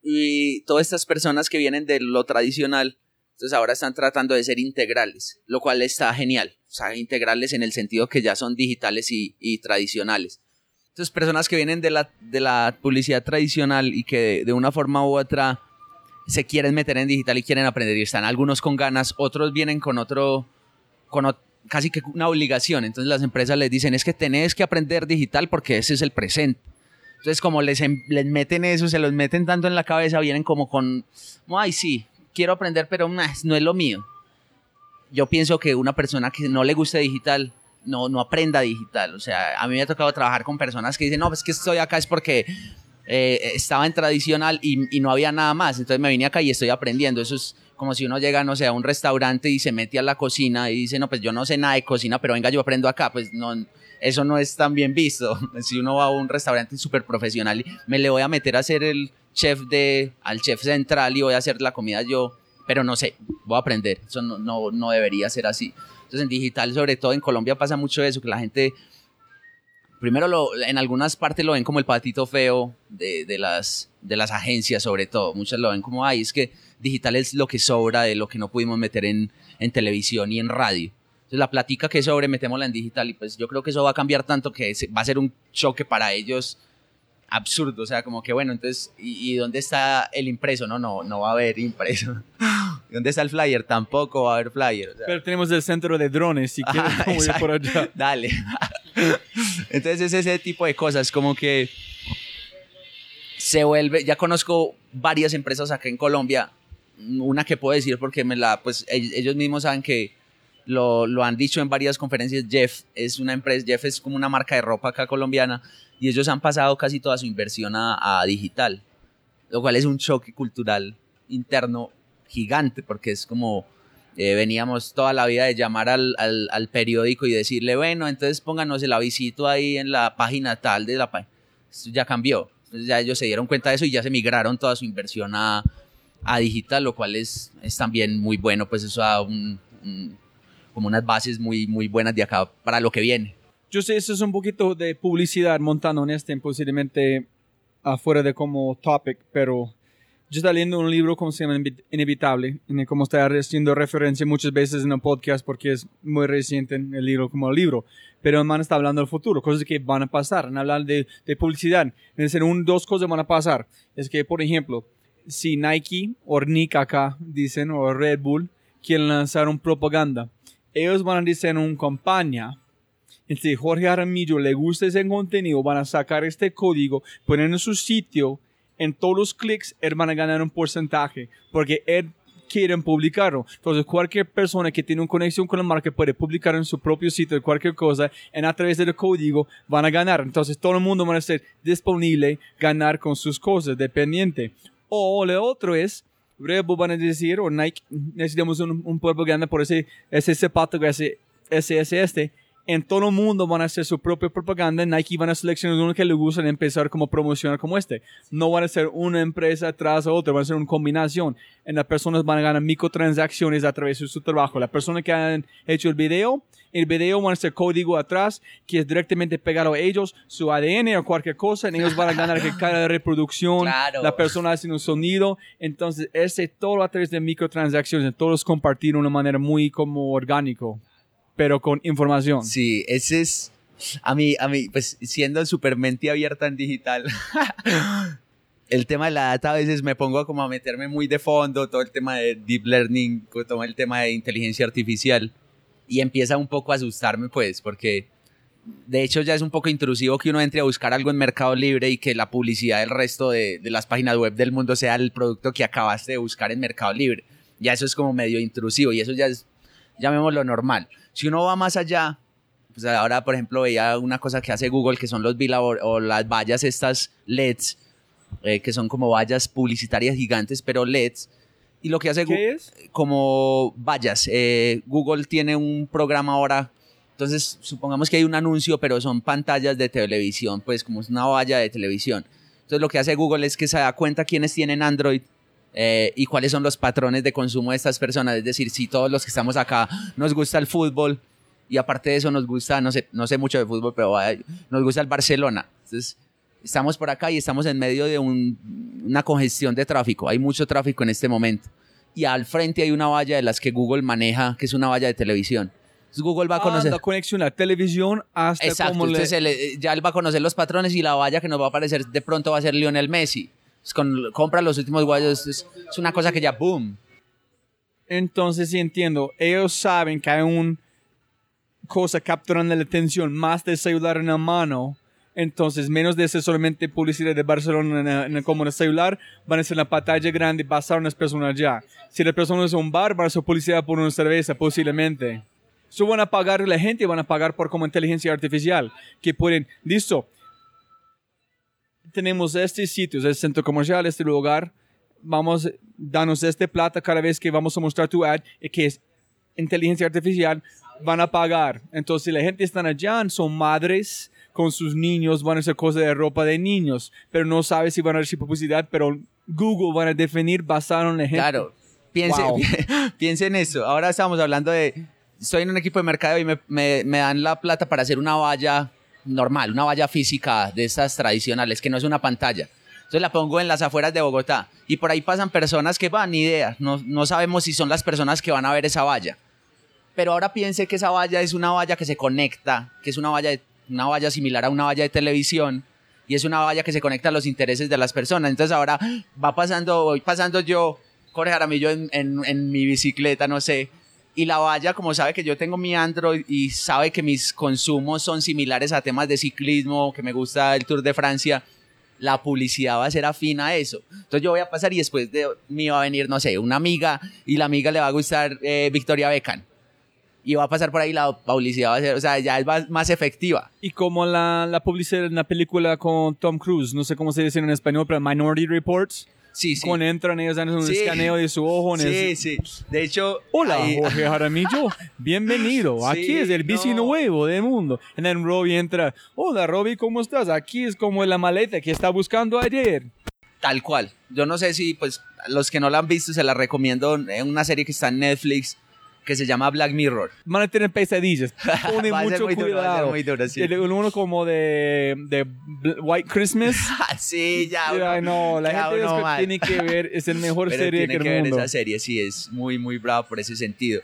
Y todas estas personas que vienen de lo tradicional, entonces ahora están tratando de ser integrales, lo cual está genial. O sea, integrales en el sentido que ya son digitales y, y tradicionales. Entonces, personas que vienen de la, de la publicidad tradicional y que de, de una forma u otra se quieren meter en digital y quieren aprender y están algunos con ganas, otros vienen con otro, con ot- casi que una obligación. Entonces las empresas les dicen es que tenés que aprender digital porque ese es el presente. Entonces como les, em- les meten eso, se los meten tanto en la cabeza, vienen como con, ay sí, quiero aprender pero no es lo mío. Yo pienso que una persona que no le guste digital, no, no aprenda digital. O sea, a mí me ha tocado trabajar con personas que dicen, no, pues que estoy acá es porque eh, estaba en tradicional y, y no había nada más. Entonces me vine acá y estoy aprendiendo. Eso es como si uno llega, no sé, a un restaurante y se mete a la cocina y dice, no, pues yo no sé nada de cocina, pero venga, yo aprendo acá. Pues no, eso no es tan bien visto. Si uno va a un restaurante súper profesional y me le voy a meter a ser el chef de, al chef central y voy a hacer la comida yo, pero no sé, voy a aprender. Eso no, no, no debería ser así. Entonces en digital, sobre todo en Colombia pasa mucho eso, que la gente primero lo, en algunas partes lo ven como el patito feo de, de las de las agencias sobre todo. Muchas lo ven como, ay, es que digital es lo que sobra de lo que no pudimos meter en, en televisión y en radio. Entonces la platica que sobre metémosla en digital y pues yo creo que eso va a cambiar tanto que va a ser un choque para ellos absurdo, o sea, como que bueno, entonces, ¿y, dónde está el impreso? No, no, no va a haber impreso. ¿Dónde está el flyer? Tampoco va a haber flyer. Pero tenemos el centro de drones, si quieres, por allá. Dale. entonces es ese tipo de cosas, como que se vuelve, ya conozco varias empresas acá en Colombia, una que puedo decir porque me la, pues ellos mismos saben que lo, lo, han dicho en varias conferencias, Jeff es una empresa, Jeff es como una marca de ropa acá colombiana y ellos han pasado casi toda su inversión a, digital, lo cual es un choque cultural interno gigante porque es como eh, veníamos toda la vida de llamar al, al, periódico y decirle, bueno, entonces pónganos el avisito ahí en la página tal de la página. Ya cambió. Entonces ya ellos se dieron cuenta de eso y ya se migraron toda su inversión a, a digital, lo cual es, es también muy bueno, pues eso da un como unas bases muy, muy buenas de acá para lo que viene. Yo sé, eso es un poquito de publicidad montando en este, posiblemente afuera de como topic, pero yo estaba leyendo un libro como se llama Inevitable, en el como está haciendo referencia muchas veces en el podcast porque es muy reciente en el libro como el libro, pero el man está hablando del futuro, cosas que van a pasar, en hablar de, de publicidad, en decir, un, dos cosas van a pasar, es que, por ejemplo, si Nike o Nick acá dicen, o Red Bull, quieren lanzar un propaganda, ellos van a decir una campaña, si Jorge Aramillo le gusta ese contenido, van a sacar este código, poner en su sitio, en todos los clics, él van a ganar un porcentaje, porque él quiere publicarlo. Entonces, cualquier persona que tiene una conexión con la marca puede publicar en su propio sitio cualquier cosa, en a través del código van a ganar. Entonces, todo el mundo va a ser disponible, ganar con sus cosas, dependiente. O lo otro es, Red van a decir, o Nike, necesitamos un, un propaganda por ese, ese zapato, ese, ese, ese, este. En todo el mundo van a hacer su propia propaganda. Nike van a seleccionar uno que le gusta y empezar como promocionar como este. No van a ser una empresa tras otra, van a ser una combinación. En las personas van a ganar microtransacciones a través de su trabajo. La persona que han hecho el video, el video van a ser código atrás que es directamente pegado a ellos, su ADN o cualquier cosa, y ellos van a ganar que cada reproducción, la persona hace un sonido, entonces ese todo a través de microtransacciones, todos compartir de una manera muy como orgánico, pero con información. Sí, ese es, a mí, a mí, pues siendo súper mente abierta en digital, el tema de la data a veces me pongo como a meterme muy de fondo, todo el tema de deep learning, todo el tema de inteligencia artificial y empieza un poco a asustarme, pues, porque de hecho ya es un poco intrusivo que uno entre a buscar algo en Mercado Libre y que la publicidad del resto de, las páginas web del mundo sea el producto que acabaste de buscar en Mercado Libre. Ya eso es como medio intrusivo y eso ya es, llamémoslo normal. Si uno va más allá, pues ahora por ejemplo veía una cosa que hace Google que son los billboards o las vallas estas LEDs, eh, que son como vallas publicitarias gigantes pero LEDs y lo que hace ¿Qué es? como vallas, eh, Google tiene un programa ahora, entonces supongamos que hay un anuncio, pero son pantallas de televisión, pues como es una valla de televisión. Entonces lo que hace Google es que se da cuenta quiénes tienen Android eh, y cuáles son los patrones de consumo de estas personas. Es decir, si todos los que estamos acá nos gusta el fútbol y aparte de eso nos gusta, no sé, no sé mucho de fútbol, pero nos gusta el Barcelona. Entonces estamos por acá y estamos en medio de una congestión de tráfico. Hay mucho tráfico en este momento. Y al frente hay una valla de las que Google maneja, que es una valla de televisión. Google va a conocer... la conexión a televisión hasta Exacto, como entonces ya él va a conocer los patrones y la valla que nos va a aparecer de pronto va a ser Lionel Messi. Con, compra los últimos guayos, es, una cosa que ya boom. Entonces sí entiendo, ellos saben que hay un cosa capturando la atención más de celular en la mano entonces, menos de ser solamente publicidad de Barcelona en, el, como en el celular, van a ser la pantalla grande, pasar unas personas allá. Si la persona es un bar, van a ser publicidad por una cerveza, posiblemente. Eso van a pagar la gente, van a pagar por como inteligencia artificial, que pueden, listo, tenemos este sitio, este centro comercial, este lugar, vamos, danos este plata cada vez que vamos a mostrar tu ad, que es inteligencia artificial, van a pagar. Entonces, la gente está allá, son madres, con sus niños van a hacer cosas de ropa de niños, pero no sabe si van a recibir publicidad, pero Google van a definir basado en el ejemplo. Claro, piense, en eso. Ahora estamos hablando de, estoy en un equipo de mercado y me, me, dan la plata para hacer una valla normal, una valla física de estas tradicionales, que no es una pantalla. Entonces la pongo en las afueras de Bogotá y por ahí pasan personas que van, ni idea, no, no sabemos si son las personas que van a ver esa valla. Pero ahora piense que esa valla es una valla que se conecta, que es una valla, de- una valla similar a una valla de televisión y es una valla que se conecta a los intereses de las personas. Entonces ahora va pasando, voy pasando yo, Jorge Jaramillo en, en, en mi bicicleta, no sé, y la valla, como sabe que yo tengo mi Android y sabe que mis consumos son similares a temas de ciclismo, que me gusta el Tour de Francia, la publicidad va a ser afín a eso. Entonces yo voy a pasar y después de mí va a venir, no sé, una amiga y la amiga le va a gustar eh, Victoria Beckham. Y va a pasar por ahí la publicidad va a ser, o sea, ya es más, más efectiva. Y como la, la publicidad en la película con Tom Cruise, no sé cómo se dice en español, pero Minority Reports, Sí, sí. cuando entran ellos dan un Sí. escaneo de su ojo. en el- Sí, sí. De hecho, Hola, ahí- Jorge Jaramillo. Bienvenido. Aquí Sí, es el bici no. nuevo del mundo. Y then Robbie entra. Hola, Robbie, ¿cómo estás? Aquí es como la maleta que está buscando ayer. Tal cual. Yo no sé si, pues, los que no la han visto, se la recomiendo. Es una serie que está en Netflix que se llama Black Mirror. Van a tener pesadillas. Pone mucho muy duro, va a ser cuidado. muy duro, sí. El uno como de, de White Christmas. Ah, sí, ya. Ay, no, la ya gente uno tiene que ver, es el mejor Pero serie tiene que que, el ver esa serie, sí, es muy, muy bravo por ese sentido.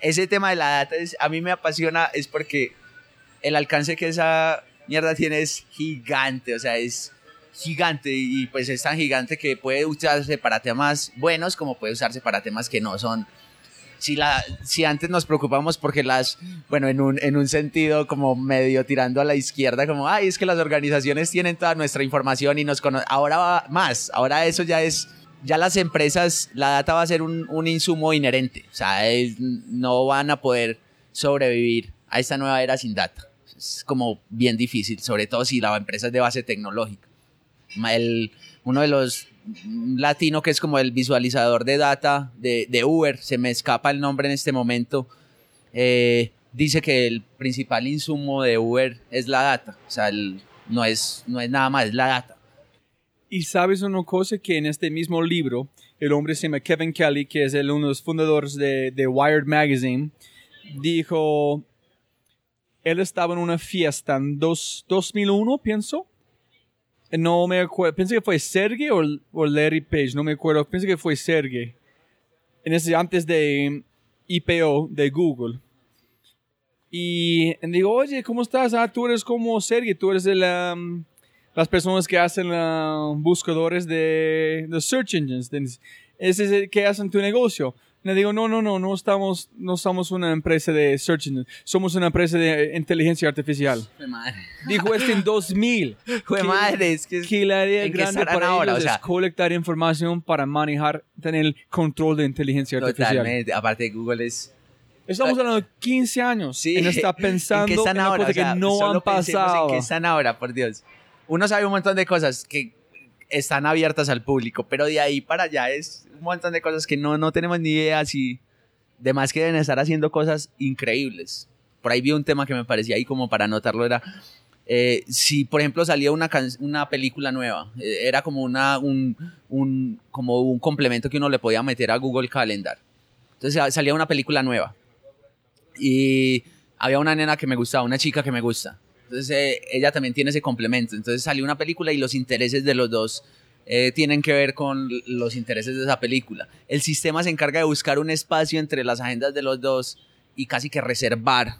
Ese tema de la data es, a mí me apasiona, es porque el alcance que esa mierda tiene es gigante, o sea, es gigante y pues es tan gigante que puede usarse para temas buenos como puede usarse para temas que no son. Si, la, si antes nos preocupamos porque las, bueno, en un, en un sentido como medio tirando a la izquierda, como, ay, es que las organizaciones tienen toda nuestra información y nos conocen. Ahora va más, ahora eso ya es, ya las empresas, la data va a ser un, un insumo inherente. O sea, es- no van a poder sobrevivir a esta nueva era sin data. Es como bien difícil, sobre todo si la empresa es de base tecnológica. El, uno de los latino que es como el visualizador de data de, de Uber, se me escapa el nombre en este momento, eh, dice que el principal insumo de Uber es la data. O sea, no, es, no es nada más, es la data. Y sabes una cosa que en este mismo libro, el hombre se llama Kevin Kelly, que es el, uno de los fundadores de, de Wired Magazine, dijo, él estaba en una fiesta en dos, 2001, pienso. No me acuerdo, pensé que fue Sergey o, o Larry Page, no me acuerdo, pensé que fue Sergey. En ese, antes de IPO de Google. Y digo, oye, ¿cómo estás? Ah, tú eres como Sergey, tú eres el, um, las personas que hacen uh, buscadores de, de search engines. de- Ese es el que hacen tu negocio. Le digo, no, no, no, no estamos, no somos una empresa de search engines, somos una empresa de inteligencia artificial. Jue madre. Dijo esto en 2000. Jue Que- madre, es que es- Que la idea ¿En qué grande para ahora? ellos O sea- es colectar información para manejar, tener el control de inteligencia artificial. Totalmente. Aparte de Google es... Estamos hablando de 15 años. Sí. En está pensando ¿En qué están en ahora? cosas O sea, que no han pasado. ¿En qué están ahora, por Dios? Uno sabe un montón de cosas que están abiertas al público, pero de ahí para allá es un montón de cosas que no, no tenemos ni idea si... De más que deben estar haciendo cosas increíbles. Por ahí vi un tema que me parecía ahí como para anotarlo, era... eh, si, por ejemplo, salía una, una película nueva, eh, era como, una, un, un, como un complemento que uno le podía meter a Google Calendar. Entonces sa- salía una película nueva y había una nena que me gustaba, una chica que me gusta. Entonces eh, ella también tiene ese complemento. Entonces salió una película y los intereses de los dos eh, tienen que ver con los intereses de esa película. El sistema se encarga de buscar un espacio entre las agendas de los dos y casi que reservar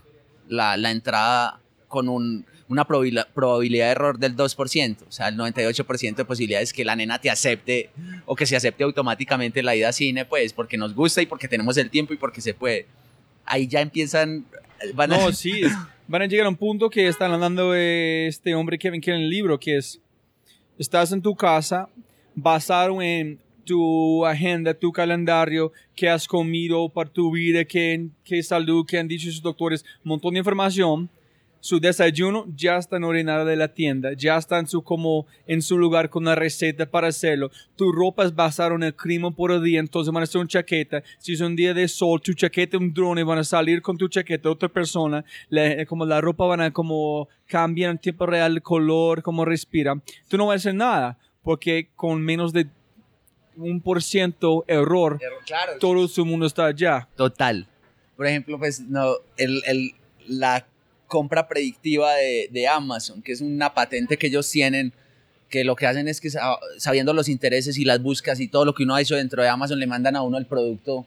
la, la entrada con un- una probabilidad de error del 2%, o sea, el 98% de posibilidades que la nena te acepte o que se acepte automáticamente la ida a cine, pues, porque nos gusta y porque tenemos el tiempo y porque se puede. Ahí ya empiezan, van a... No, sí, van a llegar a un punto que están hablando de este hombre Kevin Kelly en el libro, que es, estás en tu casa, basado en tu agenda, tu calendario, qué has comido para tu vida, qué, qué salud, qué han dicho sus doctores, un montón de información. Su desayuno ya está en ordenada de la tienda, ya está en su, como, en su lugar con la receta para hacerlo. Tu ropa es basada en el clima por el día, entonces van a hacer una chaqueta. Si es un día de sol, tu chaqueta un drone, van a salir con tu chaqueta otra persona. La- como la ropa van a como cambiar en tiempo real el color, como respira. Tú no vas a hacer nada, porque con menos de un por ciento error, Claro, todo su mundo está allá. Total. Por ejemplo, pues no, el, el- la compra predictiva de, de Amazon, que es una patente que ellos tienen, que lo que hacen es que sabiendo los intereses y las búsquedas y todo lo que uno ha hecho dentro de Amazon, le mandan a uno el producto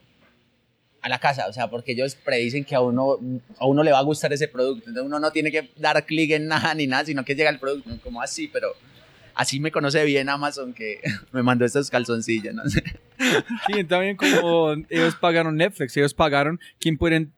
a la casa, o sea, porque ellos predicen que a uno, a uno le va a gustar ese producto, entonces uno no tiene que dar clic en nada ni nada, sino que llega el producto, como así, pero así me conoce bien Amazon que me mandó estos calzoncillos, no sé. Sí, también como ellos pagaron Netflix, ellos pagaron quién pueden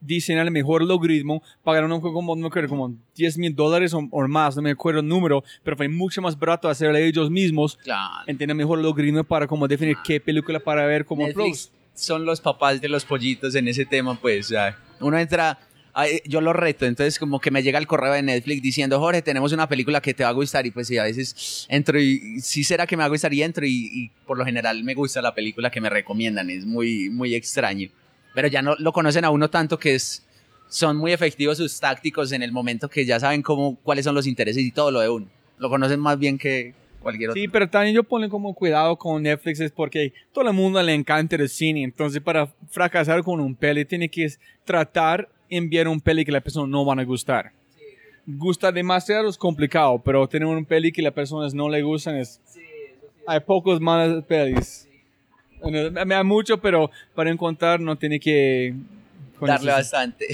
diseñar el mejor logaritmo, pagaron como, no me como 10 mil dólares o, más, no me acuerdo el número, pero fue mucho más barato hacerlo ellos mismos. Claro. Entienden mejor logaritmo para como definir qué película para ver como Netflix son los papás de los pollitos en ese tema, pues, uno entra yo lo reto, entonces como que me llega el correo de Netflix diciendo, Jorge, tenemos una película que te va a gustar y pues sí, a veces entro y sí será que me va a gustar y entro y, por lo general me gusta la película que me recomiendan, es muy, muy extraño. Pero ya no lo conocen a uno tanto que es, son muy efectivos sus tácticos en el momento que ya saben cómo, cuáles son los intereses y todo lo de uno. Lo conocen más bien que, cualquier otro. Sí, pero también yo pongo como cuidado con Netflix es porque todo el mundo le encanta el cine. Entonces, para fracasar con un peli, tiene que tratar enviar un peli que la persona no van a gustar. Gusta demasiado es complicado, pero tener un peli que las personas no le gustan es... Hay pocos malas pelis. Me da mucho, pero para encontrar no tiene que... Darle bastante.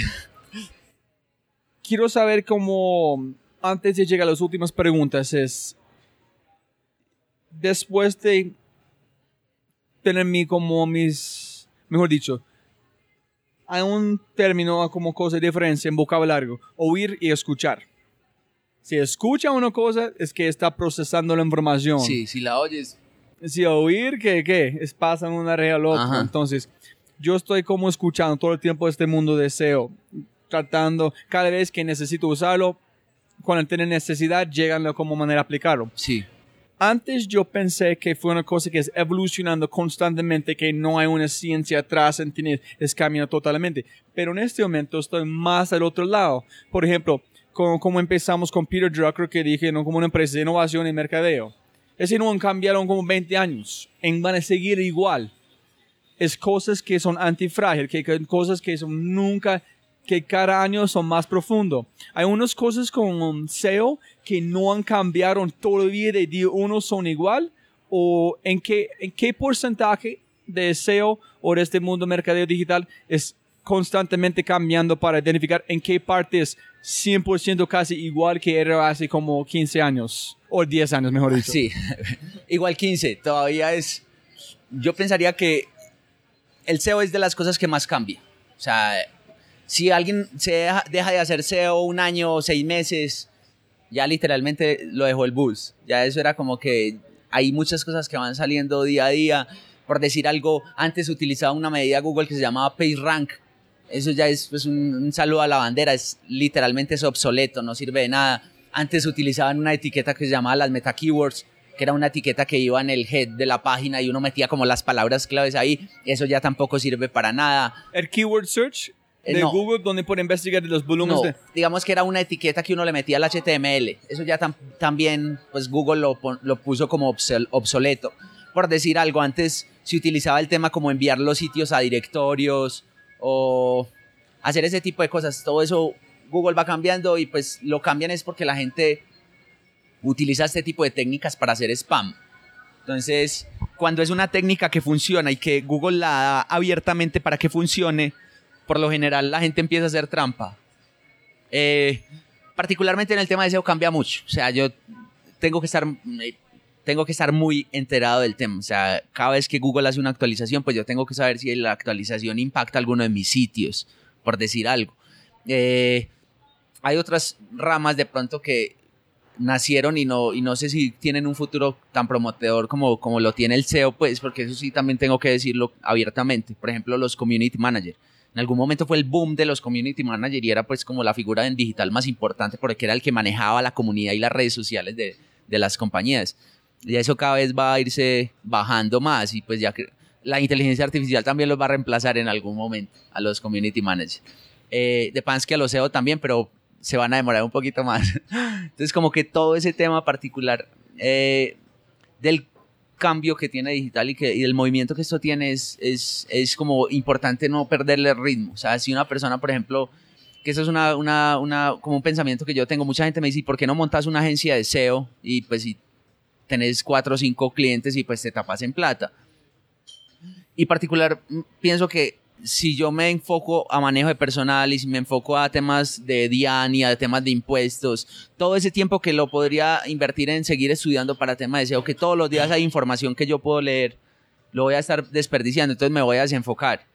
Quiero saber cómo, antes de llegar a las últimas preguntas, es... Después de tener como mis... Mejor dicho, hay un término como cosa de diferencia en vocabulario, oír y escuchar. Si escucha una cosa, es que está procesando la información. Sí, si la oyes. Si oír, ¿qué? ¿Qué? Es pasa en una otra. Entonces, yo estoy como escuchando todo el tiempo este mundo de SEO, tratando cada vez que necesito usarlo, cuando tiene necesidad, llegan como manera de aplicarlo. Sí antes yo pensé que fue una cosa que es evolucionando constantemente, que no hay una ciencia atrás, en es camino totalmente. Pero en este momento estoy más al otro lado. Por ejemplo, como, empezamos con Peter Drucker, que dije, ¿no? como una empresa de innovación y mercadeo. Ese no han cambiado como 20 años, en van a seguir igual. Es cosas que son antifrágil, que, que cosas que son nunca que cada año son más profundos. Hay unas cosas con SEO que no han cambiado todavía de día uno son igual o en qué, en qué porcentaje de SEO o de este mundo mercadeo digital es constantemente cambiando para identificar en qué parte es 100% casi igual que era hace como 15 años o 10 años, mejor dicho. Sí, igual 15, todavía es... Yo pensaría que el SEO es de las cosas que más cambia. O sea, si alguien se deja, de hacer SEO un año o seis meses, ya literalmente lo dejó el bus. Ya eso era como que hay muchas cosas que van saliendo día a día. Por decir algo, antes utilizaba una medida Google que se llamaba PageRank. Eso ya es pues, un, saludo a la bandera, es literalmente es obsoleto, no sirve de nada. Antes utilizaban una etiqueta que se llamaba las meta keywords, que era una etiqueta que iba en el head de la página y uno metía como las palabras claves ahí. Eso ya tampoco sirve para nada. El keyword search eh, de Google donde puede investigar los volúmenes digamos que era una etiqueta que uno le metía al HTML eso ya también pues Google lo, lo puso como obsoleto por decir algo antes se utilizaba el tema como enviar los sitios a directorios o hacer ese tipo de cosas todo eso Google va cambiando y pues lo cambian es porque la gente utiliza este tipo de técnicas para hacer spam entonces cuando es una técnica que funciona y que Google la da abiertamente para que funcione por lo general la gente empieza a hacer trampa. Eh, particularmente en el tema de SEO cambia mucho. O sea, yo tengo que estar eh, tengo que estar muy enterado del tema. O sea, cada vez que Google hace una actualización, pues yo tengo que saber si la actualización impacta alguno de mis sitios, por decir algo. Eh, hay otras ramas de pronto que nacieron y no, y no sé si tienen un futuro tan prometedor como, como lo tiene el SEO, pues, porque eso sí también tengo que decirlo abiertamente. Por ejemplo, los community managers en algún momento fue el boom de los community managers y era pues como la figura en digital más importante porque era el que manejaba la comunidad y las redes sociales de, de las compañías. Y eso cada vez va a irse bajando más y pues ya que la inteligencia artificial también los va a reemplazar en algún momento a los community managers. Eh, de Pansky a los SEO también, pero se van a demorar un poquito más. Entonces como que todo ese tema particular eh, del cambio que tiene digital y, que, y el movimiento que esto tiene es, es, es, como importante no perderle el ritmo. O sea, si una persona, por ejemplo, que eso es una, una, una, como un pensamiento que yo tengo, mucha gente me dice, ¿por qué no montas una agencia de SEO? Y pues si tenés cuatro o cinco clientes y pues te tapas en plata. Y particular, mm, pienso que si yo me enfoco a manejo de personal y si me enfoco a temas de DIAN y a temas de impuestos, todo ese tiempo que lo podría invertir en seguir estudiando para temas de SEO, que todos los días hay información que yo puedo leer, lo voy a estar desperdiciando, entonces me voy a desenfocar.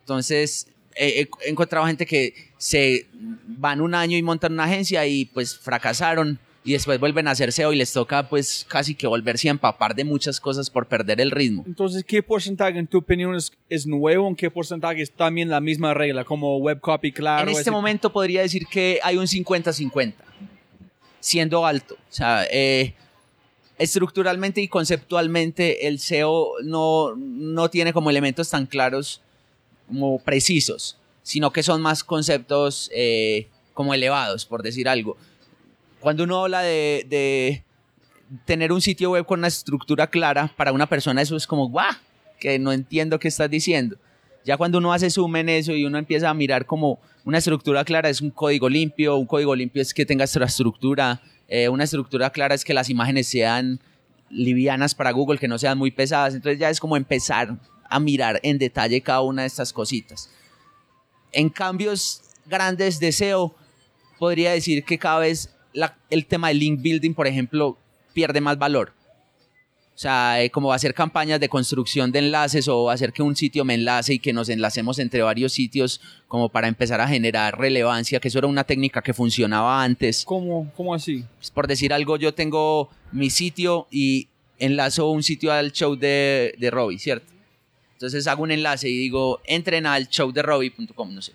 Entonces, he, he encontrado gente que se van un año y montan una agencia y pues fracasaron y después vuelven a hacer SEO y les toca pues casi que volverse a empapar de muchas cosas por perder el ritmo. Entonces, ¿qué porcentaje en tu opinión es, es nuevo? ¿En qué porcentaje es también la misma regla como web copy claro? En este ese- momento podría decir que hay un 50-50, siendo alto. O sea, eh, estructuralmente y conceptualmente el SEO no, no tiene como elementos tan claros como precisos, sino que son más conceptos eh, como elevados, por decir algo. Cuando uno habla de, tener un sitio web con una estructura clara, para una persona eso es como, ¡guau! Que no entiendo qué estás diciendo. Ya cuando uno hace zoom en eso y uno empieza a mirar como una estructura clara es un código limpio, un código limpio es que tenga estructura, eh, una estructura clara es que las imágenes sean livianas para Google, que no sean muy pesadas. Entonces ya es como empezar a mirar en detalle cada una de estas cositas. En cambios grandes de SEO, podría decir que cada vez la- el tema de link building, por ejemplo, pierde más valor. O sea, eh, como hacer campañas de construcción de enlaces o hacer que un sitio me enlace y que nos enlacemos entre varios sitios como para empezar a generar relevancia, que eso era una técnica que funcionaba antes. ¿Cómo, ¿Cómo así? Pues, por decir algo, yo tengo mi sitio y enlazo un sitio al show de, de Robbie, ¿cierto? Entonces hago un enlace y digo, entren al showderobbie.com, no sé.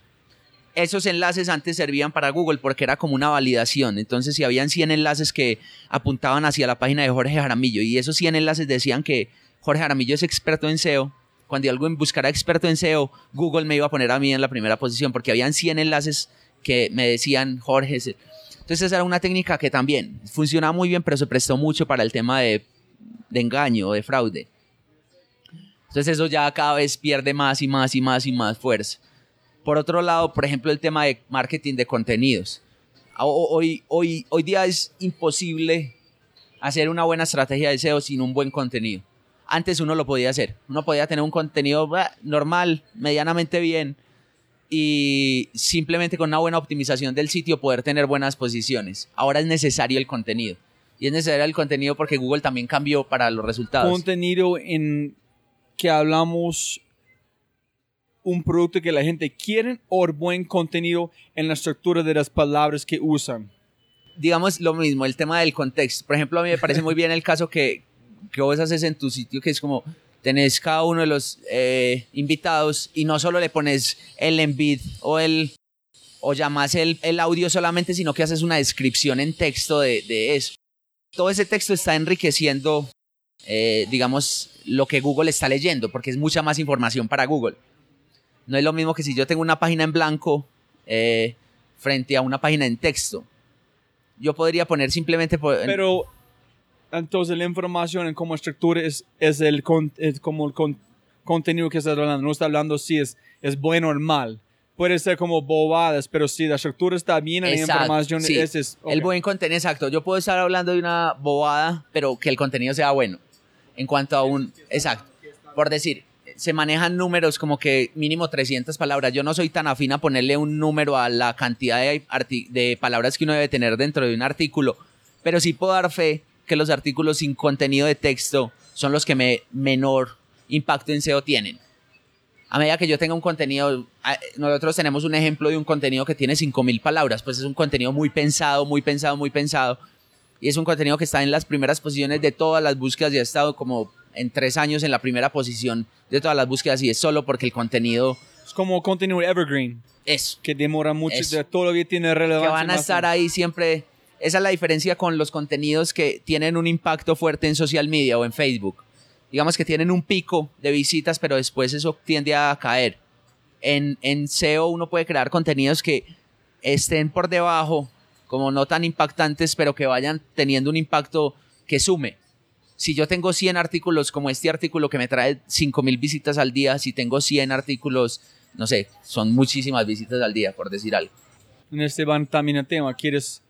Esos enlaces antes servían para Google porque era como una validación. Entonces, si habían 100 enlaces que apuntaban hacia la página de Jorge Jaramillo y esos 100 enlaces decían que Jorge Jaramillo es experto en SEO, cuando alguien buscara experto en SEO, Google me iba a poner a mí en la primera posición porque habían 100 enlaces que me decían Jorge. el-". Entonces, esa era una técnica que también funcionaba muy bien, pero se prestó mucho para el tema de, de engaño o de fraude. Entonces, eso ya cada vez pierde más y más y más y más fuerza. Por otro lado, por ejemplo, el tema de marketing de contenidos. O- Hoy, hoy, hoy día es imposible hacer una buena estrategia de SEO sin un buen contenido. Antes uno lo podía hacer. Uno podía tener un contenido normal, medianamente bien, y simplemente con una buena optimización del sitio poder tener buenas posiciones. Ahora es necesario el contenido. Y es necesario el contenido porque Google también cambió para los resultados. Contenido en que hablamos un producto que la gente quiere o buen contenido en la estructura de las palabras que usan. digamos lo mismo, el tema del contexto. Por ejemplo, a mí me parece muy bien el caso que, que vos haces en tu sitio, que es como tenés cada uno de los eh, invitados y no solo le pones el embed o el o llamas el, el audio solamente, sino que haces una descripción en texto de, de eso. Todo ese texto está enriqueciendo, eh, digamos, lo que Google está leyendo, porque es mucha más información para Google. No es lo mismo que si yo tengo una página en blanco eh, frente a una página en texto yo podría poner simplemente por- Pero entonces la información en cómo estructura es, es el con- es como el con- contenido que estás hablando. No está hablando si es, es bueno o mal. Puede ser como bobadas, pero si la estructura está bien en la Exacto, información, sí. ese es... el buen contenido exacto yo puedo estar hablando de una bobada pero que el contenido sea bueno en cuanto a un exacto por decir se manejan números como que mínimo 300 palabras yo no soy tan afín a ponerle un número a la cantidad de, palabras que uno debe tener dentro de un artículo pero sí puedo dar fe que los artículos sin contenido de texto son los que me menor impacto en SEO tienen a medida que yo tenga un contenido, nosotros tenemos un ejemplo de un contenido que tiene 5000 palabras, pues es un contenido muy pensado, muy pensado, muy pensado. Y es un contenido que está en las primeras posiciones de todas las búsquedas y ha estado como en tres años en la primera posición de todas las búsquedas y es solo porque el contenido Es como contenido evergreen, es que demora mucho, Eso. de- todavía tiene que relevancia. van a estar ahí siempre. Esa es la diferencia con los contenidos que tienen un impacto fuerte en social media o en Facebook. Digamos que tienen un pico de visitas, pero después eso tiende a caer. En, en SEO uno puede crear contenidos que estén por debajo, como no tan impactantes, pero que vayan teniendo un impacto que sume. Si yo tengo 100 artículos como este artículo que me trae 5000 visitas al día, si tengo 100 artículos, no sé, son muchísimas visitas al día, por decir algo. En este van también el tema, quieres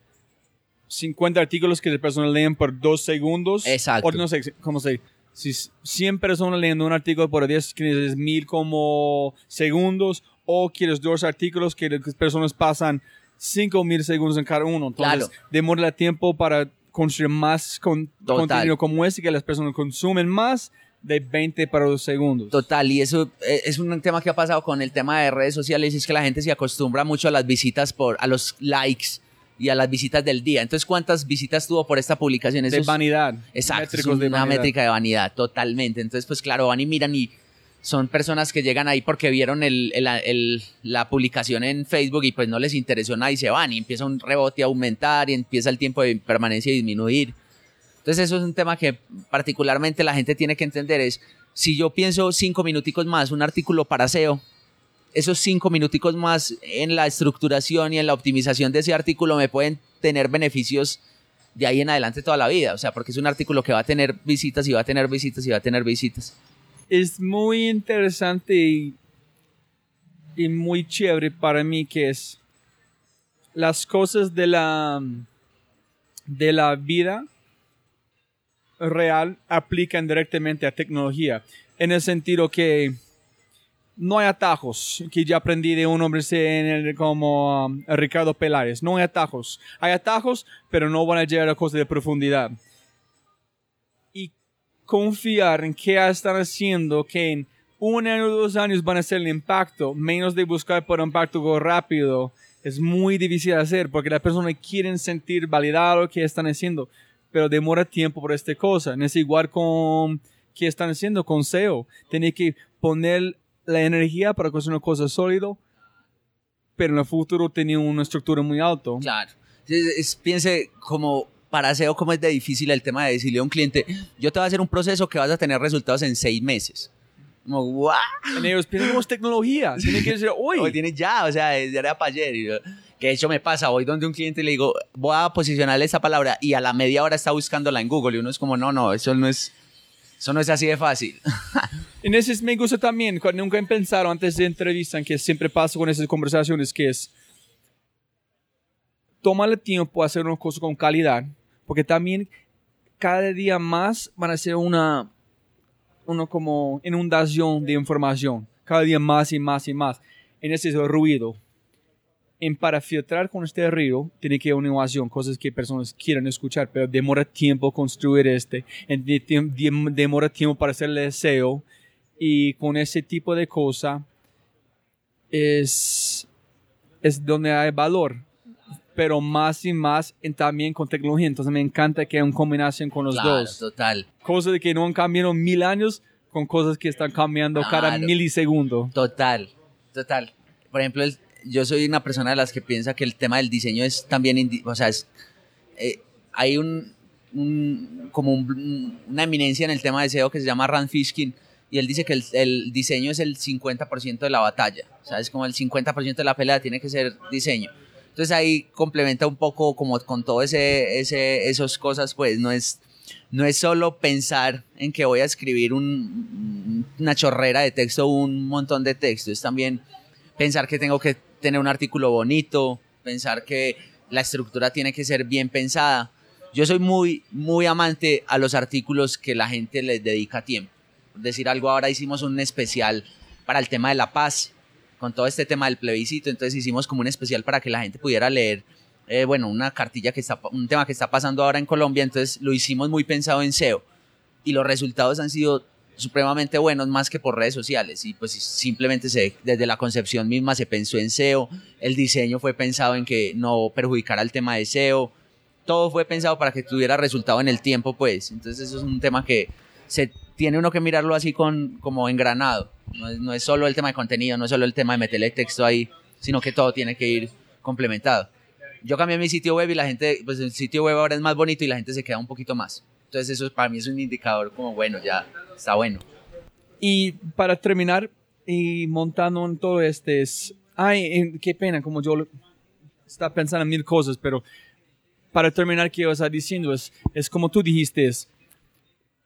50 artículos que las personas leen por dos segundos. Exacto. O no sé cómo se Si 100 personas leyendo un artículo por 10, quieres mil como segundos. O quieres dos artículos que las personas pasan 5 mil segundos en cada uno. Entonces, Claro. demora tiempo para construir más con- Total. contenido como este que las personas consumen más de 20 para 2 segundos. Total, y eso eh, es un tema que ha pasado con el tema de redes sociales, es que la gente se acostumbra mucho a las visitas por, a los likes y a las visitas del día. Entonces, ¿cuántas visitas tuvo por esta publicación? de Eso es- vanidad. Exacto, es métricos de una vanidad. métrica de vanidad, totalmente. Entonces, pues claro, van y miran y son personas que llegan ahí porque vieron el- el- el- la publicación en Facebook y pues no les interesó nada y se van y empieza un rebote a aumentar y empieza el tiempo de permanencia a disminuir. Entonces eso es un tema que particularmente la gente tiene que entender es, si yo pienso cinco minuticos más, un artículo para SEO, esos cinco minuticos más en la estructuración y en la optimización de ese artículo me pueden tener beneficios de ahí en adelante toda la vida. O sea, porque es un artículo que va a tener visitas y va a tener visitas y va a tener visitas. Es muy interesante y, muy chévere para mí que es las cosas de la vida real aplican directamente a tecnología en el sentido que no hay atajos que ya aprendí de un hombre como um, Ricardo Peláez no hay atajos. Hay atajos pero no van a llegar a cosas de profundidad confiar en qué están haciendo, que en un año o dos años van a hacer el impacto, menos de buscar por impacto rápido, es muy difícil de hacer porque las personas quieren sentir validado que están haciendo, pero demora tiempo por esta cosa. No es igual con qué están haciendo con SEO. Tiene que poner la energía para construir una cosa sólido, pero en el futuro tenía una estructura muy alta. Claro. Es- piense como para SEO cómo es de difícil el tema de decirle a un cliente, yo te voy a hacer un proceso que vas a tener resultados en seis meses. Como, ¿what? En ellos tenemos tecnología, tiene que decir, hoy. Hoy tiene ya, o sea, ya era para ayer. Y yo- que de hecho me pasa, voy donde un cliente y le digo, voy a posicionarle esa palabra y a la media hora está buscándola en Google y uno es como, no, no, eso no es, eso no es así de fácil. En ese me gusta también, cuando nunca he pensado antes de entrevistan, que siempre pasa con esas conversaciones, que es tómale tiempo a hacer una cosa con calidad, porque también cada día más van a ser una, una como inundación de información, cada día más y más y más, en ese ruido. En para filtrar con este ruido, tiene que haber una innovación, cosas que personas quieran escuchar, pero demora tiempo construir este, demora tiempo para hacer el deseo, y con ese tipo de cosa es, es donde hay valor pero más y más en, también con tecnología entonces me encanta que hay una combinación con los claro, dos total, cosas de que no han cambiado mil años con cosas que están cambiando cada Claro. milisegundo total, total. Por ejemplo, el- yo soy una persona de las que piensa que el tema del diseño es también, o sea, es, eh, hay un, un- como un- una eminencia en el tema de SEO que se llama Rand Fishkin y él dice que el, el diseño es el 50% de la batalla, o sea, es como el 50% de la pelea tiene que ser diseño. Entonces ahí complementa un poco como con todo ese, esas cosas, pues no es no es solo pensar en que voy a escribir un- una chorrera de texto un montón de texto, es también pensar que tengo que tener un artículo bonito, pensar que la estructura tiene que ser bien pensada. Yo soy muy, muy amante a los artículos que la gente les dedica tiempo. Decir algo, ahora hicimos un especial para el tema de la paz, con todo este tema del plebiscito, entonces hicimos como un especial para que la gente pudiera leer eh, bueno, una cartilla que está, un tema que está pasando ahora en Colombia, entonces lo hicimos muy pensado en SEO y los resultados han sido supremamente buenos más que por redes sociales y pues simplemente se, desde la concepción misma se pensó en SEO, el diseño fue pensado en que no perjudicara el tema de SEO, todo fue pensado para que tuviera resultado en el tiempo pues, entonces eso es un tema que se tiene uno que mirarlo así con, como engranado, no es, no es solo el tema de contenido, no es solo el tema de meterle texto ahí, sino que todo tiene que ir complementado yo cambié mi sitio web y la gente, pues el sitio web ahora es más bonito y la gente se queda un poquito más. Entonces eso para mí es un indicador como, bueno, ya está bueno. Y para terminar, y montando en todo este, es, ay, qué pena, como yo estaba pensando en mil cosas, pero para terminar, que estaba diciendo es, es como tú dijiste, es,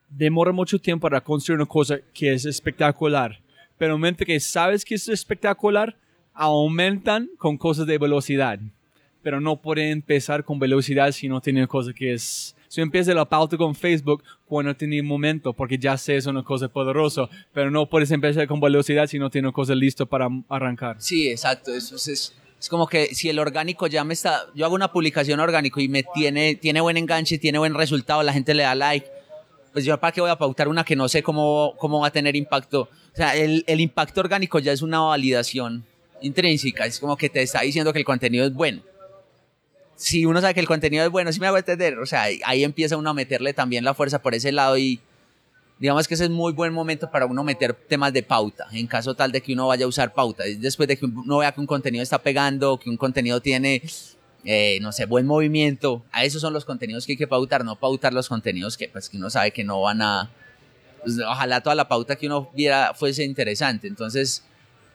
demora mucho tiempo para construir una cosa que es espectacular, pero el momento que sabes que es espectacular, aumentan con cosas de velocidad. pero no puede empezar con velocidad si no tiene cosa que es... Si empieza la pauta con Facebook cuando tiene momento, porque ya sé es una cosa poderosa, pero no puedes empezar con velocidad si no tiene cosa listo para arrancar. Sí, exacto. Eso es, es, como que si el orgánico ya me está... Yo hago una publicación orgánico y me tiene, tiene buen enganche, tiene buen resultado, la gente le da like, pues yo para qué voy a pautar una que no sé cómo, cómo va a tener impacto. O sea, el, el impacto orgánico ya es una validación intrínseca, es como que te está diciendo que el contenido es bueno si uno sabe que el contenido es bueno, si me hago entender, o sea, ahí empieza uno a meterle también la fuerza por ese lado y digamos que ese es muy buen momento para uno meter temas de pauta, en caso tal de que uno vaya a usar pauta, después de que uno vea que un contenido está pegando, que un contenido tiene, eh, no sé, buen movimiento, a esos son los contenidos que hay que pautar, no pautar los contenidos que pues que uno sabe que no van a, pues, ojalá toda la pauta que uno viera fuese interesante, entonces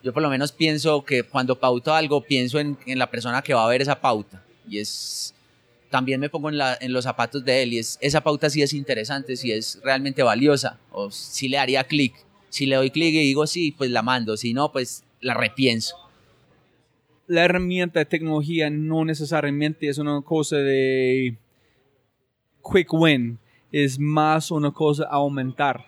yo por lo menos pienso que cuando pauto algo, pienso en, la persona que va a ver esa pauta y es también me pongo en, los zapatos de él y es, esa pauta sí es interesante, si es realmente valiosa o si le haría clic. Si le doy clic y digo sí, pues la mando, si no, pues la repienso. La herramienta de tecnología no necesariamente es una cosa de quick win, es más una cosa a aumentar.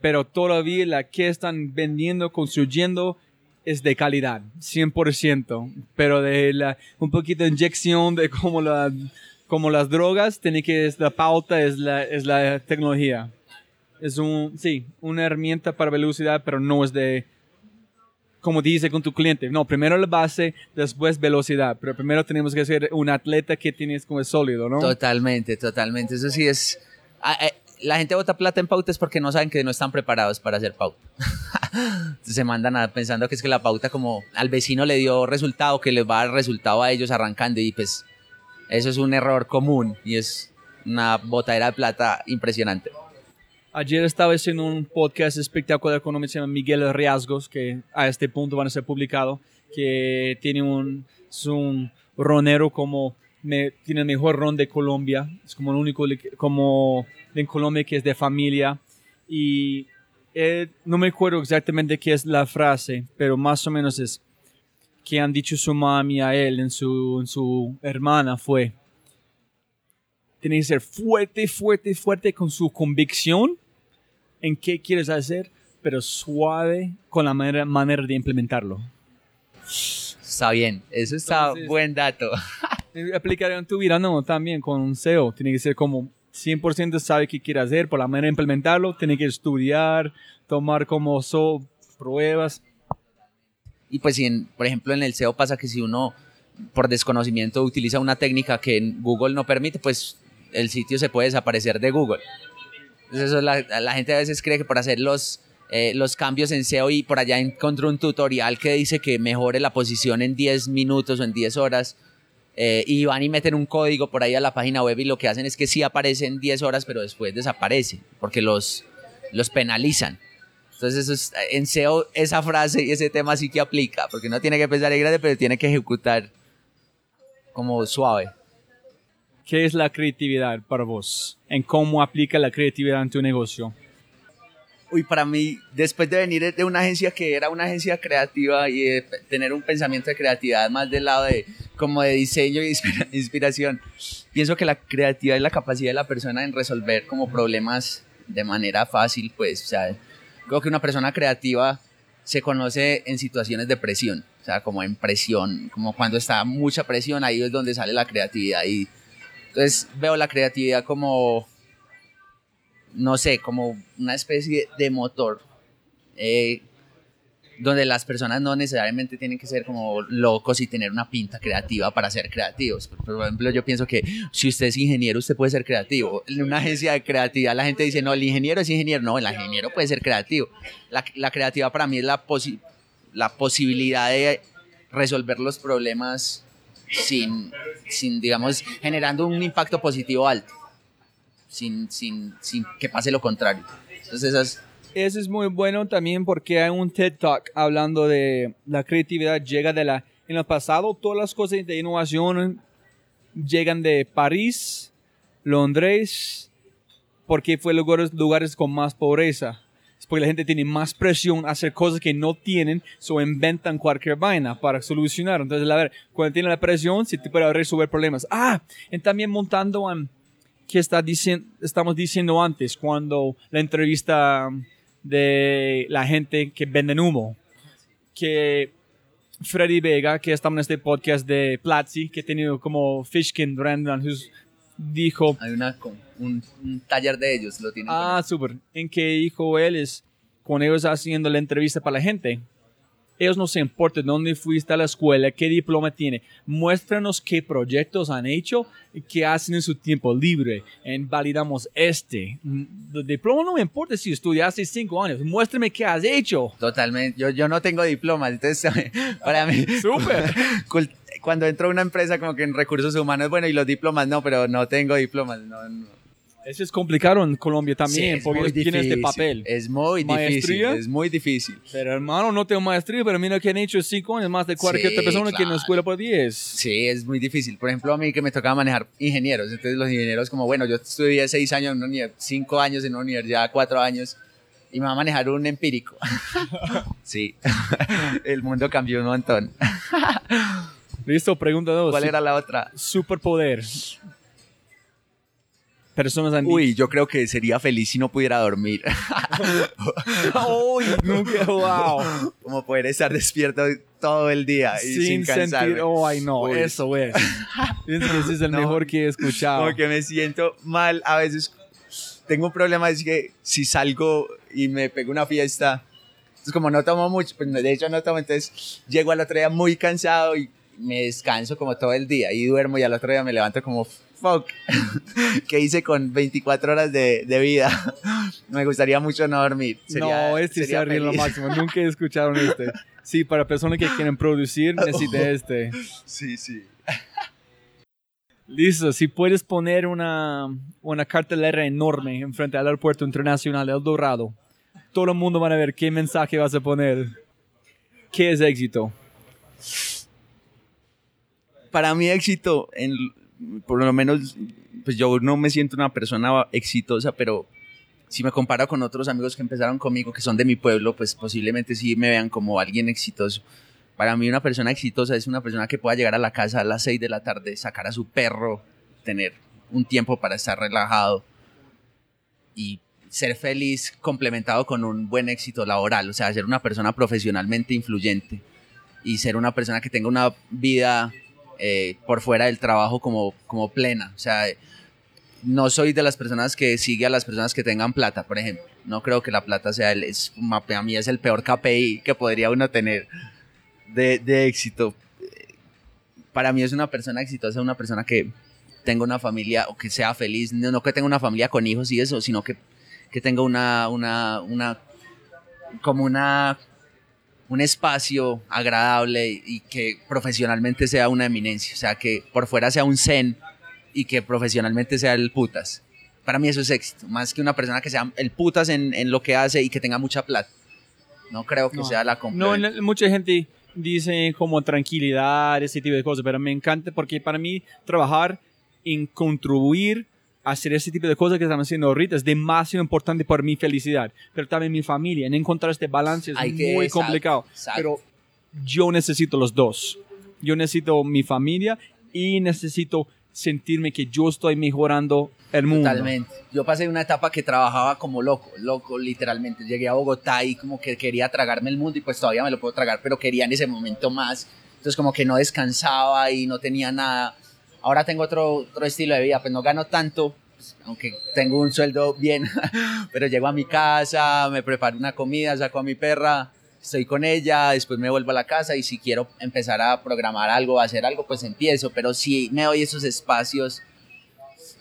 Pero todavía la que están vendiendo, construyendo, es de calidad, 100%, pero de la, un poquito de inyección de como, la, como las drogas, tiene que, es la pauta, es la, es la tecnología. Es un, sí, una herramienta para velocidad, pero no es de, como dice con tu cliente, no, primero la base, después velocidad, pero primero tenemos que ser un atleta que tienes como sólido, ¿no? Totalmente, totalmente, eso sí es... La gente bota plata en pautas porque no saben que no están preparados para hacer pauta. se mandan a, pensando que es que la pauta como al vecino le dio resultado, que les va a dar resultado a ellos arrancando y pues eso es un error común y es una botadera de plata impresionante. Ayer estaba haciendo un podcast espectacular con un se llama Miguel Riasgos, que a este punto van a ser publicados, que tiene un, es un ronero como me, tiene el mejor ron de Colombia, es como el único como en Colombia que es de familia. Y eh, no me acuerdo exactamente qué es la frase, pero más o menos es que han dicho su mami a él en su, en su hermana fue, tiene que ser fuerte, fuerte, fuerte con su convicción en qué quieres hacer, pero suave con la manera, manera de implementarlo. Está bien, eso está buen dato. aplicar en tu vida, no, también con un SEO, tiene que ser como 100% sabe qué quiere hacer, por la manera de implementarlo, tiene que estudiar, tomar como pruebas. Y pues, si por ejemplo, en el SEO pasa que si uno por desconocimiento utiliza una técnica que en Google no permite, pues el sitio se puede desaparecer de Google. Entonces, eso la, la gente a veces cree que por hacer los, eh, los cambios en SEO y por allá encontró un tutorial que dice que mejore la posición en 10 minutos o en 10 horas eh, y van y meten un código por ahí a la página web y lo que hacen es que sí aparecen 10 horas, pero después desaparece, porque los, los penalizan. Entonces, eso en SEO, esa frase y ese tema sí que aplica, porque no tiene que pensar en grande, pero tiene que ejecutar como suave. ¿Qué es la creatividad para vos? ¿En cómo aplica la creatividad en tu negocio? uy, para mí, después de venir de una agencia que era una agencia creativa y de tener un pensamiento de creatividad más del lado de como de diseño y inspiración, pienso que la creatividad es la capacidad de la persona en resolver como problemas de manera fácil, pues, o sea, creo que una persona creativa se conoce en situaciones de presión, o sea, como en presión, como cuando está mucha presión, ahí es donde sale la creatividad y entonces veo la creatividad como no sé, como una especie de motor eh, donde las personas no necesariamente tienen que ser como locos y tener una pinta creativa para ser creativos. Por ejemplo, yo pienso que si usted es ingeniero, usted puede ser creativo. En una agencia de creatividad la gente dice, no, el ingeniero es ingeniero. No, el ingeniero puede ser creativo. La, la creatividad para mí es la, la posibilidad de resolver los problemas sin, sin, digamos, generando un impacto positivo alto sin, sin, sin que pase lo contrario. Entonces esas... Eso es muy bueno también porque hay un TED Talk hablando de la creatividad llega de la... En el pasado todas las cosas de innovación llegan de París, Londres, porque fue lugares, lugares con más pobreza. Es porque la gente tiene más presión a hacer cosas que no tienen, o inventan cualquier vaina para solucionar. Entonces, a ver, cuando tiene la presión, si te puede resolver problemas. Ah, y también montando en que está diciendo, estamos diciendo antes, cuando la entrevista de la gente que venden humo, que Freddy Vega, que está en este podcast de Platzi, que ha tenido como Fishkin Brandon, dijo... Hay una, un, un, taller de ellos, lo tienen. Ah, súper. En que dijo él es, cuando ellos haciendo la entrevista para la gente, ellos no se importan dónde fuiste a la escuela, qué diploma tiene. Muéstranos qué proyectos han hecho y qué hacen en su tiempo libre. En validamos este. El diploma no me importa si estudiaste cinco años. Muéstrame qué has hecho. Totalmente. Yo, yo no tengo diploma, entonces para mí. Súper. Cuando entro a una empresa como que en recursos humanos, bueno, y los diplomas no, pero no tengo diplomas. No, no. Eso es complicado en Colombia también, Sí, porque muy tiene este difícil. papel. Es muy difícil. ¿Maestría? Es muy difícil. Pero hermano, no tengo maestría, pero mira que han hecho cinco años más de cualquier Sí, otra persona que en la claro. escuela por 10. Sí, es muy difícil. Por ejemplo, a mí que me tocaba manejar ingenieros. Entonces, los ingenieros, como bueno, yo estudié seis años en una universidad, cinco años en una universidad, cuatro años, y me va a manejar un empírico. sí, el mundo cambió un montón. Listo, pregunta dos. ¿Cuál era la otra? Superpoder. Personas han Uy, yo creo que sería feliz si no pudiera dormir. Uy, nunca, wow. como poder estar despierto todo el día y sin, Sin sentir, oh, ay no, Uy. eso es. Ese es el No. mejor que he escuchado. Como que me siento mal. A veces tengo un problema, es que si salgo y me pego una fiesta, es como no tomo mucho, pues de hecho no tomo, entonces llego al otro día muy cansado y me descanso como todo el día y duermo y al otro día me levanto como fuck, ¿qué hice con 24 horas de, de vida? me gustaría mucho no dormir. Sería- no, este sería se lo máximo. Nunca he escuchado este. Sí, para personas que quieren producir, necesita este. Sí, sí. Listo, si puedes poner una, una cartelera enorme enfrente al aeropuerto internacional de El Dorado, todo el mundo va a ver qué mensaje vas a poner. ¿Qué es éxito? Para mí éxito, por lo menos, pues yo no me siento una persona exitosa, pero si me comparo con otros amigos que empezaron conmigo, que son de mi pueblo, pues posiblemente sí me vean como alguien exitoso. Para mí una persona exitosa es una persona que pueda llegar a la casa a las 6 de la tarde, sacar a su perro, tener un tiempo para estar relajado y ser feliz complementado con un buen éxito laboral, o sea, ser una persona profesionalmente influyente y ser una persona que tenga una vida eh, por fuera del trabajo como, como plena. O sea, no soy de las personas que sigue a las personas que tengan plata, por ejemplo. No creo que la plata sea el, es, a mí es el peor KPI que podría uno tener de, de éxito. Para mí es una persona exitosa, una persona que tenga una familia o que sea feliz, no, no que tenga una familia con hijos y eso, sino que, que tenga una, una, una, como una un espacio agradable y que profesionalmente sea una eminencia, o sea, que por fuera sea un zen y que profesionalmente sea el putas. Para mí eso es éxito, más que una persona que sea el putas en, en lo que hace y que tenga mucha plata. No creo que No. sea la No, complementaria. la- mucha gente dice como tranquilidad, ese tipo de cosas, pero me encanta porque para mí trabajar en contribuir hacer ese tipo de cosas que estamos haciendo ahorita es demasiado importante para mi felicidad, pero también mi familia. En encontrar este balance es Hay que- muy exacto, complicado, exacto. pero yo necesito los dos. Yo necesito mi familia y necesito sentirme que yo estoy mejorando el mundo. Totalmente. Yo pasé una etapa que trabajaba como loco, loco literalmente. Llegué a Bogotá y como que quería tragarme el mundo y pues todavía me lo puedo tragar, pero quería en ese momento más. Entonces como que no descansaba y no tenía nada. Ahora tengo otro, otro estilo de vida, pues no gano tanto, pues, aunque tengo un sueldo bien, pero llego a mi casa, me preparo una comida, saco a mi perra, estoy con ella, después me vuelvo a la casa y si quiero empezar a programar algo, a hacer algo, pues empiezo, pero si me doy esos espacios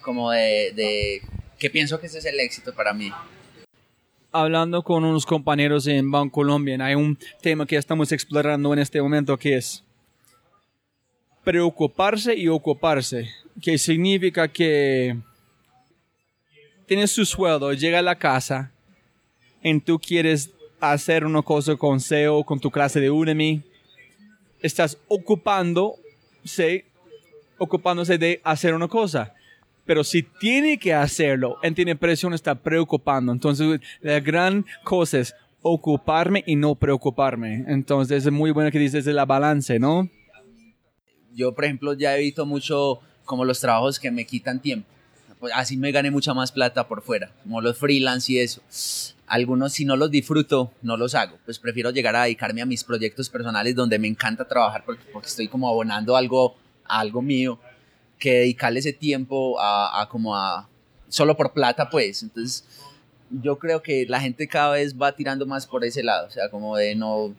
como de, de que pienso que ese es el éxito para mí. hablando con unos compañeros en Banco Colombia, hay un tema que estamos explorando en este momento que es preocuparse y ocuparse, que significa que tienes tu sueldo, llega a la casa, y tú quieres hacer una cosa con SEO, con tu clase de Udemy, estás ocupándose, ocupándose de hacer una cosa. pero si tiene que hacerlo, él tiene presión, está preocupando. Entonces, la gran cosa es ocuparme y no preocuparme. Entonces, es muy bueno que dices de la balance, ¿no? Yo, por ejemplo, ya he visto mucho como los trabajos que me quitan tiempo. Pues así me gané mucha más plata por fuera, como los freelance y eso. Algunos, si no los disfruto, no los hago. Pues prefiero llegar a dedicarme a mis proyectos personales donde me encanta trabajar porque, estoy como abonando algo, a algo mío, que dedicarle ese tiempo a, a como a solo por plata, pues. Entonces, yo creo que la gente cada vez va tirando más por ese lado, o sea, como de no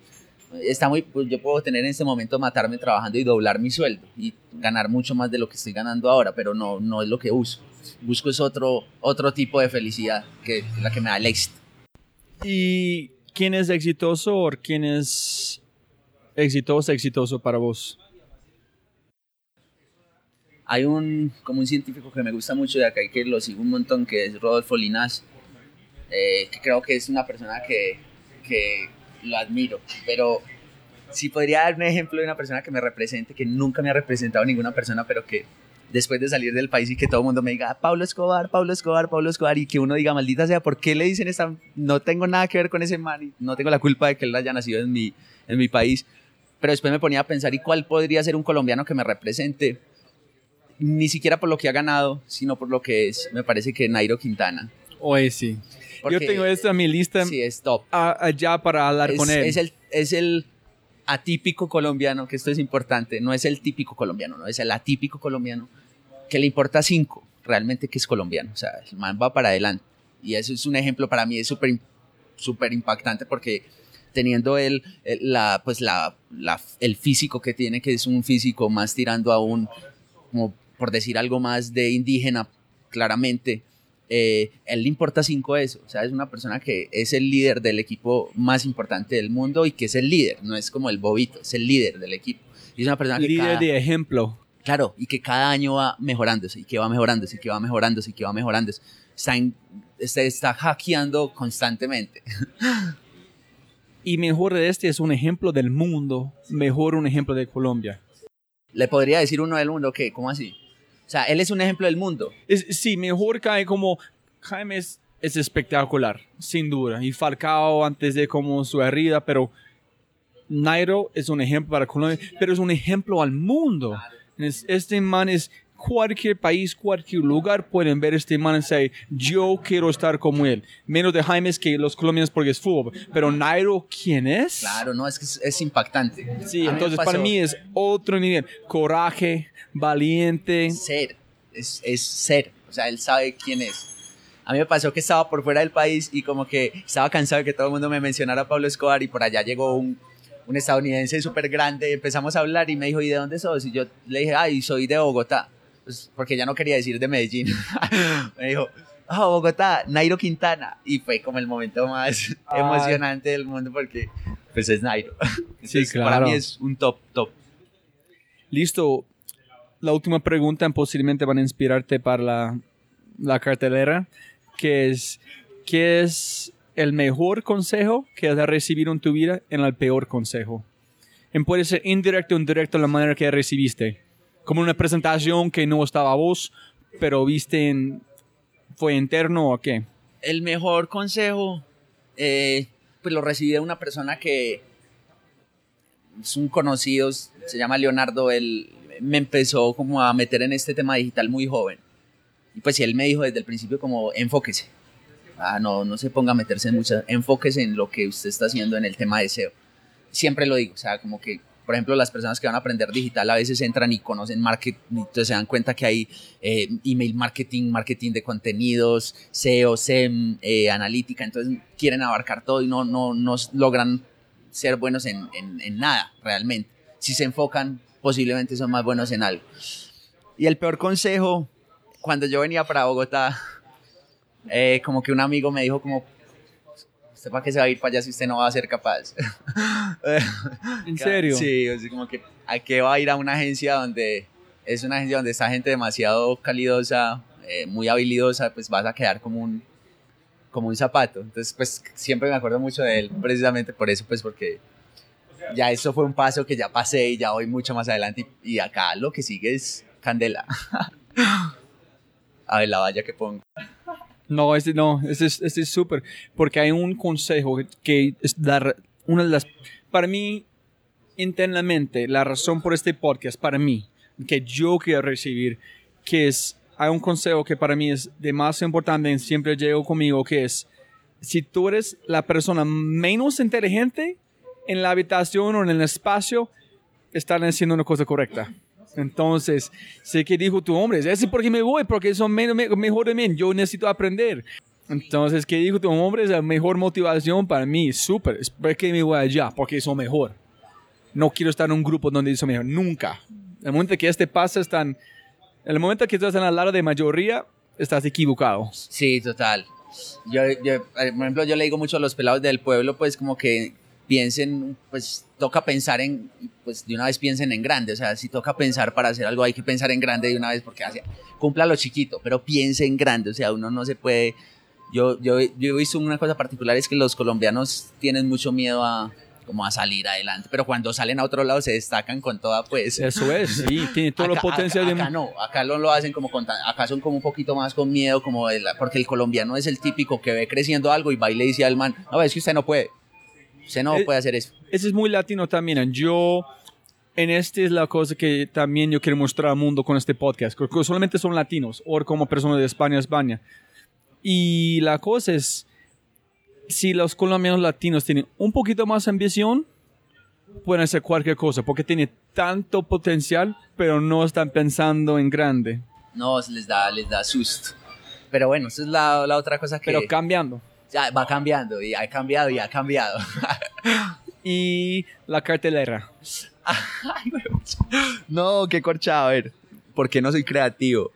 está muy pues yo puedo tener en este momento matarme trabajando y doblar mi sueldo y ganar mucho más de lo que estoy ganando ahora, pero no no es lo que busco. Busco es otro otro tipo de felicidad que la que me da el éxito. ¿Y quién es exitoso o quién es exitoso exitoso para vos? Hay un como un científico que me gusta mucho de acá y que lo sigo un montón que es Rodolfo Linas eh, que creo que es una persona que, que lo admiro, pero si podría dar un ejemplo de una persona que me represente, que nunca me ha representado ninguna persona, pero que después de salir del país y que todo el mundo me diga, Pablo Escobar, Pablo Escobar, Pablo Escobar, y que uno diga, maldita sea, ¿por qué le dicen esta? No tengo nada que ver con ese man, y no tengo la culpa de que él haya nacido en mi, en mi país. Pero después me ponía a pensar, ¿y cuál podría ser un colombiano que me represente? Ni siquiera por lo que ha ganado, sino por lo que es. Me parece que Nairo Quintana. Oye, Yo tengo esto en mi lista sí, es top. allá para hablar es, con él. Es el, es el atípico colombiano, que esto es importante, no es el típico colombiano, no es el atípico colombiano, que le importa cinco, realmente que es colombiano, o sea, el man va para adelante. Y eso es un ejemplo para mí, es súper súper impactante porque teniendo él la, pues la, la, el físico que tiene, que es un físico más tirando a un, como por decir algo más de indígena, claramente, eh, él le importa cinco eso, o sea, es una persona que es el líder del equipo más importante del mundo y que es el líder, no es como el bobito, es el líder del equipo. Y es una persona que líder de ejemplo. Claro, y que cada año va mejorándose, y que va mejorándose, y que va mejorándose, y que va mejorándose. Está, está, está hackeando constantemente. Y mejor de este es un ejemplo del mundo, mejor un ejemplo de Colombia. Le podría decir uno del mundo que, ¿cómo así? O sea, él es un ejemplo del mundo. Es, sí, mejor cae como Jaime es, es, espectacular, sin duda. Y Falcao antes de como su herida, pero Nairo es un ejemplo para Colombia, pero es un ejemplo al mundo. Este man es cualquier país, cualquier lugar pueden ver este man y decir, yo quiero estar como él. Menos de Jaime que los colombianos porque es fútbol. Pero Nairo, ¿quién es? Claro, no, es que es, es impactante. Sí, entonces para mí es otro nivel. Coraje, valiente. Ser, es, es ser. O sea, él sabe quién es. A mí me pasó que estaba por fuera del país y como que estaba cansado de que todo el mundo me mencionara a Pablo Escobar y por allá llegó un, un estadounidense súper grande, empezamos a hablar y me dijo, ¿y de dónde sos? Y yo le dije, ay, soy de Bogotá, pues porque ya no quería decir de Medellín. me dijo, oh, Bogotá, Nairo Quintana. Y fue como el momento más ay. emocionante del mundo porque pues es Nairo. Entonces, sí, claro. Para mí es un top, top. Listo. La última pregunta posiblemente van a inspirarte para la, la cartelera, que es, ¿qué es el mejor consejo que has recibido en tu vida en el peor consejo? Y puede ser indirecto o indirecto la manera que recibiste. Como una presentación que no estaba vos, pero viste. ¿Fue interno o qué? El mejor consejo, eh, pues lo recibí de una persona que es un conocido, se llama Leonardo, él me empezó como a meter en este tema digital muy joven. Y pues él me dijo desde el principio como enfóquese. Ah, no, no se ponga a meterse en muchas, enfóquese en lo que usted está haciendo en el tema de SEO. Siempre lo digo, o sea, como que, por ejemplo, las personas que van a aprender digital a veces entran y conocen marketing, entonces se dan cuenta que hay eh, email marketing, marketing de contenidos, SEO, SEM, eh, analítica, entonces quieren abarcar todo y no, no, no logran ser buenos en, en, nada realmente. Si se enfocan, posiblemente son más buenos en algo. Y el peor consejo, cuando yo venía para Bogotá, eh, como que un amigo me dijo como, ¿usted para qué se va a ir para allá si usted no va a ser capaz? ¿En serio? Sí, así como que a qué va a ir a una agencia donde es una agencia donde está gente demasiado calidosa, eh, muy habilidosa, pues vas a quedar como un como un zapato. Entonces, pues siempre me acuerdo mucho de él, precisamente por eso, pues porque ya eso fue un paso que ya pasé y ya voy mucho más adelante y, y acá lo que sigue es candela. A ver, la valla que pongo. No, este no, este es es súper, porque hay un consejo que es dar una de las, para mí, internamente, la razón por este podcast, para mí, que yo quiero recibir, que es, hay un consejo que para mí es de más importante, siempre llego conmigo, que es, si tú eres la persona menos inteligente en la habitación o en el espacio, están haciendo una cosa correcta. Entonces, sé que dijo tu hombre, es porque me voy, porque son menos, me- mejor de mí, yo necesito aprender. Entonces, ¿qué dijo tu hombre? Es la mejor motivación para mí, súper, es porque me voy allá, porque son mejor. No quiero estar en un grupo donde son mejor, nunca. El momento que este pasa, están, el momento que estás en al lado de mayoría, estás equivocado. Sí, total. Yo, yo, por ejemplo, yo le digo mucho a los pelados del pueblo, pues como que piensen, pues toca pensar en, pues de una vez piensen en grande, o sea, si toca pensar para hacer algo hay que pensar en grande de una vez porque cumpla lo chiquito, pero piense en grande, o sea, uno no se puede, yo, yo, yo he visto una cosa particular es que los colombianos tienen mucho miedo a como a salir adelante, pero cuando salen a otro lado se destacan con toda, pues... Eso es, sí, tiene todo Acá- potencial acá, de... acá no, acá lo, lo hacen como con, acá son como un poquito más con miedo, como porque el colombiano es el típico que ve creciendo algo y va y le dice al man, no, es que usted no puede, usted no Eh, puede hacer eso. Ese es muy latino también. Yo, en este es la cosa que también yo quiero mostrar al mundo con este podcast. Porque solamente son latinos o como personas de España, España. Y la cosa es, si los colombianos latinos tienen un poquito más ambición, pueden hacer cualquier cosa. Porque tiene tanto potencial, pero no están pensando en grande. No, les da, les da susto. Pero bueno, esa es la, la otra cosa que Pero cambiando. Ya va cambiando y ha cambiado y ha cambiado. Y la cartelera. Ay, no, qué corchado, a ver, ¿por qué no soy creativo?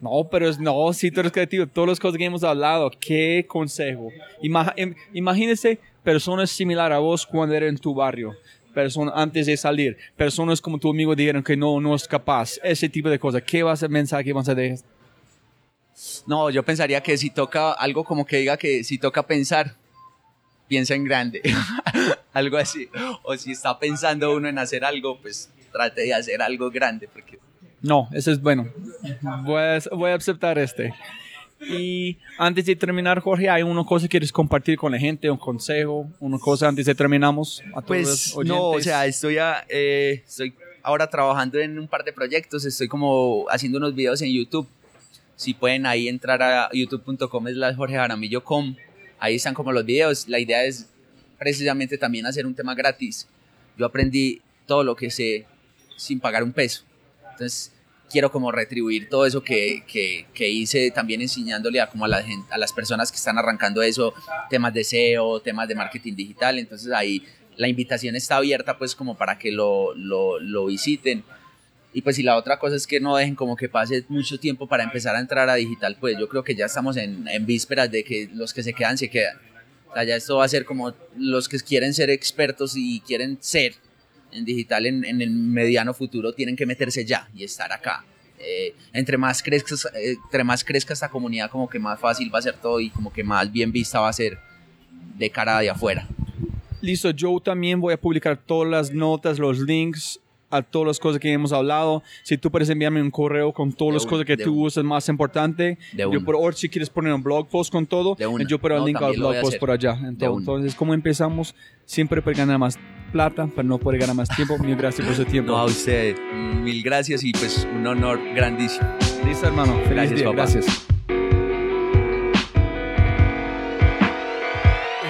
No, pero es, no, si tú eres creativo, todas las cosas que hemos hablado, qué consejo. Ima- im- imagínese personas similares a vos cuando eran en tu barrio, personas antes de salir, personas como tu amigo dijeron que no, no es capaz, ese tipo de cosas. ¿Qué vas a mensaje que vas a dejar? No, yo pensaría que si toca algo como que diga que si toca pensar, piensa en grande. algo así. O si está pensando uno en hacer algo, pues trate de hacer algo grande. Porque No, ese es bueno. Voy a, voy a aceptar este. Y antes de terminar, Jorge, ¿hay una cosa que quieres compartir con la gente, un consejo, una cosa antes de terminamos? A todos Pues no, o sea, estoy, a- eh, estoy ahora trabajando en un par de proyectos, estoy como haciendo unos videos en YouTube. Si pueden ahí entrar a youtube.com slash Jorge Jaramillo com, ahí están como los videos. La idea es precisamente también hacer un tema gratis. Yo aprendí todo lo que sé sin pagar un peso. Entonces quiero como retribuir todo eso que, que, que hice también enseñándole a, como a, la a las personas que están arrancando eso, temas de SEO, temas de marketing digital. Entonces ahí la invitación está abierta pues como para que lo, lo, lo visiten. Y pues y la otra cosa es que no dejen como que pase mucho tiempo para empezar a entrar a digital, pues yo creo que ya estamos en, en vísperas de que los que se quedan se quedan. O sea, ya esto va a ser como los que quieren ser expertos y quieren ser en digital en, en el mediano futuro tienen que meterse ya y estar acá. Eh, entre, más crezca, eh, entre más crezca esta comunidad, como que más fácil va a ser todo y como que más bien vista va a ser de cara de afuera. Listo, yo también voy a publicar todas las notas, los links a todas las cosas que hemos hablado. Si tú puedes enviarme un correo con todas De las una, cosas que tú usas más importante, De yo por o si quieres poner un blog post con todo, yo pongo el No, link al blog post por allá. Entonces, entonces, ¿cómo empezamos? Siempre para ganar más plata, pero no puede ganar más tiempo. Mil gracias por su tiempo. No a usted, mil gracias y pues un honor grandísimo. Listo, hermano. Feliz Gracias, día. papá. Gracias.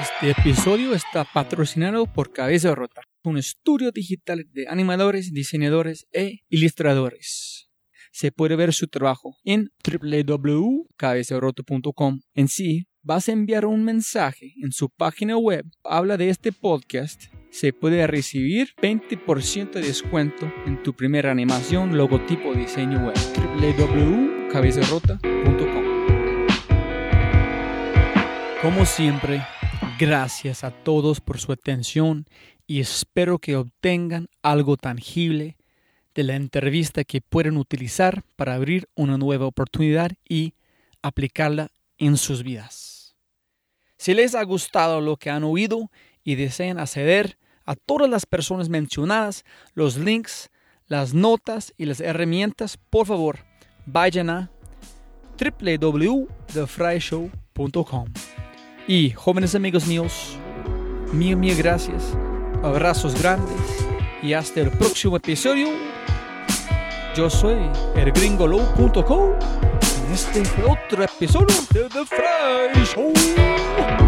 Este episodio está patrocinado por Cabeza Rota, un estudio digital de animadores, diseñadores e ilustradores. Se puede ver su trabajo en www.cabezarota.com. En sí, vas a enviar un mensaje en su página web. Habla de este podcast. Se puede recibir 20% de descuento en tu primera animación, logotipo, diseño web. www.cabezarota.com. Como siempre, gracias a todos por su atención y espero que obtengan algo tangible de la entrevista que pueden utilizar para abrir una nueva oportunidad y aplicarla en sus vidas. Si les ha gustado lo que han oído y desean acceder a todas las personas mencionadas, los links, las notas y las herramientas, por favor, vayan a www.thefryshow.com. Y jóvenes amigos míos, mil, mil gracias, abrazos grandes y hasta el próximo episodio. Yo soy elgringolow.com en este otro episodio de The Fry Show.